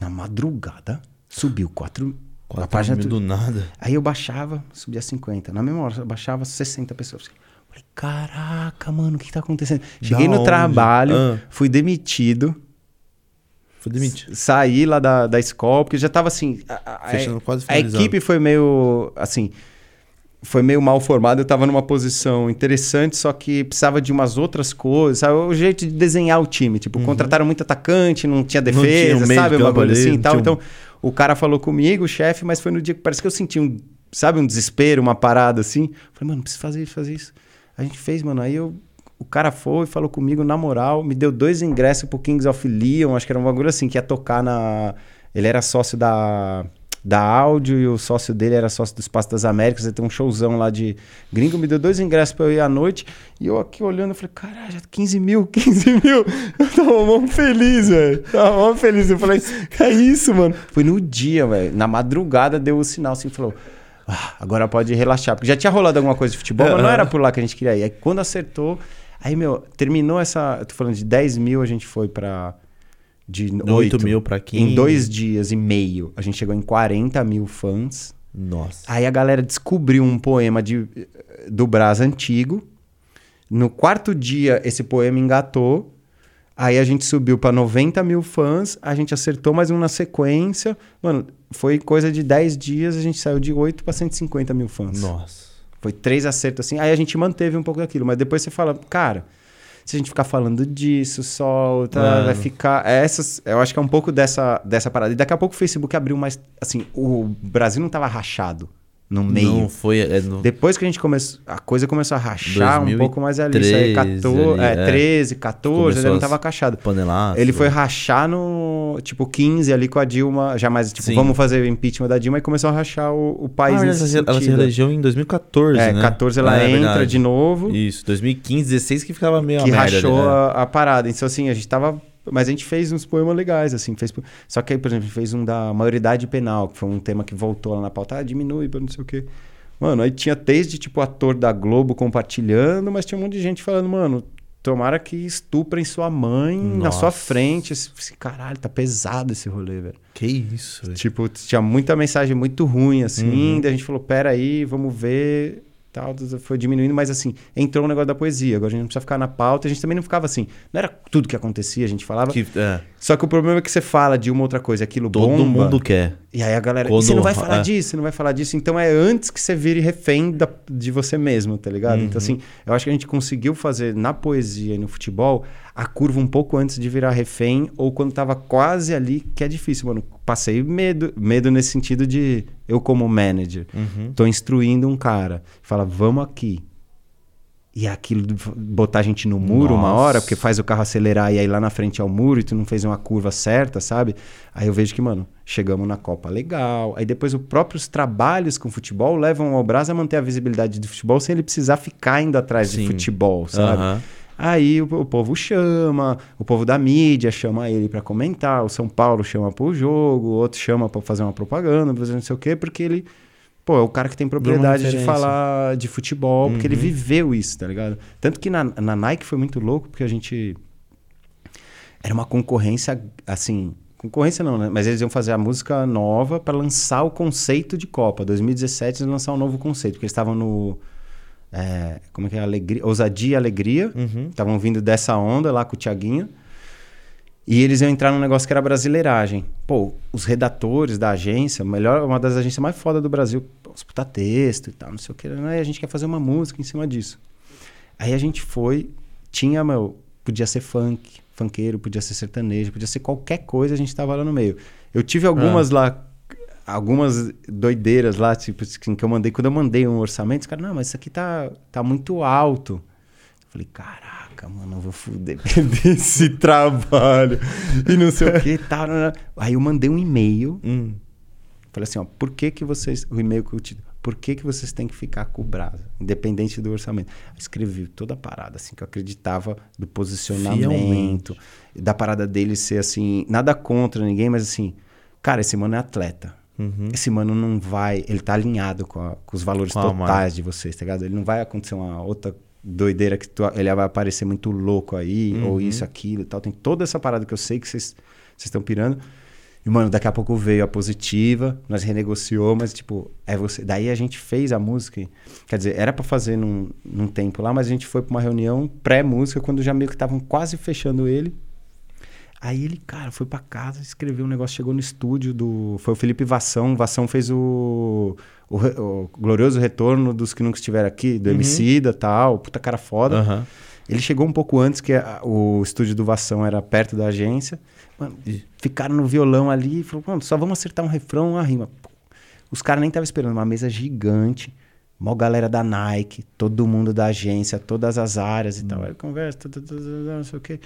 Speaker 2: Na madrugada, subiu 4,
Speaker 1: a página do nada.
Speaker 2: Aí eu baixava, subia 50. Na mesma hora, eu baixava 60 pessoas. Falei, caraca, mano, o que, que tá acontecendo? Cheguei da no onde? trabalho, ah. fui demitido.
Speaker 1: Fui demitido.
Speaker 2: Saí lá da, da escola, porque já tava assim. A, Fechando, quase a equipe foi meio. Assim. Foi meio mal formada, eu tava numa posição interessante, só que precisava de umas outras coisas, sabe? O jeito de desenhar o time. Tipo, uhum. contrataram muito atacante, não tinha defesa, não tinha um sabe? Uma coisa assim e tal. Um... Então, o cara falou comigo, o chefe, mas foi no dia que parece que eu senti um, sabe, um desespero, uma parada assim. Falei, mano, preciso fazer isso, fazer isso. A gente fez, mano. Aí eu, o cara foi, falou comigo na moral, me deu dois ingressos pro Kings of Leon, acho que era um bagulho assim, que ia tocar na. Ele era sócio da da áudio e o sócio dele era sócio do Espaço das Américas, ele tem um showzão lá de gringo, me deu dois ingressos pra eu ir à noite, e eu aqui olhando, eu falei, caralho, 15 mil, 15 mil, eu tava mó feliz, velho, tava mó feliz, eu falei, é isso, mano. Foi no dia, velho, na madrugada deu o sinal assim, falou, ah, agora pode relaxar, porque já tinha rolado alguma coisa de futebol, mas não era por lá que a gente queria ir, aí quando acertou, aí, meu, terminou essa, eu tô falando de 10 mil, a gente foi pra de 8, 8
Speaker 1: mil para 15.
Speaker 2: Em dois dias e meio, a gente chegou em 40 mil fãs.
Speaker 1: Nossa.
Speaker 2: Aí a galera descobriu um poema de, do Brás antigo. No quarto dia, esse poema engatou. Aí a gente subiu para 90 mil fãs, a gente acertou mais um na sequência. Mano, foi coisa de 10 dias, a gente saiu de 8 para 150 mil fãs.
Speaker 1: Nossa.
Speaker 2: Foi três acertos assim. Aí a gente manteve um pouco daquilo, mas depois você fala, cara, se a gente ficar falando disso, solta, Mano. vai ficar. Essas, eu acho que é um pouco dessa, dessa parada. E daqui a pouco o Facebook abriu mais. Assim, o Brasil não tava rachado no meio. Não
Speaker 1: foi. É, no...
Speaker 2: Depois que a gente começou, a coisa começou a rachar 2013, um pouco mais ali. Isso aí, 14, ali, é, é, 13, 14, ele não tava rachado.
Speaker 1: Panelaço.
Speaker 2: Ele foi rachar no, tipo, 15 ali com a Dilma, já mais, tipo, Sim. vamos fazer o impeachment da Dilma e começou a rachar o, o país. Ah,
Speaker 1: ela, ela se reelegeu em 2014,
Speaker 2: é,
Speaker 1: né?
Speaker 2: 14 ela é, entra verdade. de novo.
Speaker 1: Isso, 2015, 16 que ficava meio
Speaker 2: Que rachou ali, né? a, a parada. Então, assim, a gente tava mas a gente fez uns poemas legais, assim. Fez... Só que aí, por exemplo, a gente fez um da maioridade penal, que foi um tema que voltou lá na pauta. Ah, diminui, não sei o quê. Mano, aí tinha desde, tipo, ator da Globo compartilhando, mas tinha um monte de gente falando, mano, tomara que estuprem sua mãe Nossa. na sua frente. Esse, caralho, tá pesado esse rolê, velho.
Speaker 1: Que isso, velho.
Speaker 2: Tipo, tinha muita mensagem muito ruim, assim. Uhum. Daí a gente falou, pera aí, vamos ver tal, foi diminuindo, mas assim, entrou o um negócio da poesia. Agora a gente não precisa ficar na pauta, a gente também não ficava assim. Não era tudo que acontecia, a gente falava. Que, é. Só que o problema é que você fala de uma outra coisa, aquilo
Speaker 1: Todo
Speaker 2: bomba.
Speaker 1: Todo mundo quer.
Speaker 2: E aí a galera. Quando... você não vai falar é. disso, você não vai falar disso. Então é antes que você vire refém da, de você mesmo, tá ligado? Então, uhum. Então, assim, eu acho que a gente conseguiu fazer na poesia e no futebol a curva um pouco antes de virar refém, ou quando tava quase ali, que é difícil, mano. Passei medo, medo nesse sentido de eu, como manager, uhum. tô instruindo um cara, fala, vamos aqui. E é aquilo de botar a gente no muro Nossa. uma hora, porque faz o carro acelerar e aí lá na frente é o muro e tu não fez uma curva certa, sabe? Aí eu vejo que, mano, chegamos na Copa legal. Aí depois os próprios trabalhos com futebol levam ao Brás a manter a visibilidade do futebol sem ele precisar ficar indo atrás Sim. de futebol, sabe? Uhum. Aí o, o, povo chama, o povo da mídia chama ele para comentar, o São Paulo chama pro jogo, o outro chama para fazer uma propaganda, fazer não sei o quê, porque ele, pô, é o cara que tem propriedade de falar de futebol, porque ele uhum. viveu isso, tá ligado? Tanto que na, na Nike foi muito louco, porque a gente. Era uma concorrência, assim. Concorrência não, né? Mas eles iam fazer a música nova para lançar o conceito de Copa. 2017 eles lançar um novo conceito, porque eles estavam no é, como é que é? Alegria, ousadia e alegria.
Speaker 1: Uhum.
Speaker 2: Estavam uhum. vindo dessa onda lá com o Tiaguinho. E eles iam entrar num negócio que era brasileiragem. Pô, os redatores da agência, melhor, uma das agências mais foda do Brasil, os puta texto e tal, não sei o que. Né? E a gente quer fazer uma música em cima disso. Aí a gente foi, tinha, meu, podia ser funk, funkeiro, podia ser sertanejo, podia ser qualquer coisa, a gente tava lá no meio. Eu tive algumas ah. lá algumas doideiras lá, tipo, assim, que eu mandei. Quando eu mandei um orçamento, os caras, não, mas isso aqui tá, tá muito alto. Falei, caraca, mano, eu vou fuder desse trabalho. E não sei o que tal. Aí eu mandei um e-mail. Hum. Falei assim, ó, por que que vocês... O e-mail que eu te... Por que que vocês têm que ficar com o Brasa, independente do orçamento? Escrevi toda a parada, assim, que eu acreditava do posicionamento, da parada dele ser, assim, nada contra ninguém, mas assim, cara, esse mano é atleta Uhum. Esse mano não vai. Ele tá alinhado com, a, com os valores totais de vocês, tá ligado? Ele não vai acontecer uma outra doideira que tu, ele vai aparecer muito louco aí, uhum. ou isso, aquilo e tal. Tem toda essa parada que eu sei que vocês estão pirando. E, mano, daqui a pouco veio a positiva, nós renegociou, mas, tipo, é você. Daí a gente fez a música. Quer dizer, era para fazer num, num tempo lá, mas a gente foi pra uma reunião pré-música, quando já meio que estavam quase fechando ele. Aí ele, cara, foi para casa, escreveu um negócio, chegou no estúdio do. Foi o Felipe Vassão. Vassão fez o, o, o glorioso retorno dos que nunca estiveram aqui, do uhum. Emicida e tal, puta cara foda. Uhum. Ele chegou um pouco antes, que a, o estúdio do Vassão era perto da agência. Mano, ficaram no violão ali e falou, mano, só vamos acertar um refrão, uma rima. Os caras nem estavam esperando, uma mesa gigante. Mó galera da Nike, todo mundo da agência, todas as áreas e uhum. tal. Aí conversa, não sei o quê.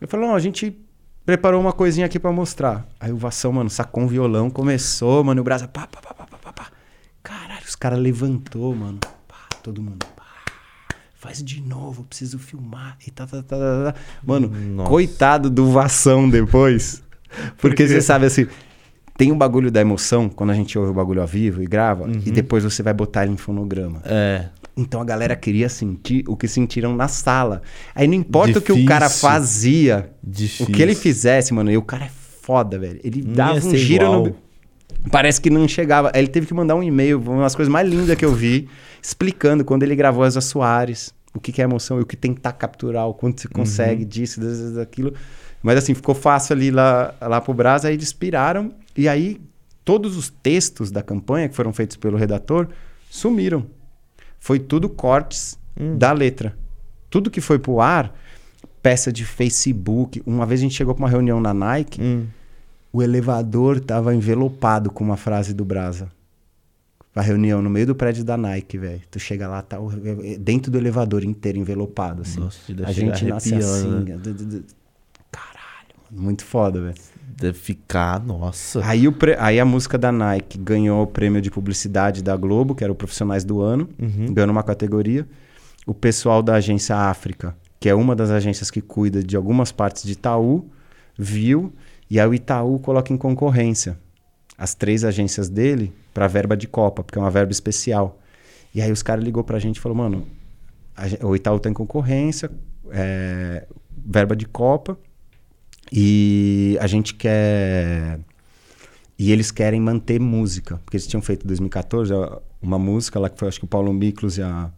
Speaker 2: Eu falei, não, a gente preparou uma coisinha aqui para mostrar. Aí o Vação, mano, sacou um violão, começou, mano, o braço, pá, pá, pá, pá, pá, pá. Caralho, os caras levantou, mano. Pá, todo mundo, pá. Faz de novo, preciso filmar. E tá, tá, tá, tá, tá. Mano, Nossa. coitado do Vação depois. Porque você sabe assim, tem um bagulho da emoção, quando a gente ouve o bagulho ao vivo e grava, uhum. e depois você vai botar ele em fonograma.
Speaker 1: É.
Speaker 2: Então a galera queria sentir o que sentiram na sala. Aí não importa Difícil. o que o cara fazia, Difícil. o que ele fizesse, mano, e o cara é foda, velho. Ele não dava um giro igual. no. Parece que não chegava. Aí ele teve que mandar um e-mail, uma das coisas mais lindas que eu vi, explicando quando ele gravou as Soares, o que, que é emoção e o que tentar capturar, o quanto você consegue uhum. disso, daquilo. Mas assim, ficou fácil ali lá, lá pro Brás, aí eles piraram. E aí, todos os textos da campanha que foram feitos pelo redator sumiram. Foi tudo cortes hum. da letra. Tudo que foi pro ar, peça de Facebook. Uma vez a gente chegou com uma reunião na Nike. Hum o elevador estava envelopado com uma frase do Brasa. A reunião no meio do prédio da Nike, velho. Tu chega lá, tá dentro do elevador inteiro envelopado, assim. Nossa, a gente nasce assim. Né? Caralho, muito foda, velho.
Speaker 1: Deve ficar, nossa.
Speaker 2: Aí, o pre... Aí a música da Nike ganhou o prêmio de publicidade da Globo, que era o Profissionais do Ano, uhum. ganhou uma categoria. O pessoal da agência África, que é uma das agências que cuida de algumas partes de Itaú, viu e aí o Itaú coloca em concorrência as três agências dele para verba de Copa, porque é uma verba especial. E aí os caras ligou para a gente e falou, mano, a, o Itaú tem concorrência, é, verba de Copa, e a gente quer... E eles querem manter música, porque eles tinham feito em 2014 uma música lá que foi, acho que o Paulo Miklos e a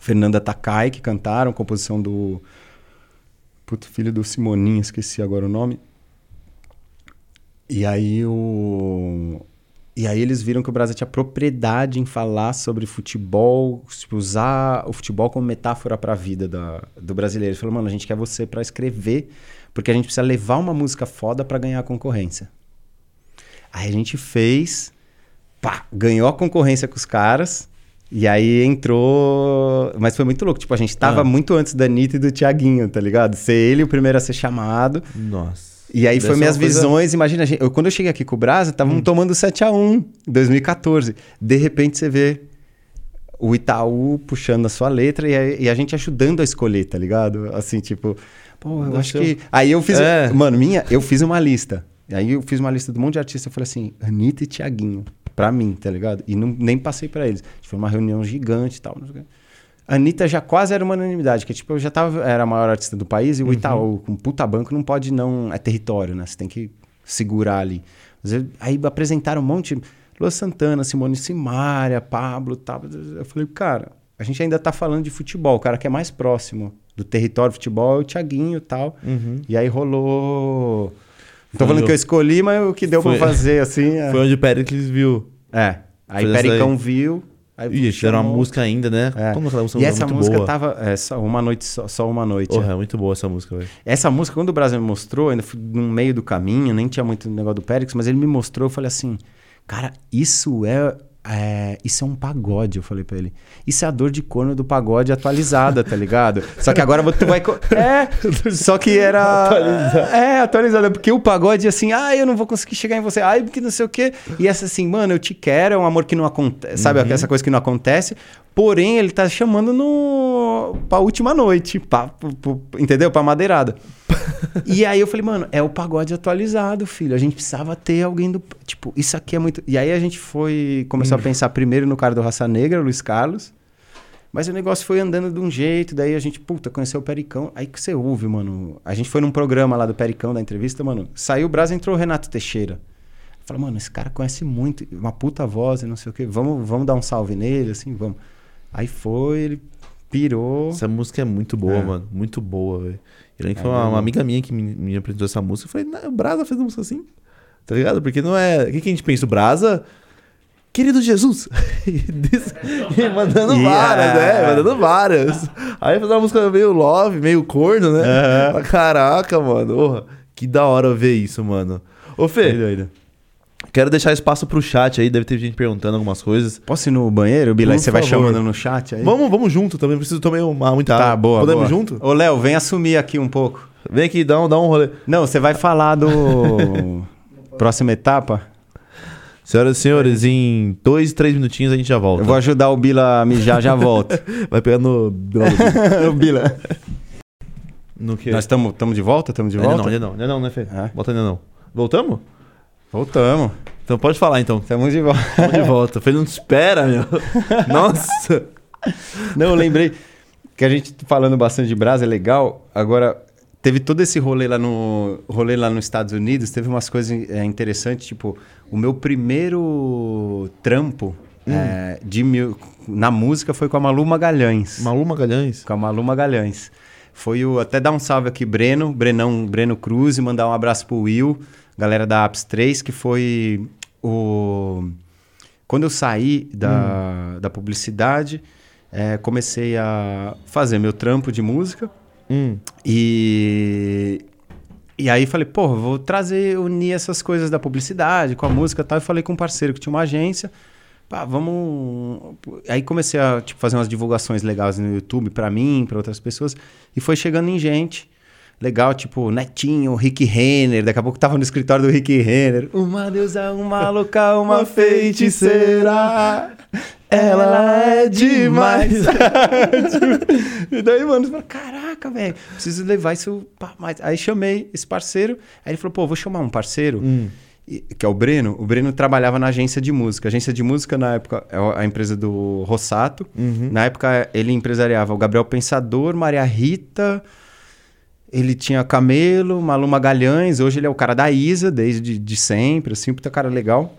Speaker 2: Fernanda Takai que cantaram, composição do puto filho do Simoninho, esqueci agora o nome. E aí o e aí eles viram que o Brasil tinha propriedade em falar sobre futebol, tipo, usar o futebol como metáfora para a vida da, do brasileiro. Ele falou, mano, a gente quer você para escrever, porque a gente precisa levar uma música foda para ganhar a concorrência. Aí a gente fez, pá, ganhou a concorrência com os caras, e aí entrou. Mas foi muito louco. Tipo, a gente tava ah. muito antes da Anitta e do Tiaguinho, tá ligado? Ser ele o primeiro a ser chamado.
Speaker 1: Nossa.
Speaker 2: E aí foi minhas coisa... visões. Imagina, eu, quando eu cheguei aqui com o Brasa, estavam hum. tomando 7 a 1 em 2014. De repente você vê o Itaú puxando a sua letra e a, e a gente ajudando a escolher, tá ligado? Assim, tipo, pô, eu acho que. Aí eu fiz. É. Mano, minha, eu fiz uma lista. Aí eu fiz uma lista de um monte de artistas. Eu falei assim, Anitta e Tiaguinho. Pra mim, tá ligado? E não, nem passei para eles. Foi uma reunião gigante e tal. A Anitta já quase era uma unanimidade, que tipo, eu já tava, era a maior artista do país e o uhum. Itaú, com puta banco, não pode não. É território, né? Você tem que segurar ali. Aí apresentaram um monte. Lua Santana, Simone Simaria, Pablo tal. Eu falei, cara, a gente ainda tá falando de futebol. O cara que é mais próximo do território futebol é o Thiaguinho e tal. Uhum. E aí rolou. Não tô falando que eu escolhi, mas o que deu foi... pra fazer, assim.
Speaker 1: É... Foi onde o Pericles viu.
Speaker 2: É. Aí Pericão aí. viu.
Speaker 1: Aí Ih, era uma música ainda, né?
Speaker 2: É. Como música e essa música boa. tava. É, só uma noite, só, só uma noite.
Speaker 1: Porra, é. é muito boa essa música, velho.
Speaker 2: Essa música, quando o Brasil me mostrou, ainda fui no meio do caminho, nem tinha muito negócio do Périx, mas ele me mostrou, eu falei assim, cara, isso é é, isso é um pagode, eu falei pra ele. Isso é a dor de corno do pagode atualizada, tá ligado? Só que agora tu vai. É, só que era. Atualizada. É, atualizada. Porque o pagode, assim, ah, eu não vou conseguir chegar em você, ai, porque não sei o quê. E essa, assim, mano, eu te quero, é um amor que não acontece. Sabe, uhum. essa coisa que não acontece. Porém, ele tá chamando no pra última noite, pra, pra, pra, entendeu? Pra madeirada. e aí eu falei, mano, é o pagode atualizado, filho. A gente precisava ter alguém do. Tipo, isso aqui é muito. E aí a gente foi. Começou hum. a pensar primeiro no cara do Raça Negra, Luiz Carlos. Mas o negócio foi andando de um jeito, daí a gente, puta, conheceu o Pericão. Aí que você ouve, mano. A gente foi num programa lá do Pericão, da entrevista, mano. Saiu o Brasil, entrou o Renato Teixeira. Falei, mano, esse cara conhece muito, uma puta voz e não sei o quê. Vamos, vamos dar um salve nele, assim, vamos. Aí foi, ele pirou.
Speaker 1: Essa música é muito boa, é. mano. Muito boa, velho. É, foi uma, uma, amiga minha que me, me apresentou essa música. Eu falei, o Brasa fez uma música assim. Tá ligado? Porque não é. O que, que a gente pensa? O Brasa. Querido Jesus! e mandando yeah. várias, né? Mandando várias. Aí fez uma música meio love, meio corno, né? Uhum. Caraca, mano. Porra, que da hora ver isso, mano. Ô, Fê. Quero deixar espaço pro chat aí, deve ter gente perguntando algumas coisas.
Speaker 2: Posso ir no banheiro, Bila? Você vai chamando no chat aí?
Speaker 1: Vamos, vamos junto também, preciso tomar uma, muita
Speaker 2: tá, água. Tá, boa,
Speaker 1: Podemos
Speaker 2: boa.
Speaker 1: junto?
Speaker 2: Ô, Léo, vem assumir aqui um pouco.
Speaker 1: Vem aqui, dá um, dá um rolê.
Speaker 2: Não, você vai falar do... Próxima etapa?
Speaker 1: Senhoras e senhores, em dois, três minutinhos a gente já volta.
Speaker 2: Eu vou ajudar o Bila a mijar, já volto.
Speaker 1: vai pegar no...
Speaker 2: o Bila. No que? Nós estamos de volta? Estamos de volta?
Speaker 1: Ainda não, ainda não, ainda não, né, Fê? É. Volta ainda não. Voltamos?
Speaker 2: Voltamos.
Speaker 1: Então pode falar então.
Speaker 2: Estamos de volta.
Speaker 1: Estamos de volta. Falei, não te espera, meu. Nossa.
Speaker 2: Não, eu lembrei que a gente falando bastante de brasa é legal. Agora, teve todo esse rolê lá no rolê lá nos Estados Unidos, teve umas coisas é, interessantes, tipo, o meu primeiro trampo hum. é, de na música foi com a Malu Magalhães.
Speaker 1: Malu Magalhães?
Speaker 2: Com a Malu Magalhães. Foi o até dar um salve aqui Breno, Brenão, Breno Cruz e mandar um abraço pro Will, galera da Apps 3, que foi o quando eu saí da, hum. da publicidade, é, comecei a fazer meu trampo de música. Hum. E, e aí falei, pô, vou trazer, unir essas coisas da publicidade com a música e tal. E falei com um parceiro que tinha uma agência. Pá, vamos. Aí comecei a tipo, fazer umas divulgações legais no YouTube para mim, para outras pessoas. E foi chegando em gente legal, tipo, Netinho, Rick Renner. Daqui a pouco tava no escritório do Rick Renner. Uma deusa, uma louca, uma feiticeira. Ela é demais. e daí, mano, falei, caraca, velho, preciso levar isso pra mais. Aí chamei esse parceiro. Aí ele falou, pô, vou chamar um parceiro. Hum. Que é o Breno. O Breno trabalhava na agência de música. A agência de música, na época, é a empresa do Rossato. Uhum. Na época, ele empresariava o Gabriel Pensador, Maria Rita, ele tinha Camelo, Malu Magalhães, hoje ele é o cara da Isa, desde de sempre, assim, puta cara legal.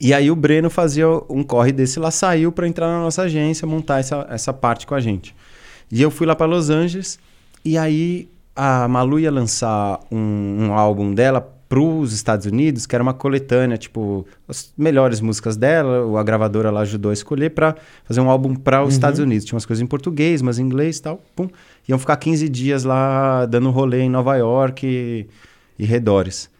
Speaker 2: E aí o Breno fazia um corre desse lá, saiu para entrar na nossa agência, montar essa, essa parte com a gente. E eu fui lá para Los Angeles, e aí a Malu ia lançar um, um álbum dela para os Estados Unidos, que era uma coletânea, tipo, as melhores músicas dela, a gravadora lá ajudou a escolher para fazer um álbum para os uhum. Estados Unidos. Tinha umas coisas em português, mas em inglês e tal, pum iam ficar 15 dias lá dando rolê em Nova York e, e redores.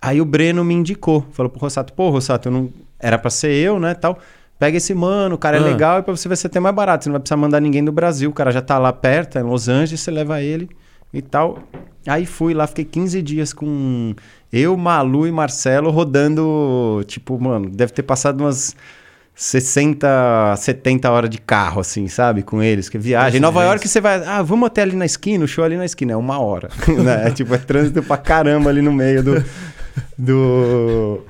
Speaker 2: Aí o Breno me indicou, falou pro Rossato, pô, Rossato, eu não... era para ser eu, né, tal. Pega esse mano, o cara é ah. legal e pra você vai ser até mais barato. Você não vai precisar mandar ninguém do Brasil, o cara já tá lá perto, é em Los Angeles, você leva ele e tal. Aí fui lá, fiquei 15 dias com eu, Malu e Marcelo rodando, tipo, mano, deve ter passado umas 60, 70 horas de carro, assim, sabe? Com eles, que viagem. Em Nova York você vai, ah, vamos até ali na esquina, o show ali na esquina, é uma hora. né? É tipo, é trânsito pra caramba ali no meio do. do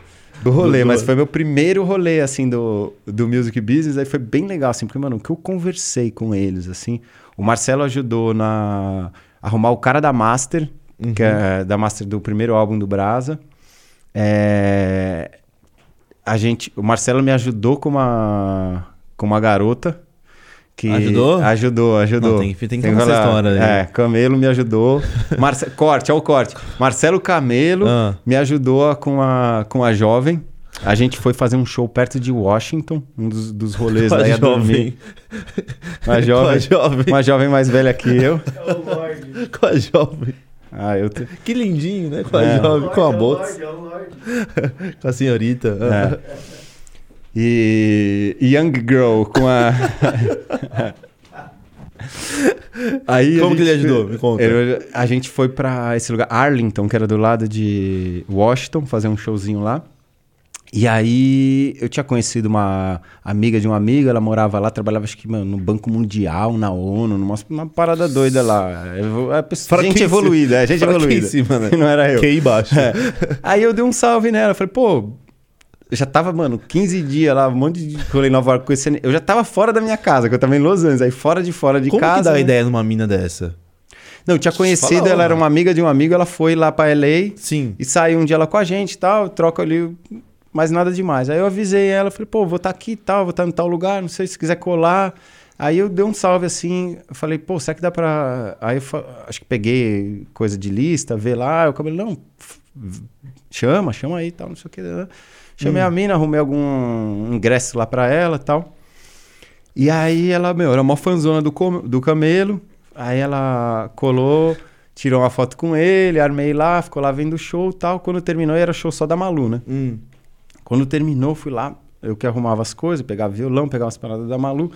Speaker 2: do rolê, do, mas foi meu primeiro rolê, assim, do, do Music Business, aí foi bem legal, assim, porque, mano, o que eu conversei com eles, assim, o Marcelo ajudou na arrumar o cara da Master, uhum. que é da Master do primeiro álbum do Brasa, é, a gente, o Marcelo me ajudou com uma, com uma garota. Que
Speaker 1: ajudou?
Speaker 2: Ajudou, ajudou. Não,
Speaker 1: tem, tem que ter essa história aí.
Speaker 2: É, Camelo me ajudou. Marce... corte, olha o corte. Marcelo Camelo ah. me ajudou com a, com a jovem. A gente foi fazer um show perto de Washington, um dos, dos rolês da ia dormir. Uma jovem, jovem. Uma jovem mais velha que eu. É.
Speaker 1: Com a jovem.
Speaker 2: Ah, eu te...
Speaker 1: Que lindinho, né? Com a, é. jovem, com a bolsa. com a senhorita. É.
Speaker 2: E Young Girl com a.
Speaker 1: Aí Como gente, que ele ajudou? Me conta.
Speaker 2: A gente foi para esse lugar, Arlington, que era do lado de Washington, fazer um showzinho lá. E aí eu tinha conhecido uma amiga de uma amiga, ela morava lá, trabalhava acho que mano, no Banco Mundial, na ONU, numa uma parada doida lá. É, é, gente evoluída, é gente evoluída. Mano. Não era eu.
Speaker 1: Que baixo. É.
Speaker 2: Aí eu dei um salve nela, falei, pô, eu já tava, mano, 15 dias lá, um monte de rolê em Nova York conhecendo. Eu já tava fora da minha casa, que eu tava em Los Angeles, aí fora de fora de
Speaker 1: Como
Speaker 2: casa.
Speaker 1: Como que dá
Speaker 2: né?
Speaker 1: a ideia numa mina dessa?
Speaker 2: Não, eu tinha conhecido, Fala, ela era uma amiga de um amigo, ela foi lá pra LA.
Speaker 1: Sim.
Speaker 2: E saiu um dia lá com a gente e tal, troca ali mas nada demais. Aí eu avisei ela, falei, pô, vou estar tá aqui e tal, vou estar tá em tal lugar, não sei se quiser colar. Aí eu dei um salve assim, falei, pô, será que dá pra. Aí eu acho que peguei coisa de lista, ver lá, o cabelo, não, chama, chama aí tal, não sei o que. Né? Chamei hum. a mina, arrumei algum ingresso lá pra ela e tal. E aí ela, meu, era uma fanzona do, do camelo. Aí ela colou, tirou uma foto com ele, armei lá, ficou lá vendo o show e tal. Quando terminou, era show só da Malu, né? Hum. Quando terminou, fui lá, eu que arrumava as coisas, pegava violão, pegava as paradas da Malu.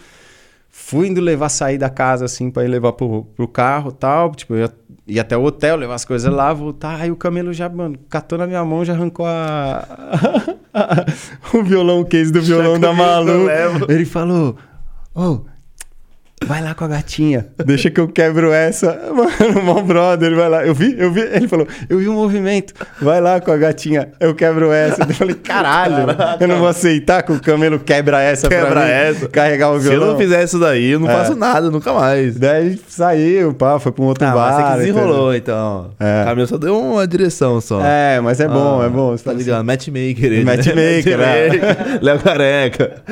Speaker 2: Fui indo levar, sair da casa, assim, pra ir levar pro, pro carro tal. Tipo, eu ia, ia até o hotel, levar as coisas lá, voltar. Aí o camelo já, mano, catou na minha mão, já arrancou a... o violão, o case do violão da Malu. Ele falou, ô, oh, vai lá com a gatinha, deixa que eu quebro essa. Mano, meu brother, vai lá. Eu vi, eu vi, ele falou, eu vi um movimento, vai lá com a gatinha, eu quebro essa. Eu falei, caralho, Caraca. eu não vou aceitar que o camelo quebra essa
Speaker 1: quebra pra mim, essa.
Speaker 2: carregar o
Speaker 1: violão. Se eu não fizer isso daí, eu não é. faço nada, nunca mais.
Speaker 2: Daí saiu, pá, foi pra um outro ah, bar. Mas
Speaker 1: você que desenrolou, então. É. O camelo só deu uma direção só.
Speaker 2: É, mas é bom, ah, é bom.
Speaker 1: Tá ligado? Matchmaker ele.
Speaker 2: Matchmaker, né?
Speaker 1: Léo Careca.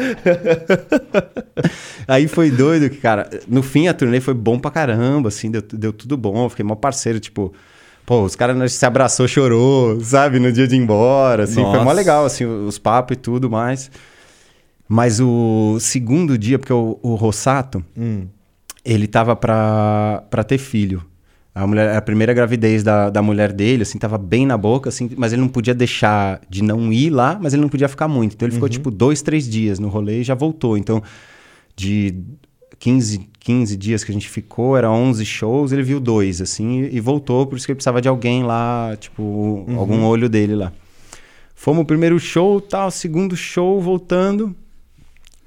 Speaker 2: Aí foi doido que, cara, no fim a turnê foi bom pra caramba, assim, deu, deu tudo bom, fiquei mó parceiro, tipo, pô, os caras se abraçou, chorou, sabe, no dia de ir embora, assim, Nossa. foi mó legal, assim, os papos e tudo mais. Mas o segundo dia, porque o, o Rossato, hum. ele tava pra, pra ter filho. A, mulher, a primeira gravidez da, da mulher dele, assim, tava bem na boca, assim, mas ele não podia deixar de não ir lá, mas ele não podia ficar muito. Então ele uhum. ficou, tipo, dois, três dias no rolê e já voltou. Então, de 15, 15 dias que a gente ficou, era 11 shows, ele viu dois, assim, e, e voltou, por isso que ele precisava de alguém lá, tipo, uhum. algum olho dele lá. Fomos o primeiro show, tal, segundo show, voltando.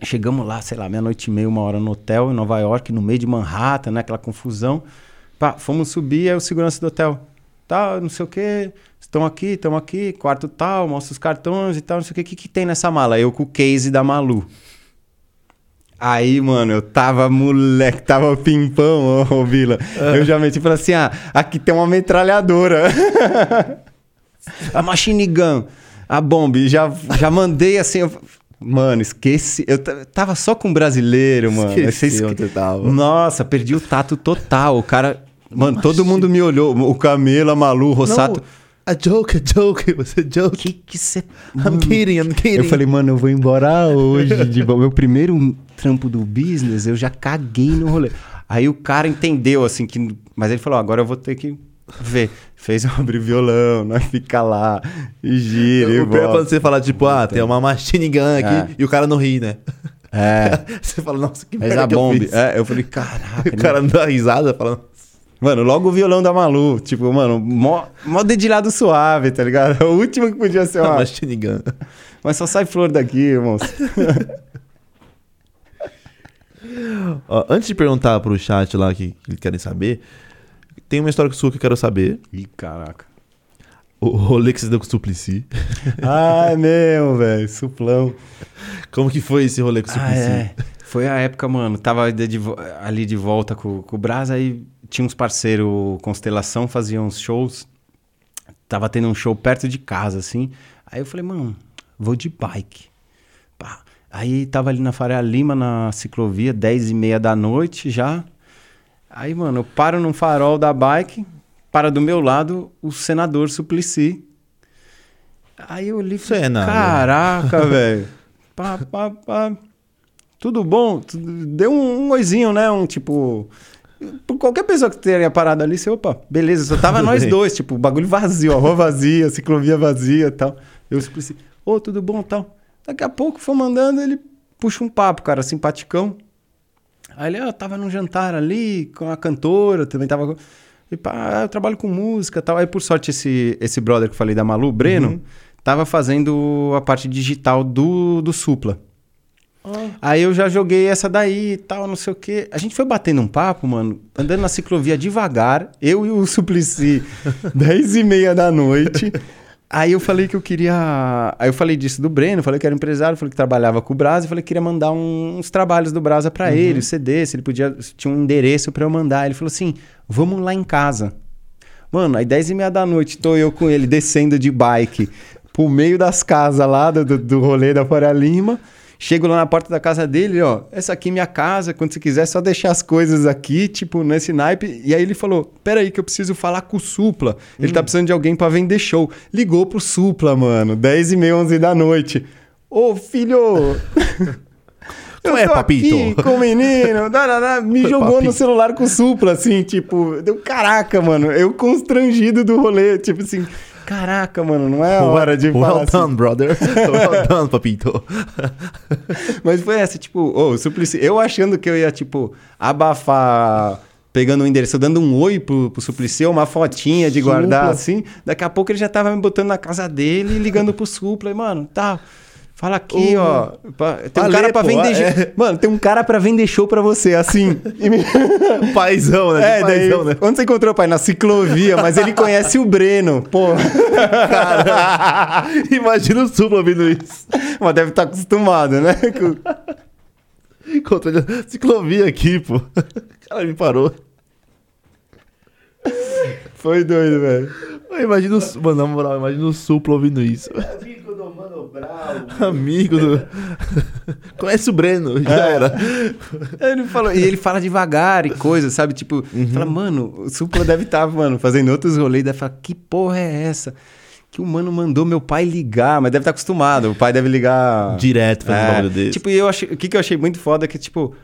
Speaker 2: Chegamos lá, sei lá, meia-noite e meia, uma hora no hotel em Nova York, no meio de Manhattan, né? Aquela confusão. Pá, fomos subir, aí o segurança do hotel. Tá, não sei o quê, estão aqui, estão aqui, quarto tal, mostra os cartões e tal, não sei o quê. O que, que tem nessa mala? Eu com o case da Malu. Aí, mano, eu tava moleque, tava pimpão, ô, ô Vila. Eu já meti e falei assim: ah, aqui tem uma metralhadora. a machine gun, a bomba. Já, já mandei assim. Eu... Mano, esqueci. Eu tava só com um brasileiro, mano.
Speaker 1: Esqueci onde tava.
Speaker 2: Nossa, perdi o tato total. O cara. Mano, todo mundo me olhou. O Camelo, a Malu, o Rossato. Não.
Speaker 1: A joke, a joke, você joke.
Speaker 2: Que que você.
Speaker 1: I'm kidding, I'm kidding.
Speaker 2: Eu falei, mano, eu vou embora hoje. de meu primeiro trampo do business, eu já caguei no rolê. Aí o cara entendeu, assim, que. Mas ele falou, agora eu vou ter que ver. Fez eu abrir violão, nós fica lá, e gira. O
Speaker 1: pior é quando você fala, tipo, ah, tem uma machine gun aqui, é. e o cara não ri, né?
Speaker 2: É.
Speaker 1: você fala, nossa, que
Speaker 2: Mas merda. a bomba. Eu, é, eu falei, caraca.
Speaker 1: o cara não dá risada falando.
Speaker 2: Mano, logo o violão da Malu. Tipo, mano, mó, mó dedilhado suave, tá ligado? O último que podia ser uma.
Speaker 1: Machine gun.
Speaker 2: Mas só sai flor daqui, irmãos.
Speaker 1: Ó, antes de perguntar pro chat lá que, que querem saber, tem uma história sua que eu quero saber.
Speaker 2: Ih, caraca.
Speaker 1: O rolê que você deu com o Suplicy.
Speaker 2: ah, é mesmo, velho. Suplão.
Speaker 1: Como que foi esse rolê com o Suplicy? Ah, é.
Speaker 2: Foi a época, mano. Tava de, de, ali de volta com, com o Brás, aí tinha uns parceiros Constelação, faziam uns shows. Tava tendo um show perto de casa, assim. Aí eu falei, mano, vou de bike. Pá. Aí tava ali na Faria Lima, na ciclovia, 10 e meia da noite já. Aí, mano, eu paro num farol da bike, para do meu lado o senador Suplicy. Aí eu li falei, caraca, velho. Pá, pá, pá. Tudo bom? Deu um, um oizinho, né? Um tipo... Por qualquer pessoa que teria parado ali, você, opa, beleza, só tava nós dois, tipo, bagulho vazio, a rua vazia, ciclovia vazia e tal. Eu Suplicy, ô, oh, tudo bom tal. Daqui a pouco, foi mandando, ele puxa um papo, cara, simpaticão. Aí ele, ó, tava num jantar ali com a cantora, também tava. E pá, eu trabalho com música tal. Aí, por sorte, esse, esse brother que eu falei da Malu, Breno, uhum. tava fazendo a parte digital do, do Supla. Aí eu já joguei essa daí e tal, não sei o quê. A gente foi batendo um papo, mano, andando na ciclovia devagar, eu e o Suplicy, 10 e meia da noite. Aí eu falei que eu queria. Aí eu falei disso do Breno, falei que era empresário, falei que trabalhava com o Brasa, e falei que queria mandar um, uns trabalhos do Brasa para uhum. ele, o CD, se ele podia. Se tinha um endereço para eu mandar. Ele falou assim: vamos lá em casa. Mano, aí 10 e meia da noite, tô eu com ele descendo de bike pro meio das casas lá do, do rolê da Faria Lima. Chego lá na porta da casa dele, ó, essa aqui é minha casa, quando você quiser, é só deixar as coisas aqui, tipo, nesse naipe. E aí ele falou: Peraí, que eu preciso falar com o Supla. Ele tá hum. precisando de alguém para vender show. Ligou pro Supla, mano, 10 e meia, 11 da noite. Ô, filho!
Speaker 1: Como é, papito? Aqui
Speaker 2: com o menino, me jogou papito. no celular com o Supla, assim, tipo, deu caraca, mano. Eu constrangido do rolê, tipo assim, Caraca, mano, não é hora de
Speaker 1: well falar done, assim. brother. Well done, papito.
Speaker 2: Mas foi essa, tipo, oh, Suplicy, eu achando que eu ia, tipo, abafar pegando o endereço, dando um oi pro, pro Suplicy, uma fotinha de guardar, assim. Daqui a pouco ele já tava me botando na casa dele e ligando pro Supla. E, mano, tá... Fala aqui, uh, ó. Tem um cara pra pô, vender. É. Mano, tem um cara pra vender show pra você, assim.
Speaker 1: paizão, né?
Speaker 2: É, paizão, daí, né? Onde você encontrou, pai? Na ciclovia, mas ele conhece o Breno. Pô.
Speaker 1: Cara, imagina o Supla ouvindo isso.
Speaker 2: Mas deve estar tá acostumado, né?
Speaker 1: Encontrei ciclovia aqui, pô. O cara me parou.
Speaker 2: Foi doido, velho.
Speaker 1: Imagina o. Mano, na moral, imagina o Supla ouvindo isso. Amigo do. Conhece o Breno, já é. era.
Speaker 2: Ele falou, e ele fala devagar e coisa, sabe? Tipo, uhum. fala, mano, o Supla deve estar, tá, mano, fazendo outros rolês, deve falar, que porra é essa? Que o mano mandou meu pai ligar, mas deve estar tá acostumado. O pai deve ligar.
Speaker 1: Direto fazendo é, bagulho desse.
Speaker 2: Tipo, eu achei, o que, que eu achei muito foda é que, tipo,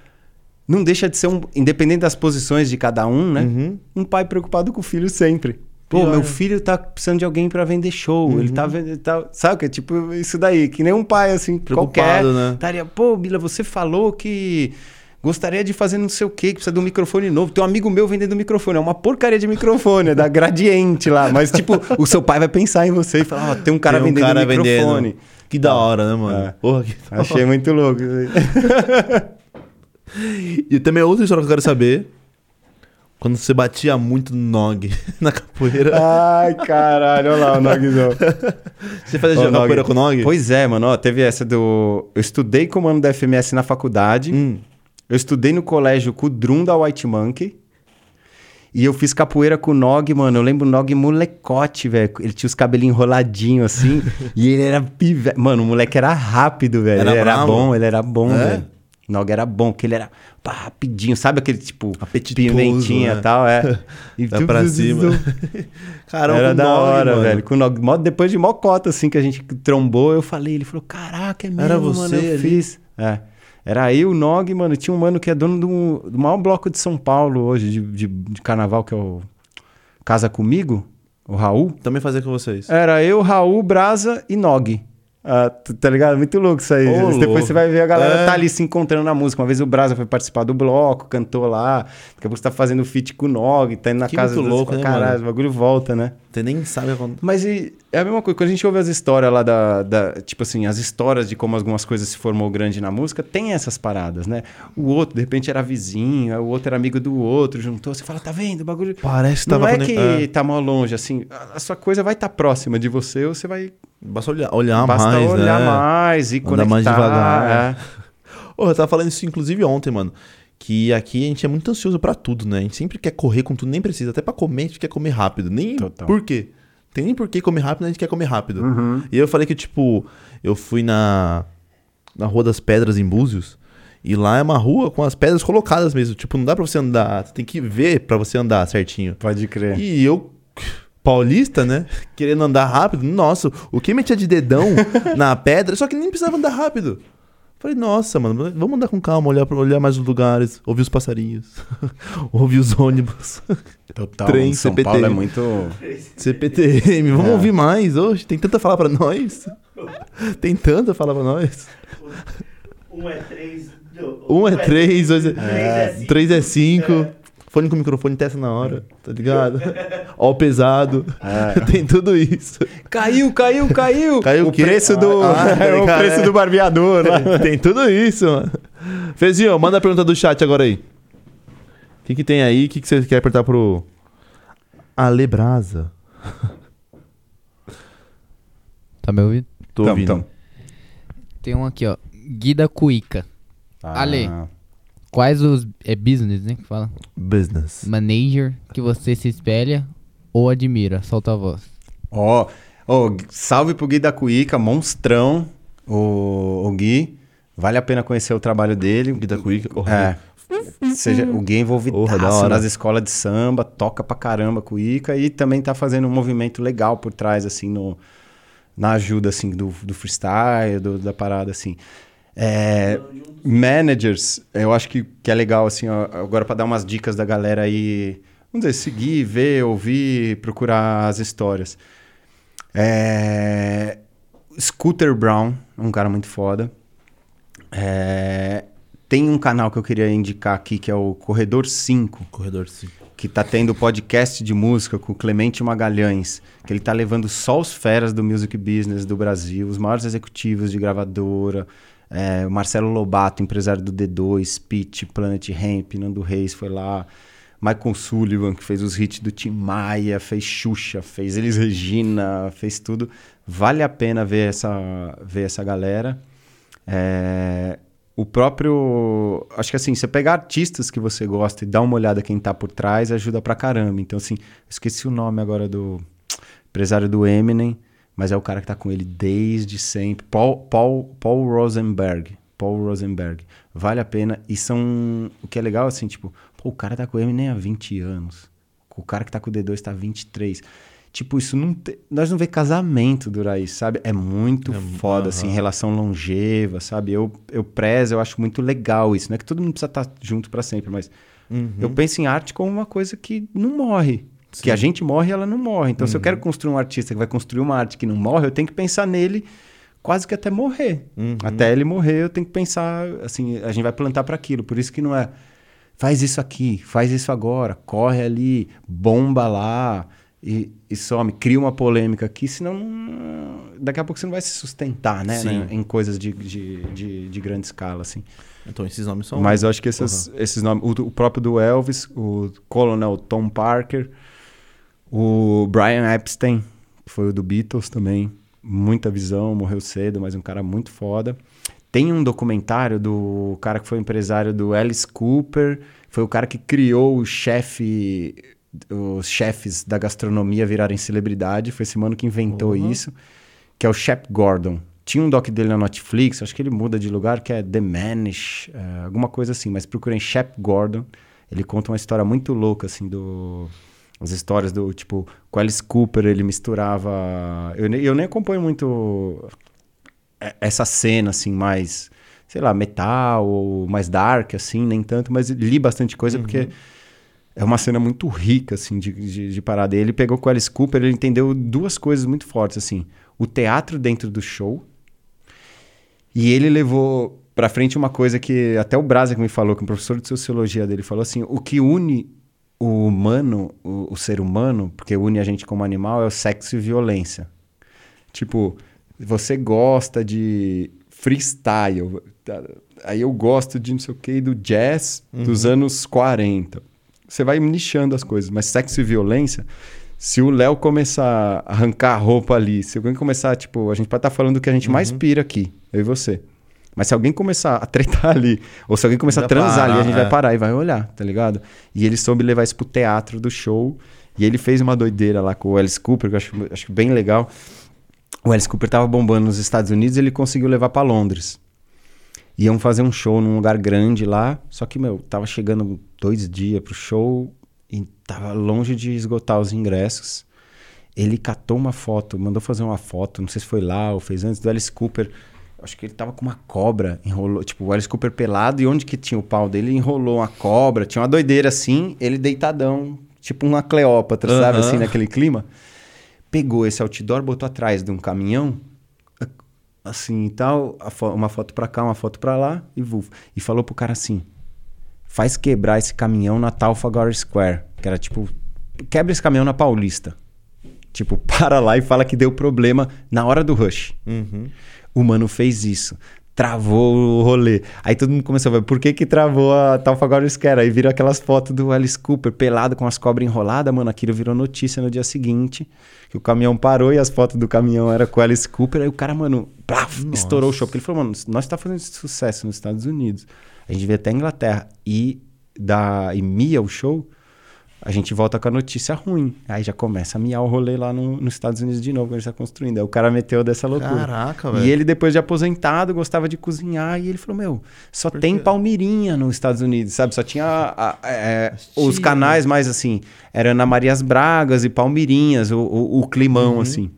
Speaker 2: não deixa de ser um. Independente das posições de cada um, né? Uhum. Um pai preocupado com o filho sempre. Pô, Pior. meu filho tá precisando de alguém para vender show. Uhum. Ele tá vendo. Tá, sabe que é tipo isso daí, que nem um pai, assim, Preocupado, qualquer. Né? Estaria, pô, Bila, você falou que gostaria de fazer não sei o quê, que precisa de um microfone novo. Tem um amigo meu vendendo microfone. É uma porcaria de microfone, é da Gradiente lá. Mas, tipo, o seu pai vai pensar em você e falar: Ó, oh, tem um cara tem um vendendo cara microfone. Vendendo.
Speaker 1: Que da hora, né, mano? É.
Speaker 2: Porra, que Achei muito louco.
Speaker 1: e também outra história que eu quero saber quando você batia muito no nog na capoeira.
Speaker 2: Ai, caralho, olha lá o nogzão.
Speaker 1: você fazia oh, capoeira com nog?
Speaker 2: Pois é, mano. Ó, teve essa do. Eu estudei comando da FMS na faculdade. Hum. Eu estudei no colégio com o Drum da White Monkey. E eu fiz capoeira com o Nog, mano. Eu lembro o Nog molecote, velho. Ele tinha os cabelinhos enroladinhos assim. e ele era pive... Mano, o moleque era rápido, velho. Ele era bom, ele era bom, é? velho. Nog era bom, que ele era pá, rapidinho, sabe aquele tipo
Speaker 1: Apetitoso,
Speaker 2: pimentinha e né? tal, é.
Speaker 1: E Dá pra cima.
Speaker 2: Caramba, era da Nog, hora, mano. velho. Com Nog, depois de mocota, assim, que a gente trombou, eu falei, ele falou, caraca, é mesmo, era você mano, eu ali? fiz. É. Era eu, o Nog, mano, tinha um mano que é dono do, do maior bloco de São Paulo hoje, de, de, de carnaval, que é o Casa Comigo, o Raul.
Speaker 1: Também fazia com vocês.
Speaker 2: Era eu, Raul, Brasa e Nog. Ah, tá ligado? Muito louco isso aí. Oh, Depois louco. você vai ver a galera é. tá ali se encontrando na música. Uma vez o Brasa foi participar do bloco, cantou lá. Daqui a pouco você tá fazendo feat com o Nog, tá indo na que casa
Speaker 1: muito louco,
Speaker 2: né,
Speaker 1: caralho,
Speaker 2: o bagulho volta, né?
Speaker 1: Você nem sabe
Speaker 2: quando... Mas e, é a mesma coisa. Quando a gente ouve as histórias lá da, da, Tipo assim, as histórias de como algumas coisas se formou grande na música, tem essas paradas, né? O outro, de repente, era vizinho, o outro era amigo do outro, juntou. Você fala, tá vendo? O bagulho.
Speaker 1: Parece que
Speaker 2: Não é que é. tá mal longe, assim. A sua coisa vai estar tá próxima de você ou você vai
Speaker 1: Basta olhar, olhar
Speaker 2: Basta
Speaker 1: mais,
Speaker 2: olhar
Speaker 1: né?
Speaker 2: mais e Andar conectar. mais
Speaker 1: devagar. É. Oh, eu tava falando isso inclusive ontem, mano. Que aqui a gente é muito ansioso para tudo, né? A gente sempre quer correr com tudo, nem precisa. Até para comer, a gente quer comer rápido. Nem Total. por quê? Tem nem por que comer rápido, a gente quer comer rápido. Uhum. E eu falei que, tipo, eu fui na, na Rua das Pedras em Búzios. E lá é uma rua com as pedras colocadas mesmo. Tipo, não dá pra você andar. Você tem que ver para você andar certinho.
Speaker 2: Pode crer.
Speaker 1: E eu paulista, né? Querendo andar rápido. Nossa, o que metia de dedão na pedra, só que nem precisava andar rápido. Falei, nossa, mano, vamos andar com calma, olhar, olhar mais os lugares, ouvir os passarinhos, ouvir os ônibus.
Speaker 2: Total, Trem, São CPTM. Paulo é muito...
Speaker 1: CPTM, vamos é. ouvir mais. Oxe, tem tanta falar pra nós. tem tanta falar pra nós.
Speaker 3: Um é três...
Speaker 1: Um é três, dois é... Três é cinco. É. Fone com microfone testa na hora, tá ligado? Ó o pesado. É. Tem tudo isso.
Speaker 2: Caiu, caiu, caiu.
Speaker 1: Caiu o,
Speaker 2: o preço do ah, é, o preço é. do barbeador,
Speaker 1: né? Tem tudo isso, mano. Fezinho, manda a pergunta do chat agora aí. O que, que tem aí? O que, que você quer apertar pro Ale Brasa?
Speaker 4: Tá me ouvindo?
Speaker 1: Tô ouvindo. Então.
Speaker 4: Tem um aqui, ó. Guida Cuica. Ah. Ale, Quais os. É business, né? Que fala?
Speaker 1: Business.
Speaker 4: Manager que você se espelha ou admira? Solta a voz.
Speaker 2: Ó, oh, oh, salve pro Gui da Cuíca, monstrão, o, o Gui. Vale a pena conhecer o trabalho dele.
Speaker 1: O Gui da Cuíca.
Speaker 2: Oh, é. Seja, o Gui é envolvido oh, nas escolas de samba, toca pra caramba Cuíca e também tá fazendo um movimento legal por trás, assim, no, na ajuda, assim, do, do freestyle, do, da parada, assim. É, managers, eu acho que, que é legal, assim, ó, agora para dar umas dicas da galera aí, vamos dizer, seguir, ver, ouvir, procurar as histórias. É, Scooter Brown, um cara muito foda. É, tem um canal que eu queria indicar aqui, que é o Corredor 5.
Speaker 1: Corredor 5.
Speaker 2: que tá tendo podcast de música com o Clemente Magalhães, que ele tá levando só os feras do music business do Brasil, os maiores executivos de gravadora, é, Marcelo Lobato, empresário do D2, Pitch, Planet Ramp, Nando Reis foi lá, Michael Sullivan, que fez os hits do Tim Maia, fez Xuxa, fez Elis Regina, fez tudo. Vale a pena ver essa, ver essa galera. É, o próprio. Acho que assim, você pegar artistas que você gosta e dar uma olhada quem tá por trás ajuda pra caramba. Então, assim, esqueci o nome agora do empresário do Eminem, mas é o cara que tá com ele desde sempre. Paul, Paul, Paul Rosenberg. Paul Rosenberg. Vale a pena. E são. O que é legal, assim, tipo, pô, o cara tá com o Eminem há 20 anos. O cara que tá com o D2 tá há 23. Tipo, isso não te... nós não vê casamento durar isso, sabe? É muito é, foda, uh -huh. assim, relação longeva, sabe? Eu, eu prezo, eu acho muito legal isso. Não é que todo mundo precisa estar junto para sempre, mas uhum. eu penso em arte como uma coisa que não morre. Sim. Que a gente morre ela não morre. Então, uhum. se eu quero uhum. construir um artista que vai construir uma arte que não morre, eu tenho que pensar nele quase que até morrer. Uhum. Até ele morrer, eu tenho que pensar, assim, a gente vai plantar para aquilo. Por isso que não é faz isso aqui, faz isso agora, corre ali, bomba lá e, e some, cria uma polêmica aqui, senão daqui a pouco você não vai se sustentar, né? né? Em coisas de, de, de, de, grande escala, assim.
Speaker 1: Então esses nomes são.
Speaker 2: Mas eu acho que esses, uhum. esses nomes. O, o, próprio do Elvis, o Colonel Tom Parker, o Brian Epstein, que foi o do Beatles também. Muita visão, morreu cedo, mas um cara muito foda. Tem um documentário do cara que foi empresário do Alice Cooper, foi o cara que criou o chefe os chefes da gastronomia virarem celebridade. Foi esse mano que inventou uhum. isso, que é o Shep Gordon. Tinha um doc dele na Netflix, acho que ele muda de lugar, que é The Manish, é, alguma coisa assim, mas procurem Shep Gordon. Ele conta uma história muito louca, assim, do... As histórias do, tipo, com Alice Cooper, ele misturava... Eu, eu nem acompanho muito essa cena, assim, mais, sei lá, metal ou mais dark, assim, nem tanto, mas li bastante coisa uhum. porque é uma cena muito rica, assim, de, de, de parada. E ele pegou com o Alice Cooper, ele entendeu duas coisas muito fortes, assim. O teatro dentro do show. E ele levou pra frente uma coisa que até o Brasa que me falou, que é um professor de sociologia dele, falou assim, o que une o humano, o, o ser humano, porque une a gente como animal, é o sexo e violência. Tipo, você gosta de freestyle, aí eu gosto de não sei o que, do jazz uhum. dos anos 40 você vai nichando as coisas. Mas sexo e violência, se o Léo começar a arrancar a roupa ali, se alguém começar, tipo, a gente pode estar tá falando do que a gente uhum. mais pira aqui, eu e você. Mas se alguém começar a tretar ali, ou se alguém começar a transar parar, ali, a gente é. vai parar e vai olhar, tá ligado? E ele soube levar isso pro teatro do show. E ele fez uma doideira lá com o Alice Cooper, que eu acho, acho bem legal. O Alice Cooper tava bombando nos Estados Unidos e ele conseguiu levar para Londres. Iam fazer um show num lugar grande lá, só que, meu, tava chegando dois dias pro show e tava longe de esgotar os ingressos. Ele catou uma foto, mandou fazer uma foto, não sei se foi lá ou fez antes, do Alice Cooper. Acho que ele tava com uma cobra, enrolou, tipo, o Alice Cooper pelado e onde que tinha o pau dele, enrolou uma cobra, tinha uma doideira assim, ele deitadão, tipo uma Cleópatra, uhum. sabe, assim, naquele clima. Pegou esse outdoor, botou atrás de um caminhão, assim e tal, fo uma foto pra cá, uma foto pra lá e vuf. E falou pro cara assim: faz quebrar esse caminhão na Trafalgar Square, que era tipo, quebra esse caminhão na Paulista. Tipo, para lá e fala que deu problema na hora do rush. Uhum. O mano fez isso travou o rolê. Aí todo mundo começou a ver por que que travou a Trafalgar Square. Aí viram aquelas fotos do Alice Cooper pelado com as cobras enroladas, mano. Aquilo virou notícia no dia seguinte, que o caminhão parou e as fotos do caminhão era com o Alice Cooper. Aí o cara, mano, estourou o show. Porque ele falou, mano, nós tá fazendo sucesso nos Estados Unidos. A gente veio até a Inglaterra e da e Mia o show a gente volta com a notícia ruim. Aí já começa a miar o rolê lá no, nos Estados Unidos de novo, que a gente tá construindo. Aí o cara meteu dessa loucura.
Speaker 1: Caraca, velho.
Speaker 2: E ele, depois de aposentado, gostava de cozinhar. E ele falou: Meu, só tem Palmirinha nos Estados Unidos, sabe? Só tinha a, a, é, os canais mais assim. Era Ana Marias Bragas e Palmirinhas, o, o, o climão, uhum. assim.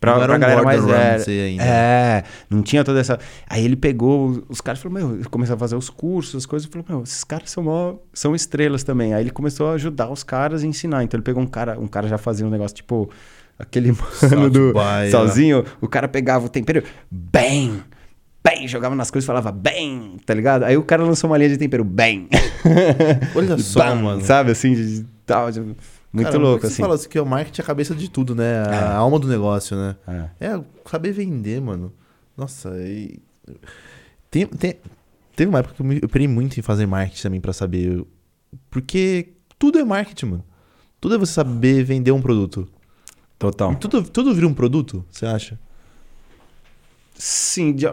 Speaker 2: Pra, não pra um galera mais velha. Ainda. É, não tinha toda essa. Aí ele pegou os caras e falou: Meu, começou a fazer os cursos, as coisas, e falou: Meu, esses caras são, mó, são estrelas também. Aí ele começou a ajudar os caras a ensinar. Então ele pegou um cara, um cara já fazia um negócio tipo aquele mano do sozinho. O cara pegava o tempero, bem, bem, jogava nas coisas e falava bem, tá ligado? Aí o cara lançou uma linha de tempero, bem.
Speaker 1: Olha só, Bam, mano.
Speaker 2: Sabe assim, tal. Tipo, muito Cara, louco, assim. Você
Speaker 1: fala assim que o marketing é a cabeça de tudo, né? A é. alma do negócio, né? É. é saber vender, mano. Nossa, e... tem, tem, teve uma época que eu me eu muito em fazer marketing também para saber. Porque tudo é marketing, mano. Tudo é você saber vender um produto.
Speaker 2: Total.
Speaker 1: E tudo, tudo vira um produto, você acha?
Speaker 2: Sim, de,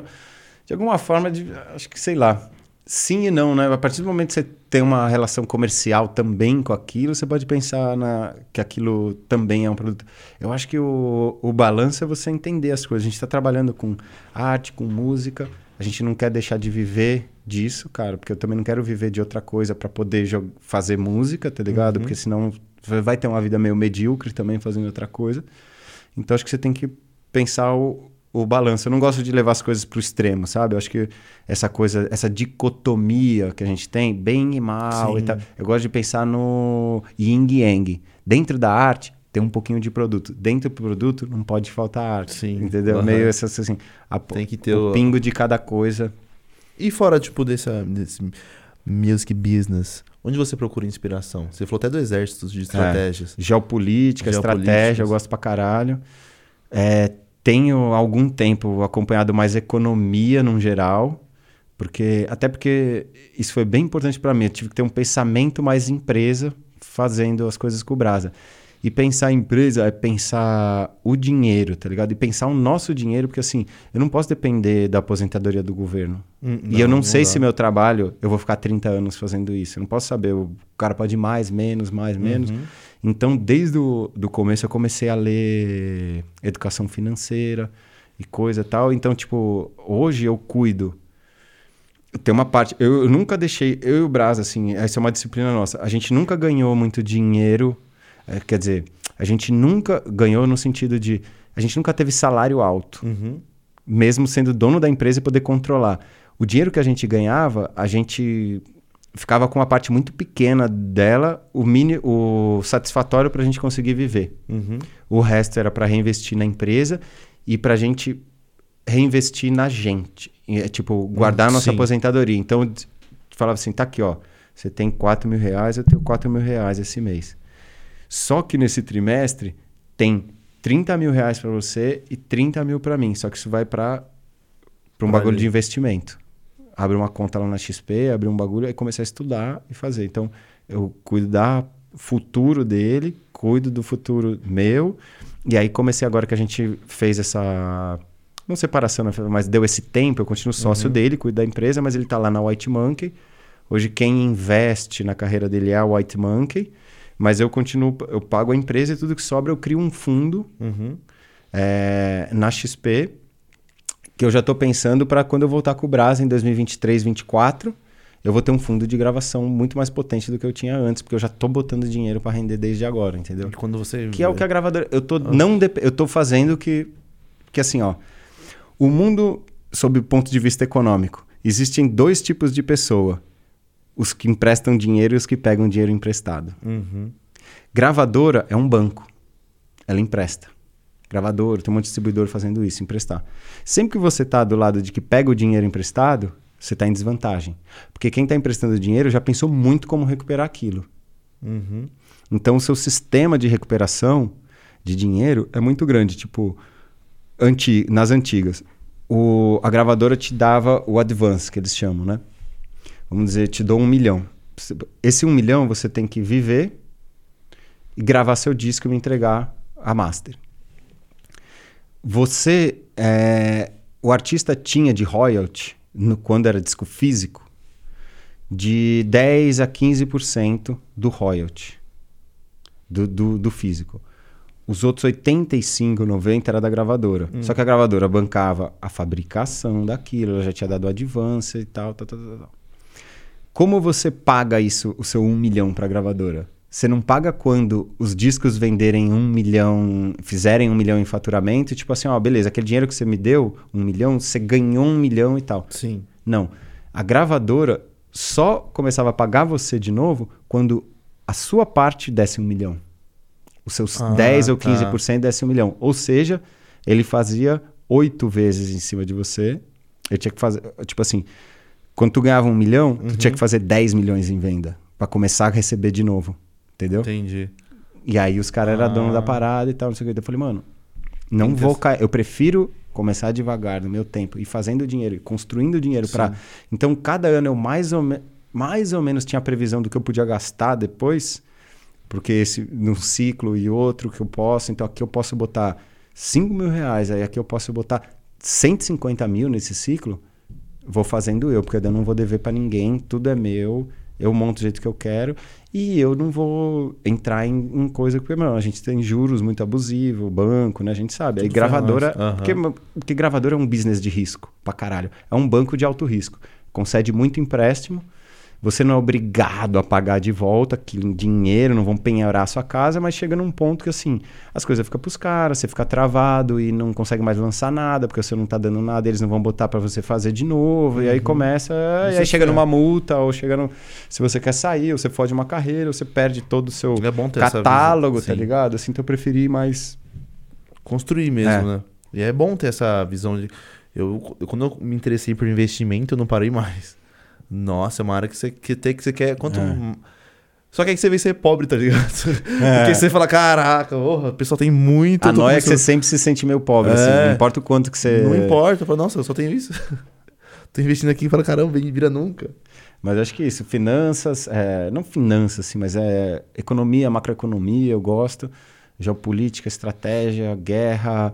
Speaker 2: de alguma forma, de, acho que sei lá. Sim e não, né? A partir do momento que você tem uma relação comercial também com aquilo, você pode pensar na, que aquilo também é um produto. Eu acho que o, o balanço é você entender as coisas. A gente está trabalhando com arte, com música. A gente não quer deixar de viver disso, cara, porque eu também não quero viver de outra coisa para poder fazer música, tá ligado? Uhum. Porque senão vai ter uma vida meio medíocre também fazendo outra coisa. Então acho que você tem que pensar o, o balanço. Eu não gosto de levar as coisas para o extremo, sabe? Eu acho que essa coisa, essa dicotomia que a gente tem, bem e mal Sim. e tal. Eu gosto de pensar no yin e yang. Dentro da arte, tem um pouquinho de produto. Dentro do produto, não pode faltar arte. Sim. Entendeu? Uhum. Meio assim, a, tem que ter o, o pingo de cada coisa.
Speaker 1: E fora, tipo, dessa, desse music business, onde você procura inspiração? Você falou até do exército, de estratégias.
Speaker 2: É, geopolítica, estratégia, eu gosto pra caralho. É, tenho algum tempo acompanhado mais economia no geral, porque até porque isso foi bem importante para mim. Eu tive que ter um pensamento mais empresa fazendo as coisas com o Brasa. E pensar em empresa é pensar o dinheiro, tá ligado? E pensar o nosso dinheiro, porque assim, eu não posso depender da aposentadoria do governo. Hum, não, e eu não, não sei dá. se meu trabalho, eu vou ficar 30 anos fazendo isso. Eu não posso saber, o cara pode ir mais, menos, mais, menos. Uhum. Então, desde o do começo, eu comecei a ler educação financeira e coisa e tal. Então, tipo, hoje eu cuido. Tem uma parte. Eu, eu nunca deixei. Eu e o Brás, assim, essa é uma disciplina nossa. A gente nunca ganhou muito dinheiro é, quer dizer, a gente nunca ganhou no sentido de. A gente nunca teve salário alto, uhum. mesmo sendo dono da empresa e poder controlar. O dinheiro que a gente ganhava, a gente ficava com uma parte muito pequena dela, o, mini, o satisfatório para a gente conseguir viver. Uhum. O resto era para reinvestir na empresa e para a gente reinvestir na gente. É, tipo, guardar a nossa Sim. aposentadoria. Então, falava assim, tá aqui, ó. Você tem 4 mil reais, eu tenho 4 mil reais esse mês. Só que nesse trimestre tem 30 mil reais para você e 30 mil para mim. Só que isso vai para um bagulho de investimento. Abre uma conta lá na XP, abre um bagulho, e comecei a estudar e fazer. Então, eu cuido do futuro dele, cuido do futuro meu. E aí comecei agora que a gente fez essa não separação, né, mas deu esse tempo, eu continuo sócio uhum. dele, cuido da empresa, mas ele está lá na White Monkey. Hoje quem investe na carreira dele é a White Monkey. Mas eu continuo, eu pago a empresa e tudo que sobra eu crio um fundo uhum. é, na XP, que eu já estou pensando para quando eu voltar com o Brasa em 2023, 2024, eu vou ter um fundo de gravação muito mais potente do que eu tinha antes, porque eu já estou botando dinheiro para render desde agora, entendeu? E
Speaker 1: quando você
Speaker 2: que é o que a gravadora, eu tô ah. não eu tô fazendo que que assim, ó, o mundo sob o ponto de vista econômico, existem dois tipos de pessoa os que emprestam dinheiro e os que pegam dinheiro emprestado. Uhum. Gravadora é um banco. Ela empresta. Gravadora, tem um monte de distribuidor fazendo isso, emprestar. Sempre que você está do lado de que pega o dinheiro emprestado, você está em desvantagem. Porque quem está emprestando dinheiro já pensou muito como recuperar aquilo. Uhum. Então, o seu sistema de recuperação de dinheiro é muito grande. Tipo, anti, nas antigas, o, a gravadora te dava o advance, que eles chamam, né? Vamos dizer, te dou um milhão. Esse um milhão você tem que viver e gravar seu disco e me entregar a master. Você, é, o artista tinha de royalty, no, quando era disco físico, de 10 a 15% do royalty do, do, do, físico. Os outros 85, 90 era da gravadora. Hum. Só que a gravadora bancava a fabricação daquilo, ela já tinha dado advance e tal, tal, tal, tal. Como você paga isso, o seu um milhão para a gravadora? Você não paga quando os discos venderem um milhão, fizerem um milhão em faturamento, tipo assim, ó, beleza, aquele dinheiro que você me deu, um milhão, você ganhou um milhão e tal.
Speaker 1: Sim.
Speaker 2: Não. A gravadora só começava a pagar você de novo quando a sua parte desse um milhão. Os seus ah, 10 ou 15% tá. desse um milhão. Ou seja, ele fazia oito vezes em cima de você. Ele tinha que fazer, tipo assim, quando tu ganhava um milhão, uhum. tu tinha que fazer 10 milhões em venda para começar a receber de novo. Entendeu?
Speaker 1: Entendi.
Speaker 2: E aí os caras eram dono da ah. parada e tal, não sei o que. Eu falei, mano, não vou cair. Eu prefiro começar devagar no meu tempo e fazendo dinheiro, construindo dinheiro para. Então, cada ano eu mais ou, me... mais ou menos tinha a previsão do que eu podia gastar depois, porque esse num ciclo e outro que eu posso. Então, aqui eu posso botar 5 mil reais, aí aqui eu posso botar 150 mil nesse ciclo. Vou fazendo eu, porque eu não vou dever para ninguém, tudo é meu eu monto do jeito que eu quero e eu não vou entrar em, em coisa que a gente tem juros muito abusivos, banco, né? A gente sabe. Aí gravadora. Uhum. Porque, porque gravadora é um business de risco pra caralho. É um banco de alto risco. Concede muito empréstimo você não é obrigado a pagar de volta aquilo em dinheiro, não vão penhorar a sua casa, mas chega num ponto que assim, as coisas ficam pros caras, você fica travado e não consegue mais lançar nada, porque você não tá dando nada, eles não vão botar para você fazer de novo, uhum. e aí uhum. começa, e aí chega numa multa, ou chega no. Se você quer sair, ou você fode uma carreira, ou você perde todo o seu
Speaker 1: é
Speaker 2: catálogo, tá ligado? Assim, então eu preferi mais.
Speaker 1: Construir mesmo, é. né? E é bom ter essa visão de. Eu, eu, quando eu me interessei por investimento, eu não parei mais. Nossa, é uma área que você que tem que você quer. Quanto. É. Só que aí você vem ser pobre, tá ligado? É. Porque você fala, caraca, o pessoal tem muito.
Speaker 2: A nóia é que você sempre se sente meio pobre, assim, é. assim, não importa o quanto que você.
Speaker 1: Não importa, eu falo, nossa, eu só tenho isso. Tô investindo aqui e falo, caramba, vira nunca.
Speaker 2: Mas acho que isso, finanças, é, não finanças, assim, mas é economia, macroeconomia, eu gosto. Geopolítica, estratégia, guerra,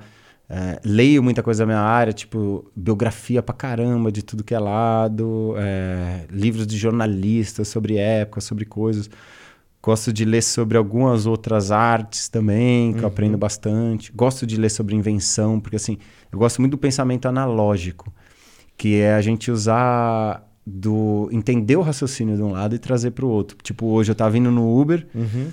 Speaker 2: é, leio muita coisa da minha área, tipo biografia pra caramba de tudo que é lado, é, livros de jornalistas sobre época, sobre coisas. Gosto de ler sobre algumas outras artes também, que uhum. eu aprendo bastante. Gosto de ler sobre invenção, porque assim, eu gosto muito do pensamento analógico, que é a gente usar do entender o raciocínio de um lado e trazer para o outro. Tipo, hoje eu estava vindo no Uber, uhum.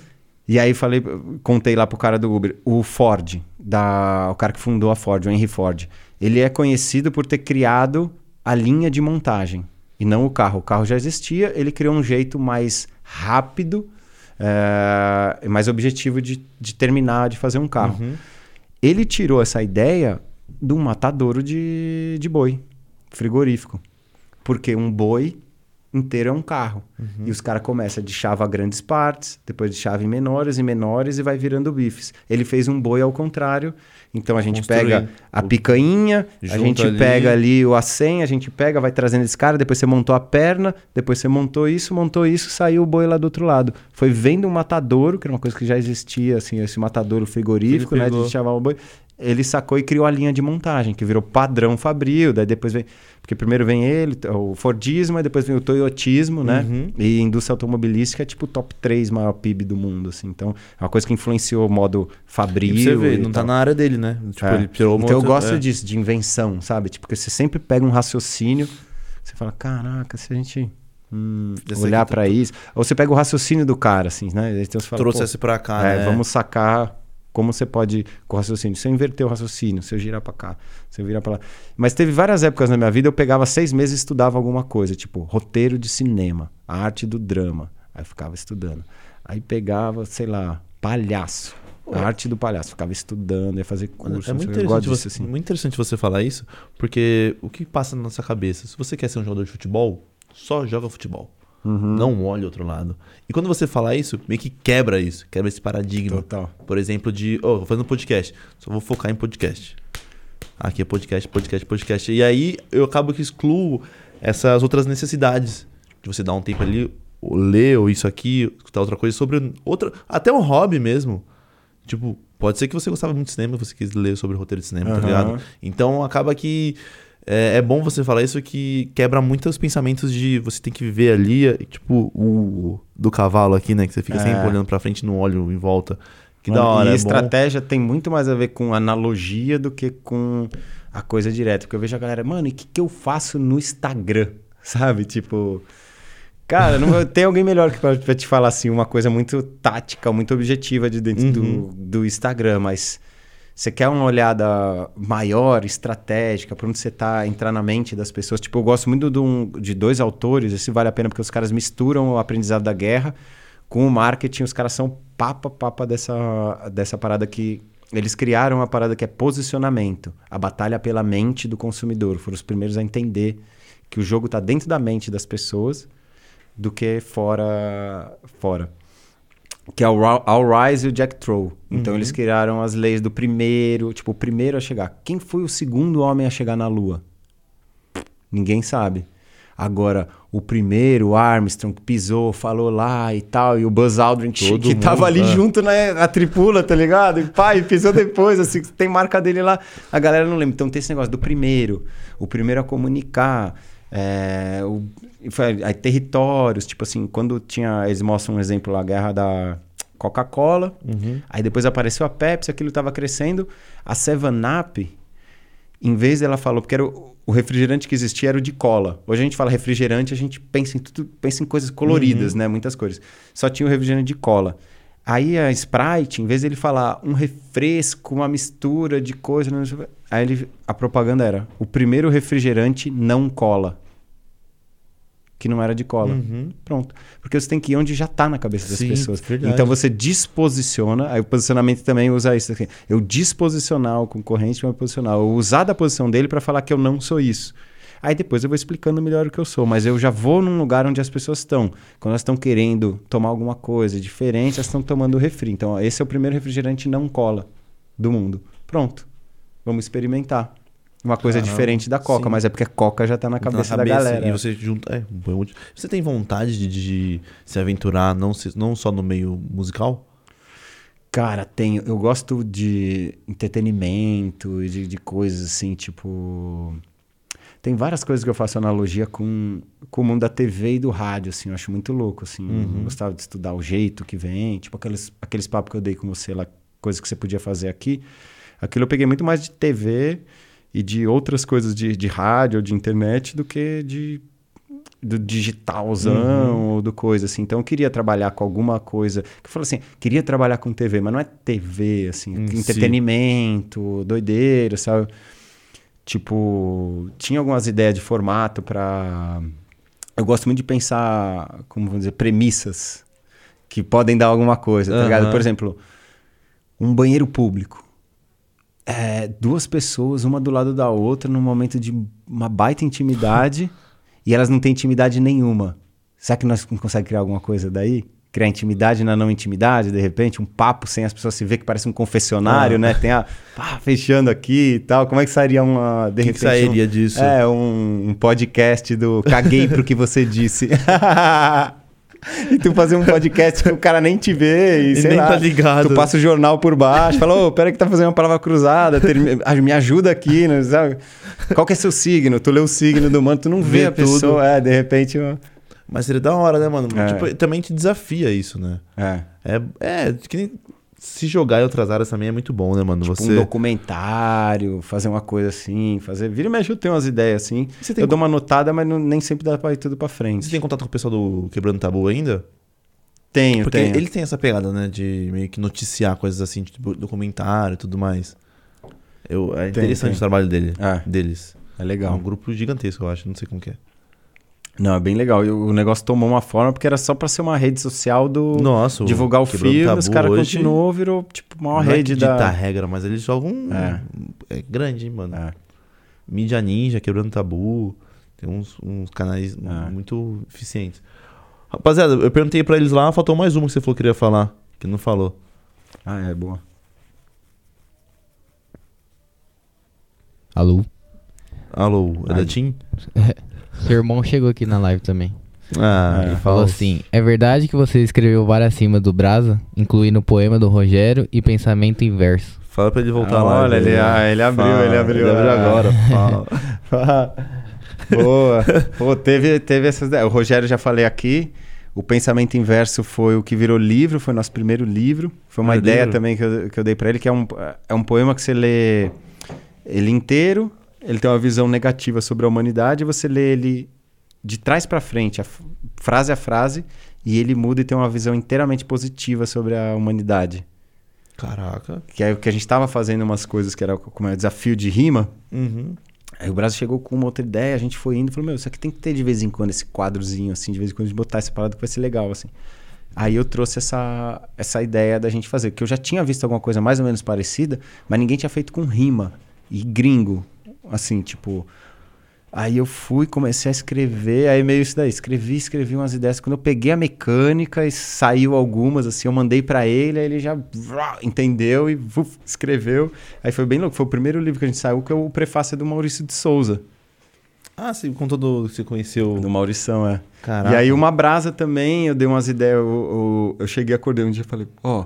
Speaker 2: E aí falei, contei lá pro cara do Uber, o Ford, da, o cara que fundou a Ford, o Henry Ford. Ele é conhecido por ter criado a linha de montagem e não o carro. O carro já existia, ele criou um jeito mais rápido é, mais objetivo de, de terminar de fazer um carro. Uhum. Ele tirou essa ideia do matadouro de, de boi, frigorífico. Porque um boi inteiro é um carro. Uhum. E os caras começam de chave a grandes partes, depois de chave em menores e menores e vai virando bifes. Ele fez um boi ao contrário. Então a gente Construir. pega a picanha, a gente ali. pega ali o acém, a gente pega, vai trazendo esse cara, depois você montou a perna, depois você montou isso, montou isso, saiu o boi lá do outro lado. Foi vendo um matadouro, que era uma coisa que já existia, assim, esse matadouro frigorífico, né? De chamar o boi ele sacou e criou a linha de montagem, que virou padrão Fabril, daí depois vem... Porque primeiro vem ele, o Fordismo, e depois vem o Toyotismo, né? Uhum. E indústria automobilística é tipo o top 3 maior PIB do mundo, assim. Então, é uma coisa que influenciou o modo Fabril. E
Speaker 1: você vê, não tá tal. tá na área dele, né?
Speaker 2: Tipo, é. ele tirou Então, eu gosto é. disso, de invenção, sabe? Tipo, porque você sempre pega um raciocínio, você fala, caraca, se a gente... Hum, olhar para isso. Ou você pega o raciocínio do cara, assim, né? Então você
Speaker 1: fala, Trouxe para cá,
Speaker 2: é, né? Vamos sacar como você pode, com o raciocínio, se eu inverter o raciocínio, se eu girar para cá, se eu virar para lá. Mas teve várias épocas na minha vida, eu pegava seis meses e estudava alguma coisa, tipo roteiro de cinema, a arte do drama. Aí eu ficava estudando. Aí pegava, sei lá, palhaço. A arte do palhaço, ficava estudando, ia fazer curso.
Speaker 1: É muito interessante, você, assim. muito interessante você falar isso, porque o que passa na nossa cabeça? Se você quer ser um jogador de futebol, só joga futebol. Uhum. Não olhe outro lado. E quando você fala isso, meio que quebra isso, quebra esse paradigma.
Speaker 2: Total.
Speaker 1: Por exemplo, de, oh, vou fazendo podcast, só vou focar em podcast. Aqui é podcast, podcast, podcast. E aí eu acabo que excluo essas outras necessidades. De você dar um tempo ali, ler ou isso aqui, escutar outra coisa sobre outra. Até um hobby mesmo. Tipo, pode ser que você gostava muito de cinema, você quis ler sobre roteiro de cinema, uhum. tá ligado? Então acaba que é, é, bom você falar isso que quebra muitos pensamentos de você tem que viver ali, tipo o do cavalo aqui, né? Que você fica é. sempre olhando pra frente no óleo em volta. Que Mano, da hora.
Speaker 2: E é estratégia bom. tem muito mais a ver com analogia do que com a coisa direta. Porque eu vejo a galera, mano, e o que, que eu faço no Instagram? Sabe? Tipo. Cara, não tem alguém melhor que pra, te falar assim, uma coisa muito tática, muito objetiva de dentro uhum. do, do Instagram, mas você quer uma olhada maior, estratégica, para onde você está, entrar na mente das pessoas. Tipo, eu gosto muito de, um, de dois autores, esse vale a pena porque os caras misturam o aprendizado da guerra com o marketing. Os caras são papa, papa dessa, dessa parada que eles criaram uma parada que é posicionamento, a batalha pela mente do consumidor. Foram os primeiros a entender que o jogo está dentro da mente das pessoas do que fora. fora. Que é o Al Rise e o Jack Troll. Então uhum. eles criaram as leis do primeiro, tipo, o primeiro a chegar. Quem foi o segundo homem a chegar na Lua? Ninguém sabe. Agora, o primeiro, o Armstrong, que pisou, falou lá e tal, e o Buzz Aldrin, que, que tava ali é. junto na, né, na tripula, tá ligado? E pai, pisou depois, assim, tem marca dele lá. A galera não lembra. Então tem esse negócio do primeiro, o primeiro a comunicar, é, o, aí, territórios, tipo assim, quando tinha. Eles mostram um exemplo lá, a guerra da Coca-Cola, uhum. aí depois apareceu a Pepsi, aquilo tava crescendo. A Seven Up, em vez dela falou, porque era o, o, refrigerante que existia era o de cola. Hoje a gente fala refrigerante, a gente pensa em tudo, pensa em coisas coloridas, uhum. né? Muitas cores. Só tinha o refrigerante de cola. Aí a Sprite, em vez dele falar um refresco, uma mistura de coisas, aí ele, a propaganda era o primeiro refrigerante não cola que não era de cola. Uhum. Pronto. Porque você tem que ir onde já está na cabeça das Sim, pessoas. Verdade. Então você disposiciona, aí o posicionamento também usa isso aqui. Eu disposicionar o concorrente para posicionar, eu usar da posição dele para falar que eu não sou isso. Aí depois eu vou explicando melhor o que eu sou, mas eu já vou num lugar onde as pessoas estão. Quando elas estão querendo tomar alguma coisa diferente, elas estão tomando refri. Então, ó, esse é o primeiro refrigerante não cola do mundo. Pronto. Vamos experimentar uma coisa Caramba, diferente da Coca, sim. mas é porque a Coca já tá na cabeça, na cabeça da galera.
Speaker 1: E você junta. É, você tem vontade de, de, se aventurar não, se, não só no meio musical?
Speaker 2: Cara, tenho. Eu gosto de entretenimento e de, de coisas assim, tipo. Tem várias coisas que eu faço analogia com, com o mundo da TV e do rádio, assim. Eu acho muito louco, assim. Uhum. Gostava de estudar o jeito que vem. Tipo aqueles, aqueles papos que eu dei com você lá, coisas que você podia fazer aqui. Aquilo eu peguei muito mais de TV e de outras coisas de, de rádio ou de internet do que de do digitalzão uhum. ou do coisa assim. Então eu queria trabalhar com alguma coisa. Que eu falo assim, queria trabalhar com TV, mas não é TV, assim, em entretenimento, si. doideira, sabe? Tipo, tinha algumas ideias de formato para eu gosto muito de pensar, como vamos dizer, premissas que podem dar alguma coisa, tá uhum. ligado? Por exemplo, um banheiro público é, duas pessoas, uma do lado da outra, num momento de uma baita intimidade, e elas não têm intimidade nenhuma. Será que nós não conseguimos criar alguma coisa daí? Criar intimidade na não intimidade, de repente, um papo sem as pessoas se ver que parece um confessionário, ah. né? Tem a pá, fechando aqui e tal. Como é que sairia uma. De
Speaker 1: que repente, que sairia um, disso?
Speaker 2: É, um, um podcast do Caguei pro que você disse. e tu fazer um podcast que o cara nem te vê e, e sei nem lá, tá ligado. Tu passa o jornal por baixo, fala, ô, oh, pera que tá fazendo uma palavra cruzada, me ajuda aqui, né? Sabe? Qual que é seu signo? Tu lê o signo do mano, tu não vê, vê a pessoa, tudo. é, de repente...
Speaker 1: Mas seria da hora, né, mano? É. Tipo, também te desafia isso, né?
Speaker 2: É.
Speaker 1: É, é que nem se jogar em outras áreas também é muito bom, né, mano?
Speaker 2: Tipo você... um documentário, fazer uma coisa assim, fazer... Vira e mexe, eu tenho umas ideias assim. eu dou uma notada, mas não, nem sempre dá pra ir tudo pra frente.
Speaker 1: Você tem contato com o pessoal do Quebrando Tabu ainda?
Speaker 2: Tenho,
Speaker 1: Porque
Speaker 2: tenho.
Speaker 1: ele tem essa pegada, né, de meio que noticiar coisas assim, tipo documentário e tudo mais. Eu, é interessante tem, tem. o trabalho dele, é. deles.
Speaker 2: É legal. É
Speaker 1: um grupo gigantesco, eu acho, não sei como que é.
Speaker 2: Não, é bem legal. E o negócio tomou uma forma porque era só pra ser uma rede social do.
Speaker 1: Nossa,
Speaker 2: divulgar o filme. Os caras continuou, virou tipo uma não rede é
Speaker 1: da. regra, mas eles jogam. É, é grande, hein, mano. É. Mídia Ninja, quebrando tabu. Tem uns, uns canais é. muito eficientes. Rapaziada, eu perguntei pra eles lá, faltou mais uma que você falou que queria falar. Que não falou.
Speaker 2: Ah, é boa.
Speaker 4: Alô?
Speaker 1: Alô, é da Tim?
Speaker 4: Seu irmão chegou aqui na live também.
Speaker 1: Ah,
Speaker 4: ele falou assim: É verdade que você escreveu várias cima do Brasa, incluindo o poema do Rogério e pensamento inverso.
Speaker 1: Fala pra ele voltar ah,
Speaker 2: lá. Olha, ele, ah, ele abriu, fala, ele abriu.
Speaker 1: Ele abriu agora.
Speaker 2: Fala. Boa. Pô, teve, teve essas. O Rogério já falei aqui. O Pensamento Inverso foi o que virou livro, foi nosso primeiro livro. Foi uma é ideia livro? também que eu, que eu dei para ele, que é um, é um poema que você lê ele inteiro, ele tem uma visão negativa sobre a humanidade, e você lê ele de trás para frente, a frase a frase, e ele muda e tem uma visão inteiramente positiva sobre a humanidade.
Speaker 1: Caraca.
Speaker 2: Que é o que a gente estava fazendo umas coisas que era como é, desafio de rima.
Speaker 1: Uhum.
Speaker 2: Aí o Brasil chegou com uma outra ideia, a gente foi indo e falou: Meu, isso aqui tem que ter de vez em quando esse quadrozinho, assim, de vez em quando a gente botar essa parada que vai ser legal, assim. Aí eu trouxe essa, essa ideia da gente fazer, que eu já tinha visto alguma coisa mais ou menos parecida, mas ninguém tinha feito com rima e gringo assim, tipo. Aí eu fui, comecei a escrever, aí meio isso daí, escrevi, escrevi umas ideias. Quando eu peguei a mecânica e saiu algumas, assim, eu mandei para ele, aí ele já entendeu e escreveu. Aí foi bem louco, foi o primeiro livro que a gente saiu, que é o prefácio do Maurício de Souza.
Speaker 1: Ah, sim, com todo que você conheceu.
Speaker 2: Do Maurição, é. Caraca. E aí uma brasa também, eu dei umas ideias, eu, eu, eu cheguei, acordei um dia e falei, ó... Oh,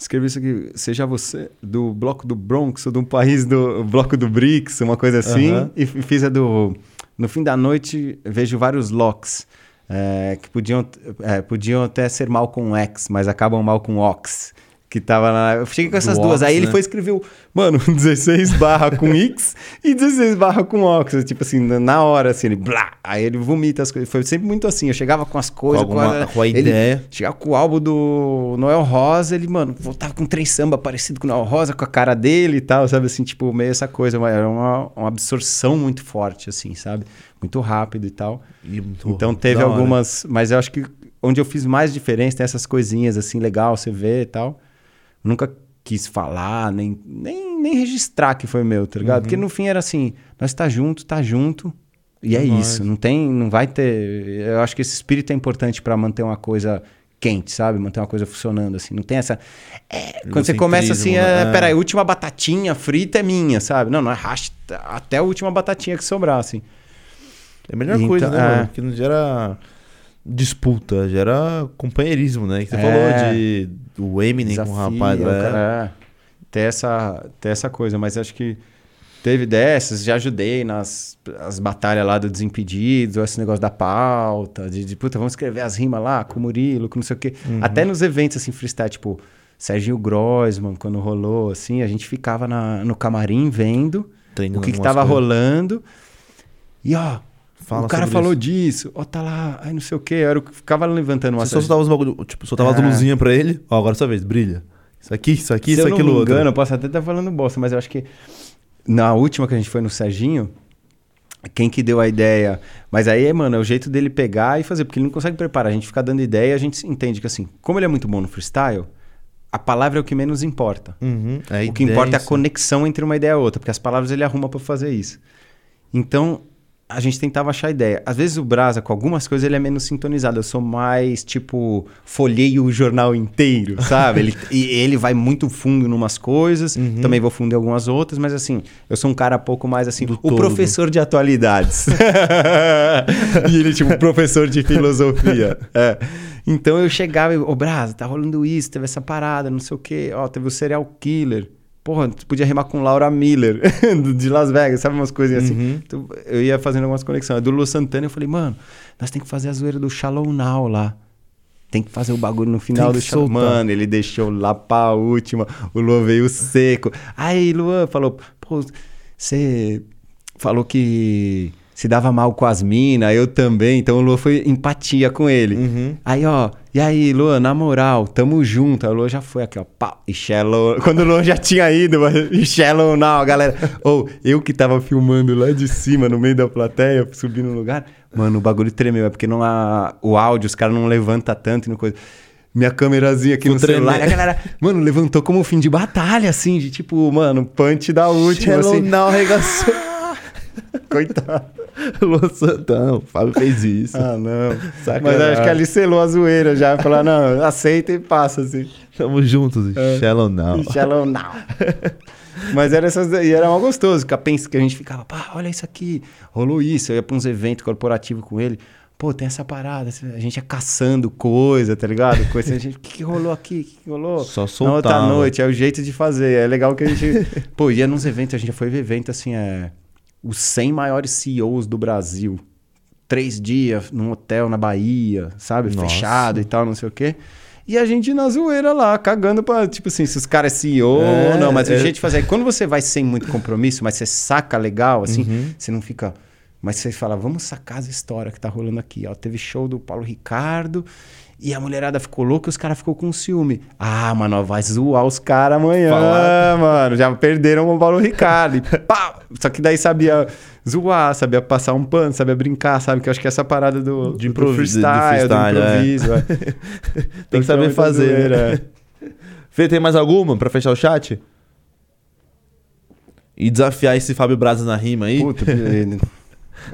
Speaker 2: escrevi isso aqui, seja você do bloco do Bronx ou do país do bloco do BRICS, uma coisa assim, uhum. e fiz a do no fim da noite vejo vários locks é, que podiam, é, podiam até ser mal com X, mas acabam mal com Ox que tava lá. Eu cheguei com essas do duas. Ox, aí ele né? foi escreveu, mano, 16 barra com X e 16 barra com Ox. Tipo assim, na hora, assim, ele blá. Aí ele vomita as coisas. Foi sempre muito assim. Eu chegava com as coisas.
Speaker 1: Com, alguma, com a, ideia.
Speaker 2: Chegava com o álbum do Noel Rosa, ele, mano, voltava com três samba parecido com o Noel Rosa, com a cara dele e tal, sabe? Assim, tipo, meio essa coisa. Era uma, uma absorção muito forte, assim, sabe? Muito rápido e tal. E muito então teve algumas. Mas eu acho que onde eu fiz mais diferença tem essas coisinhas, assim, legal, você vê e tal nunca quis falar, nem, nem, nem registrar que foi meu, tá ligado? Uhum. Porque no fim era assim, nós tá junto, tá junto, e é, é isso. Não tem, não vai ter. Eu acho que esse espírito é importante para manter uma coisa quente, sabe? Manter uma coisa funcionando, assim. Não tem essa. É, quando você começa assim, é, é. peraí, a última batatinha frita é minha, sabe? Não, não é racha até a última batatinha que sobrar, assim.
Speaker 1: É a melhor então, coisa, né, é. mano? Que não gera disputa, gera companheirismo, né? Que você é. falou de do Eminem Desafio, com o rapaz. É.
Speaker 2: Cara, é. Ter essa, ter essa coisa, mas acho que teve dessas, já ajudei nas as batalhas lá do Desimpedidos, esse negócio da pauta, de, de puta, vamos escrever as rimas lá com o Murilo, com não sei o quê. Uhum. Até nos eventos assim, freestyle, tipo, Serginho Grossman, quando rolou, assim, a gente ficava na, no camarim vendo Treinando o que, que tava coisas. rolando. E ó, Fala o cara falou isso. disso, ó, tá lá, aí não sei o quê. Eu ficava levantando uma
Speaker 1: Você só soltava os bagulho, tipo, soltava é. as luzinhas pra ele, ó, agora é sua vez, brilha. Isso aqui, isso aqui, Se isso, aquilo, outro. engano,
Speaker 2: eu posso até estar tá falando bosta, mas eu acho que na última que a gente foi no Serginho, quem que deu a ideia. Mas aí, mano, é o jeito dele pegar e fazer, porque ele não consegue preparar. A gente fica dando ideia e a gente entende que, assim, como ele é muito bom no freestyle, a palavra é o que menos importa.
Speaker 1: Uhum,
Speaker 2: o que importa é a conexão entre uma ideia e outra, porque as palavras ele arruma para fazer isso. Então, a gente tentava achar ideia. Às vezes o Brasa, com algumas coisas, ele é menos sintonizado. Eu sou mais, tipo, folheio o jornal inteiro, sabe? ele, e ele vai muito fundo em umas coisas, uhum. também vou fundo em algumas outras, mas assim, eu sou um cara pouco mais assim, Do o todo. professor de atualidades. e ele, tipo, professor de filosofia. É. Então eu chegava e, ô, Brasa, tá rolando isso, teve essa parada, não sei o quê, ó, teve o serial killer. Porra, tu podia rimar com Laura Miller, de Las Vegas, sabe umas coisinhas assim? uhum. Então, eu ia fazendo algumas conexões. Do Lu Santana eu falei, mano, nós tem que fazer a zoeira do Shalom Now lá. Tem que fazer o bagulho no final do Shalom. Mano, ele deixou lá pra última. O Luan veio seco. Aí, Luan falou, pô, você falou que se dava mal com as minas, eu também. Então o Luan foi empatia com ele. Uhum. Aí, ó, e aí, Luan, na moral, tamo junto. Aí o Luan já foi aqui, ó, pá, e shallow. Quando o Luan já tinha ido, e shallow now, galera. Ou oh, eu que tava filmando lá de cima, no meio da plateia, subindo no lugar. Mano, o bagulho tremeu. É porque não há, o áudio, os caras não levanta tanto e no coisa minha câmerazinha aqui no celular. A galera, mano, levantou como um fim de batalha, assim, de tipo, mano, punch da última. Shallow assim.
Speaker 1: now, arregaçou.
Speaker 2: Coitado.
Speaker 1: Luan Santana, o Fábio fez isso.
Speaker 2: Ah, não. Sacanagem. Mas acho que ali selou a zoeira já. Falar, não, aceita e passa, assim.
Speaker 1: Tamo juntos. É. Shallow now.
Speaker 2: Shallow now. Mas era essas, e era mal gostoso, que a, que a gente ficava, pá, olha isso aqui, rolou isso. Eu ia pra uns eventos corporativos com ele. Pô, tem essa parada, a gente ia caçando coisa, tá ligado? Coisa, a gente, o que, que rolou aqui? O que, que rolou?
Speaker 1: Só soltar.
Speaker 2: Na outra noite, é o jeito de fazer. É legal que a gente. pô, ia nos eventos, a gente já foi ver evento assim, é os 100 maiores CEOs do Brasil. Três dias num hotel na Bahia, sabe? Nossa. Fechado e tal, não sei o quê. E a gente na zoeira lá, cagando pra, tipo assim, se os caras é CEO é, ou não. Mas é... o jeito de fazer é quando você vai sem muito compromisso, mas você saca legal, assim, uhum. você não fica. Mas você fala, vamos sacar as histórias que tá rolando aqui. Ó, teve show do Paulo Ricardo e a mulherada ficou louca e os caras ficou com ciúme. Ah, mano, vai zoar os caras amanhã, Fala. mano. Já perderam o Paulo Ricardo. E pá! Só que daí sabia zoar, sabia passar um pano, sabia brincar, sabe? Que eu acho que essa parada do,
Speaker 1: de improviso, freestyle, do improviso. É. Tem que saber fazer. É. Fê, tem mais alguma pra fechar o chat? E desafiar esse Fábio Brazas na rima aí? Puta,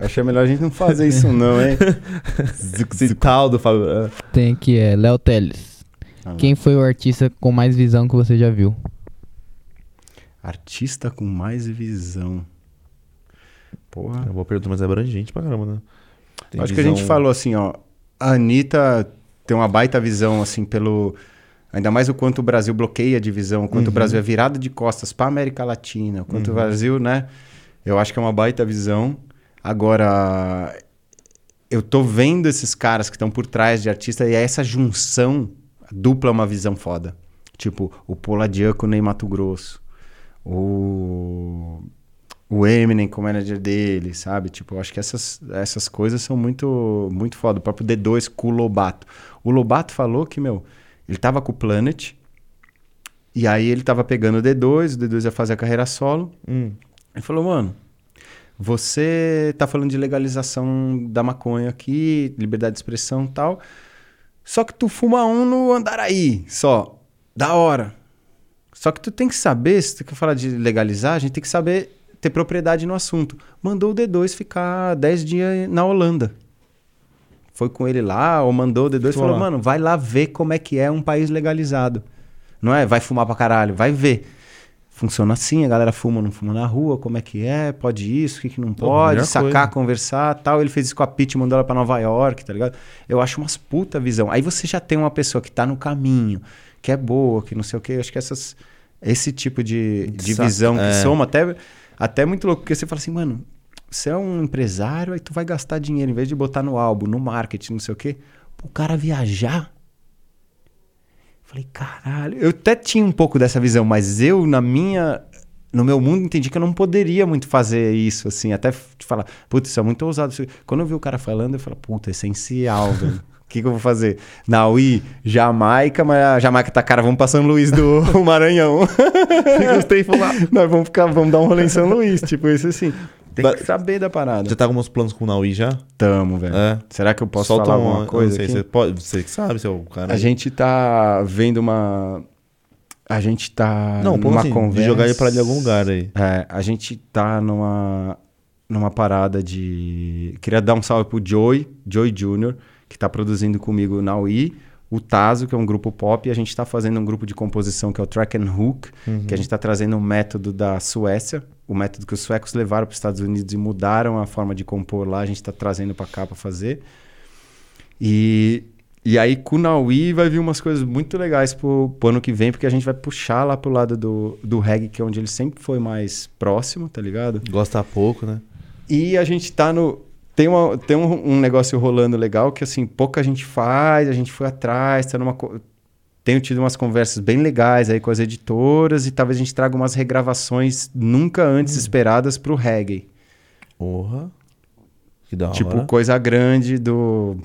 Speaker 2: Achei melhor a gente não fazer isso, não, hein?
Speaker 1: Esse tal do Fábio. é.
Speaker 4: Tem aqui, é Léo Teles.
Speaker 2: Ah,
Speaker 4: Quem foi o artista com mais visão que você já viu?
Speaker 2: Artista com mais visão. Porra.
Speaker 1: É uma boa pergunta, mas é abrangente pra caramba, né? Tem
Speaker 2: Acho que a gente
Speaker 1: visão-
Speaker 2: falou assim, ó. A Anitta tem uma baita visão, assim, pelo. Ainda mais o quanto o Brasil bloqueia de visão, o quanto o Brasil é virado de costas para América Latina, o quanto o Brasil, né? Eu acho que é uma baita visão. Agora, eu tô vendo esses caras que estão por trás de artista e é essa junção dupla é uma visão foda. Tipo, o Poladian com o Ney Mato Grosso. O o Eminem com o manager dele, sabe? Tipo, eu acho que essas, essas coisas são muito, muito foda. O próprio D2 com o Lobato. O Lobato falou que, meu, ele tava com o Planet, e aí ele tava pegando o D2, o D2 ia fazer a carreira solo.
Speaker 1: Hum.
Speaker 2: Ele falou, mano, você tá falando de legalização da maconha aqui, liberdade de expressão e tal, só que tu fuma um no Andaraí, só. Da hora. Só que tu tem que saber, se tu quer falar de legalizar, a gente tem que saber ter propriedade no assunto. Mandou o D2 ficar 10 dias na Holanda. Foi com ele lá, ou mandou o D2 e falou,
Speaker 1: lá.
Speaker 2: mano, vai lá ver como é que é um país legalizado. Não é? Vai fumar pra caralho, vai ver. Funciona assim, a galera fuma, não fuma na rua, como é que é, pode isso, o que, que não pode, sacar,
Speaker 1: coisa.
Speaker 2: conversar tal. Ele fez isso com a Pete, mandou ela pra Nova York, tá ligado? Eu acho umas puta visão. Aí você já tem uma pessoa que tá no caminho, que é boa, que não sei o quê. Eu acho que essas, esse tipo de, de visão
Speaker 1: é.
Speaker 2: que soma até, até muito louco, porque você fala assim, mano, você é um empresário, aí tu vai gastar dinheiro, em vez de botar no álbum, no marketing, não sei o quê, o cara viajar. Falei, caralho. Eu até tinha um pouco dessa visão, mas eu, na minha. No meu mundo, entendi que eu não poderia muito fazer isso, assim. Até te falar, putz, isso é muito ousado. Quando eu vi o cara falando, eu falei, puta, é essencial, velho. O que, que eu vou fazer? Na UI, Jamaica, mas a Jamaica tá cara, vamos pra São Luís do Maranhão.
Speaker 1: Gostei de falar.
Speaker 2: Nós vamos ficar, vamos dar um rolê em São Luís, tipo isso assim. Tem que saber da parada.
Speaker 1: Já tá com alguns planos com o Naui já?
Speaker 2: Tamo, velho.
Speaker 1: É.
Speaker 2: Será que eu posso
Speaker 1: Solta
Speaker 2: falar
Speaker 1: uma-
Speaker 2: alguma coisa?
Speaker 1: não sei,
Speaker 2: aqui?
Speaker 1: Você, pode, você que sabe, seu cara.
Speaker 2: A gente tá vendo uma. A gente tá
Speaker 1: Não,
Speaker 2: numa
Speaker 1: assim,
Speaker 2: conversa.
Speaker 1: de jogar ele pra ali em algum lugar aí.
Speaker 2: É, a gente tá numa, numa parada de. Queria dar um salve pro Joey, Joey Jr., que tá produzindo comigo na UI. O Tazo, que é um grupo pop, e a gente tá fazendo um grupo de composição que é o Track and Hook, que a gente tá trazendo um método da Suécia, o método que os suecos levaram para os Estados Unidos e mudaram a forma de compor lá, a gente tá trazendo para cá para fazer. E, e aí com o Naui vai vir umas coisas muito legais pro, pro ano que vem, porque a gente vai puxar lá pro lado do, do reggae, que é onde ele sempre foi mais próximo, tá ligado?
Speaker 1: Gosta pouco, né?
Speaker 2: E a gente tá no. Tem, uma, tem um, um negócio rolando legal que, assim, pouca gente faz, a gente foi atrás, tá numa. Tenho tido umas conversas bem legais aí com as editoras e talvez a gente traga umas regravações nunca antes esperadas pro reggae.
Speaker 1: Porra. Que da
Speaker 2: Tipo,
Speaker 1: hora.
Speaker 2: coisa grande do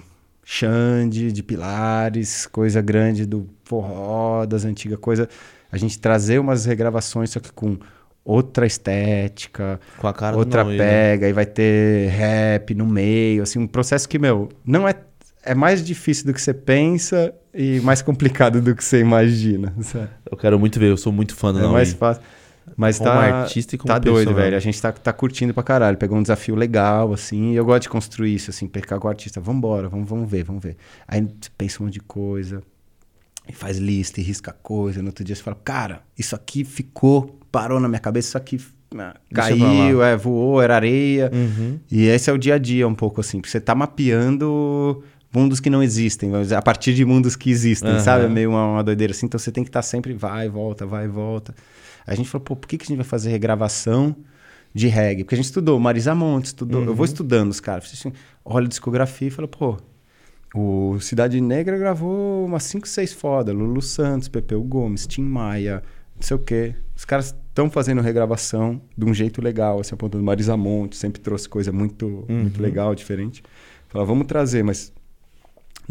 Speaker 2: Xande, de Pilares, coisa grande do forró, das antigas coisas. A gente trazer umas regravações, só que com outra estética,
Speaker 1: Com a cara
Speaker 2: outra
Speaker 1: né?
Speaker 2: pega, e vai ter rap no meio, assim, um processo que, meu, não é. É mais difícil do que você pensa e mais complicado do que você imagina. sabe?
Speaker 1: Eu quero muito ver, eu sou muito fã do
Speaker 2: É
Speaker 1: Naui.
Speaker 2: mais fácil. Mas
Speaker 1: Como
Speaker 2: tá,
Speaker 1: artista e como
Speaker 2: tá doido,
Speaker 1: pessoa.
Speaker 2: velho. A gente tá, tá curtindo pra caralho. Pegou um desafio legal, assim. E eu gosto de construir isso, assim. Pegar com o artista. Vambora, vamos, vamos ver, vamos ver. Aí você pensa um monte de coisa. E faz lista e risca coisa. No outro dia você fala, cara, isso aqui ficou, parou na minha cabeça. Isso aqui ah, caiu, é, voou, era areia.
Speaker 1: Uhum.
Speaker 2: E esse é o dia a dia um pouco, assim. Porque você tá mapeando mundos que não existem. Vamos dizer, a partir de mundos que existem,
Speaker 1: Aham.
Speaker 2: sabe? É meio uma, uma doideira assim. Então você tem que estar sempre vai e volta, vai e volta. Aí a gente falou, pô, por que, que a gente vai fazer regravação de reggae? Porque a gente estudou Marisa Monte, estudou. Eu vou estudando os caras. Assim, olha a discografia e fala, pô, o Cidade Negra gravou umas 5, 6 foda. Lulu Santos, Pepeu Gomes, Tim Maia, não sei o quê. Os caras estão fazendo regravação de um jeito legal, assim, apontando Marisa Monte, sempre trouxe coisa muito, muito legal, diferente. Falava, vamos trazer, mas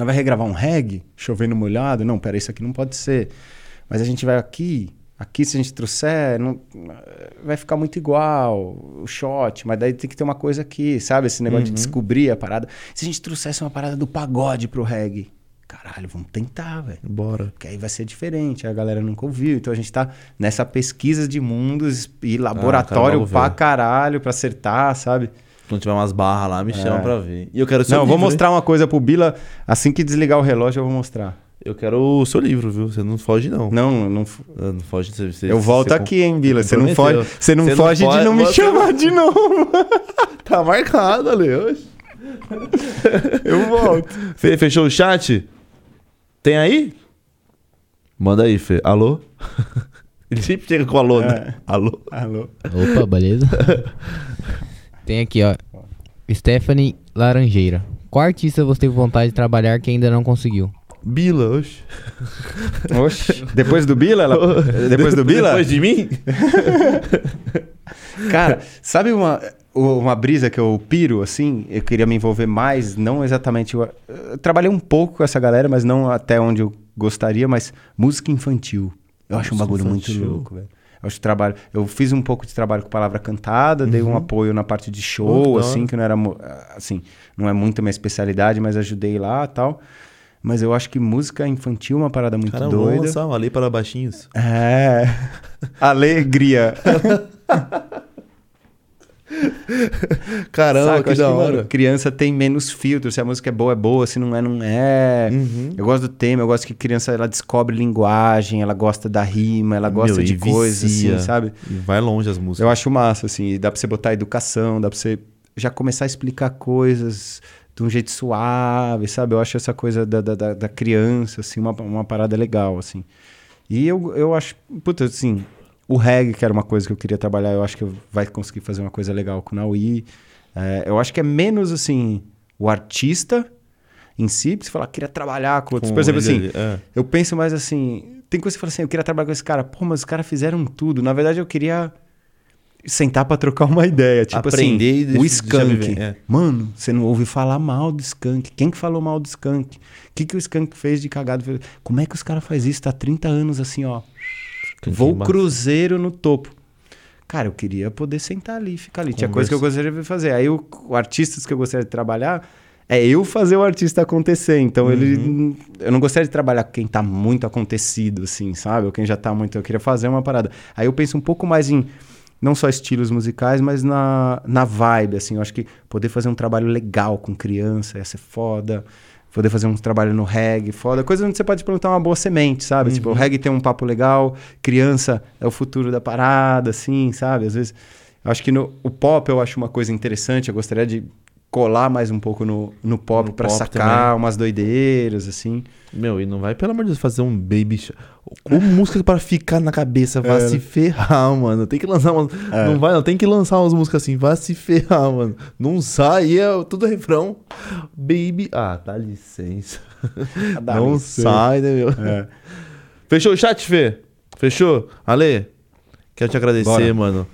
Speaker 2: não vai regravar um reggae, chovendo molhado? Não, pera, isso aqui não pode ser. Mas a gente vai aqui, aqui se a gente trouxer, não, vai ficar muito igual, o shot, mas daí tem que ter uma coisa aqui, sabe? Esse negócio de descobrir a parada. Se a gente trouxesse uma parada do pagode pro reggae, caralho, vamos tentar, velho.
Speaker 1: Bora.
Speaker 2: Porque aí vai ser diferente, a galera nunca ouviu. Então a gente tá nessa pesquisa de mundos e laboratório
Speaker 1: logo
Speaker 2: pra caralho pra acertar, sabe?
Speaker 1: Quando tiver umas barras lá, me chama pra ver. E eu quero o seu
Speaker 2: Não, eu
Speaker 1: livro.
Speaker 2: vou
Speaker 1: hein?
Speaker 2: mostrar uma coisa pro Bila. Assim que desligar o relógio, eu vou mostrar.
Speaker 1: Eu quero o seu livro, viu? Você não foge, não.
Speaker 2: Não, não.
Speaker 1: Ah, Não foge. Você, você-
Speaker 2: Eu volto aqui, hein, Bila. Você não foge, você não
Speaker 1: Você não
Speaker 2: foge de não me chamar de novo.
Speaker 1: Tá marcado, Ale. Oxe.
Speaker 2: Eu volto.
Speaker 1: Fê, fechou o chat? Tem aí? Manda aí, Fê. Alô? Ele sempre chega com alô, né?
Speaker 2: É.
Speaker 1: Alô?
Speaker 2: Alô.
Speaker 4: Opa, beleza? Tem aqui, ó. Stephanie Laranjeira. Qual artista você teve vontade de trabalhar que ainda não conseguiu?
Speaker 1: Bila, oxe.
Speaker 2: Oxe. Depois do Bila? ela- Depois do Bila?
Speaker 1: Depois de mim?
Speaker 2: Cara, sabe uma, uma brisa que eu piro, assim? Eu queria me envolver mais, não exatamente. Eu, eu trabalhei um pouco com essa galera, mas não até onde eu gostaria, mas música infantil. Eu acho um bagulho
Speaker 1: infantil.
Speaker 2: muito louco, velho. Eu acho que trabalho. Eu fiz um pouco de trabalho com palavra cantada, dei um apoio na parte de show,
Speaker 1: que da
Speaker 2: assim, que não era assim, não é muito a minha especialidade, mas ajudei lá e tal. Mas eu acho que música infantil é uma parada muito
Speaker 1: Caramba, vamos
Speaker 2: doida.
Speaker 1: lançar uma lei para baixinhos.
Speaker 2: É. Alegria.
Speaker 1: Caramba,
Speaker 2: Saca?
Speaker 1: que da
Speaker 2: mano,
Speaker 1: hora.
Speaker 2: criança tem menos filtro. Se a música é boa, é boa. Se não é, não é.
Speaker 1: Uhum.
Speaker 2: Eu gosto do tema. Eu gosto que criança ela descobre linguagem. Ela gosta da rima. Ela gosta
Speaker 1: Meu,
Speaker 2: de coisas, assim, sabe?
Speaker 1: E vai longe as músicas.
Speaker 2: Eu acho massa, assim. Dá pra você botar educação. Dá pra você já começar a explicar coisas de um jeito suave, sabe? Eu acho essa coisa da, da, da- da criança, assim, uma, uma parada legal, assim. E eu, eu acho, puta, assim, o reggae, que era uma coisa que eu queria trabalhar, eu acho que vai conseguir fazer uma coisa legal com o Naui. É, eu acho que é menos, assim, o artista em si, você falar, queria trabalhar com outros.
Speaker 1: Com
Speaker 2: Por exemplo,
Speaker 1: ele
Speaker 2: assim,
Speaker 1: é.
Speaker 2: eu penso mais assim, tem coisa que você fala assim, eu queria trabalhar com esse cara, pô, mas os caras fizeram tudo. Na verdade, eu queria sentar pra trocar uma ideia, tipo
Speaker 1: Aprender e
Speaker 2: assim,
Speaker 1: deixa-
Speaker 2: o
Speaker 1: viver, é.
Speaker 2: Mano, você não ouve falar mal do Skank. Quem que falou mal do Skank? O que que o Skank fez de cagado? Como é que os caras fazem isso? Tá 30 anos assim, ó.
Speaker 1: Embaixo.
Speaker 2: cruzeiro no topo. Cara, eu queria poder sentar ali, ficar ali. Tinha coisa que eu gostaria de fazer. Aí o, o artistas que eu gostaria de trabalhar é eu fazer o artista acontecer. Então ele. Eu não gostaria de trabalhar com quem tá muito acontecido, assim, sabe? Ou quem já tá muito. Eu queria fazer uma parada. Aí eu penso um pouco mais em. Não só estilos musicais, mas na, na vibe, assim. Eu acho que poder fazer um trabalho legal com criança ia ser foda. Poder fazer um trabalho no reggae, foda. Coisa onde você pode plantar uma boa semente, sabe? Tipo, o reggae tem um papo legal, criança é o futuro da parada, assim, sabe? Às vezes, eu acho que no, o pop eu acho uma coisa interessante. Eu gostaria de colar mais um pouco no, no pop
Speaker 1: pop
Speaker 2: sacar
Speaker 1: também.
Speaker 2: umas doideiras, assim.
Speaker 1: Meu, e não vai, pelo amor de Deus, fazer um baby. sh- Com música pra ficar na cabeça, vai
Speaker 2: É.
Speaker 1: se ferrar, mano. Tem que lançar umas.
Speaker 2: É.
Speaker 1: Não vai, não. Tem que lançar umas músicas assim, vai se ferrar, mano. Não sai, é tudo refrão. Baby. Ah, dá licença.
Speaker 2: Dá
Speaker 1: não
Speaker 2: licença.
Speaker 1: sai, né, meu?
Speaker 2: É.
Speaker 1: Fechou o chat, Fê? Fechou? Ale, quero te agradecer,
Speaker 2: Bora.
Speaker 1: mano.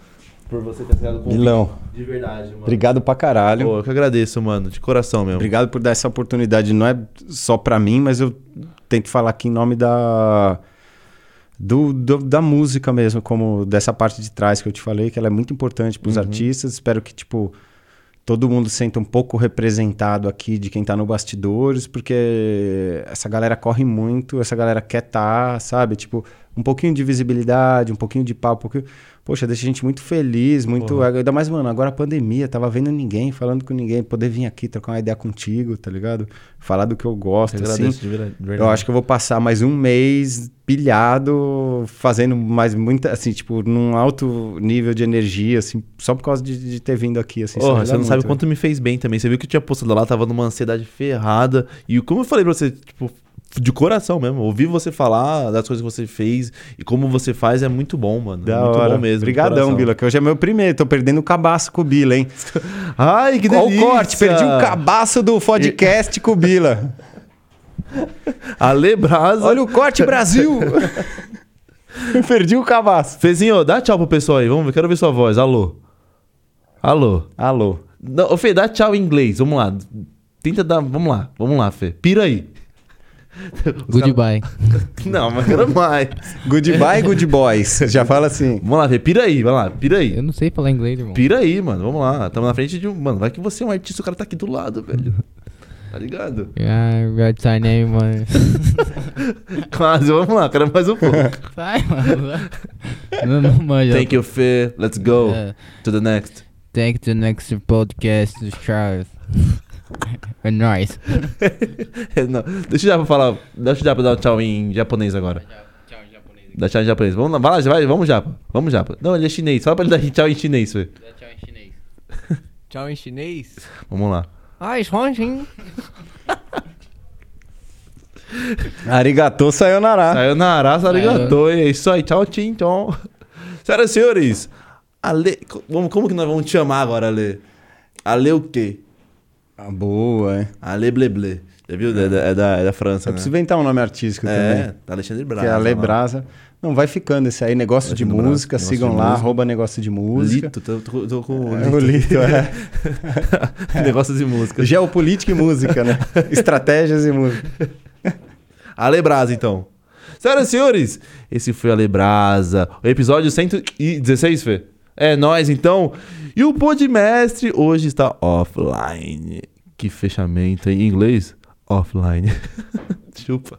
Speaker 1: Por você ter chegado com
Speaker 2: Milão,
Speaker 1: De verdade, mano.
Speaker 2: obrigado pra caralho.
Speaker 1: Pô, eu que agradeço, mano. De coração mesmo.
Speaker 2: Obrigado por dar essa oportunidade. Não é só pra mim, mas eu tento falar aqui em nome da do, do- da música mesmo, como dessa parte de trás que eu te falei, que ela é muito importante pros artistas. Espero que tipo todo mundo sinta um pouco representado aqui de quem tá no bastidores, porque essa galera corre muito, essa galera quer tá, sabe? Tipo, um pouquinho de visibilidade, um pouquinho de papo, um pouquinho... Poxa, deixa a gente muito feliz, muito. Ainda mais, mano, agora a pandemia, tava vendo ninguém, falando com ninguém, poder vir aqui trocar uma ideia contigo, tá ligado? Falar do que eu gosto,
Speaker 1: Eu
Speaker 2: assim.
Speaker 1: de verdade. de
Speaker 2: Eu acho que eu vou passar mais um mês pilhado, fazendo mais muita, assim, tipo, num alto nível de energia, assim, só por causa de, de ter vindo aqui, assim.
Speaker 1: Porra, você não sabe
Speaker 2: muito,
Speaker 1: quanto me fez bem também. Você viu que eu tinha postado lá, tava numa ansiedade ferrada. E como eu falei pra você, tipo, de coração mesmo. Ouvir você falar das coisas que você fez e como você faz é muito bom, mano.
Speaker 2: Da
Speaker 1: é muito
Speaker 2: hora.
Speaker 1: bom mesmo.
Speaker 2: Obrigadão. Bila, que hoje é meu primeiro. Tô perdendo o cabaço com o Bila, hein?
Speaker 1: Ai, que delícia!
Speaker 2: o corte, perdi o cabaço do podcast com o Bila.
Speaker 1: Ale Brasa.
Speaker 2: Olha o corte, Brasil! perdi o cabaço.
Speaker 1: Fezinho, dá tchau pro pessoal aí. Vamos ver, quero ver sua voz. Alô. Alô.
Speaker 2: Alô.
Speaker 1: Não, Fê, dá tchau em inglês. Vamos lá. Tenta dar. Vamos lá, vamos lá, Fê. Pira aí.
Speaker 4: Goodbye.
Speaker 1: Não, mas quero mais.
Speaker 2: Goodbye, good boys. Já fala assim.
Speaker 1: Vamos lá. Pira aí, vai lá. Pira aí.
Speaker 4: Eu não sei falar inglês, irmão.
Speaker 1: Pira aí, mano. Vamos lá. Tamo na frente de um. Mano, vai que você é um artista, o cara tá aqui do lado, velho. Tá ligado?
Speaker 4: Ah, what's your name, mano?
Speaker 1: Quase, vamos lá, quero mais um pouco.
Speaker 4: Sai, mano. Não, não manja.
Speaker 1: Thank you, Fê. Let's go
Speaker 4: É.
Speaker 1: to the next.
Speaker 4: Take the next podcast, Charles. É nóis.
Speaker 1: Não, deixa eu já falar. Deixa eu já dar um tchau em japonês agora.
Speaker 4: Tchau em japonês.
Speaker 1: Dá tchau em japonês. Vamos lá, vai lá, vai, vamos já. Vamos já. Não, ele é chinês. Fala pra ele dar tchau em chinês.
Speaker 4: Dá tchau em chinês.
Speaker 5: Tchau em chinês.
Speaker 1: Vamos lá.
Speaker 5: Ai, Xuanjin.
Speaker 2: Arigatou, sayonara.
Speaker 1: Sayonara, arigato. É isso aí. Tchau, tchim, tchau. Senhoras e senhores, Ale... Como, como que nós vamos te chamar agora, Ale? Ale o quê?
Speaker 2: Ah, boa, é.
Speaker 1: Ale Bleble. Já viu? É, da, é, da, é da França,
Speaker 2: Eu
Speaker 1: né?
Speaker 2: preciso inventar um nome artístico
Speaker 1: É,
Speaker 2: também.
Speaker 1: da Alexandre Braga.
Speaker 2: Que é a
Speaker 1: lá.
Speaker 2: Lebrasa. Não, vai ficando esse aí. Negócio de
Speaker 1: Alexandre Braga,
Speaker 2: música.
Speaker 1: negócio
Speaker 2: Sigam
Speaker 1: de
Speaker 2: lá,
Speaker 1: música.
Speaker 2: arroba negócio de música.
Speaker 1: Lito, tô, tô- tô com
Speaker 2: É, o Lito, é.
Speaker 1: Negócio de música.
Speaker 2: Geopolítica e música, né? Estratégias e música.
Speaker 1: Ale Brasa, então. Senhoras e senhores, esse foi Ale Brasa, o episódio 116, Fê. É nóis, então. E o Podmestre hoje está offline. Que fechamento em inglês? Offline. Chupa.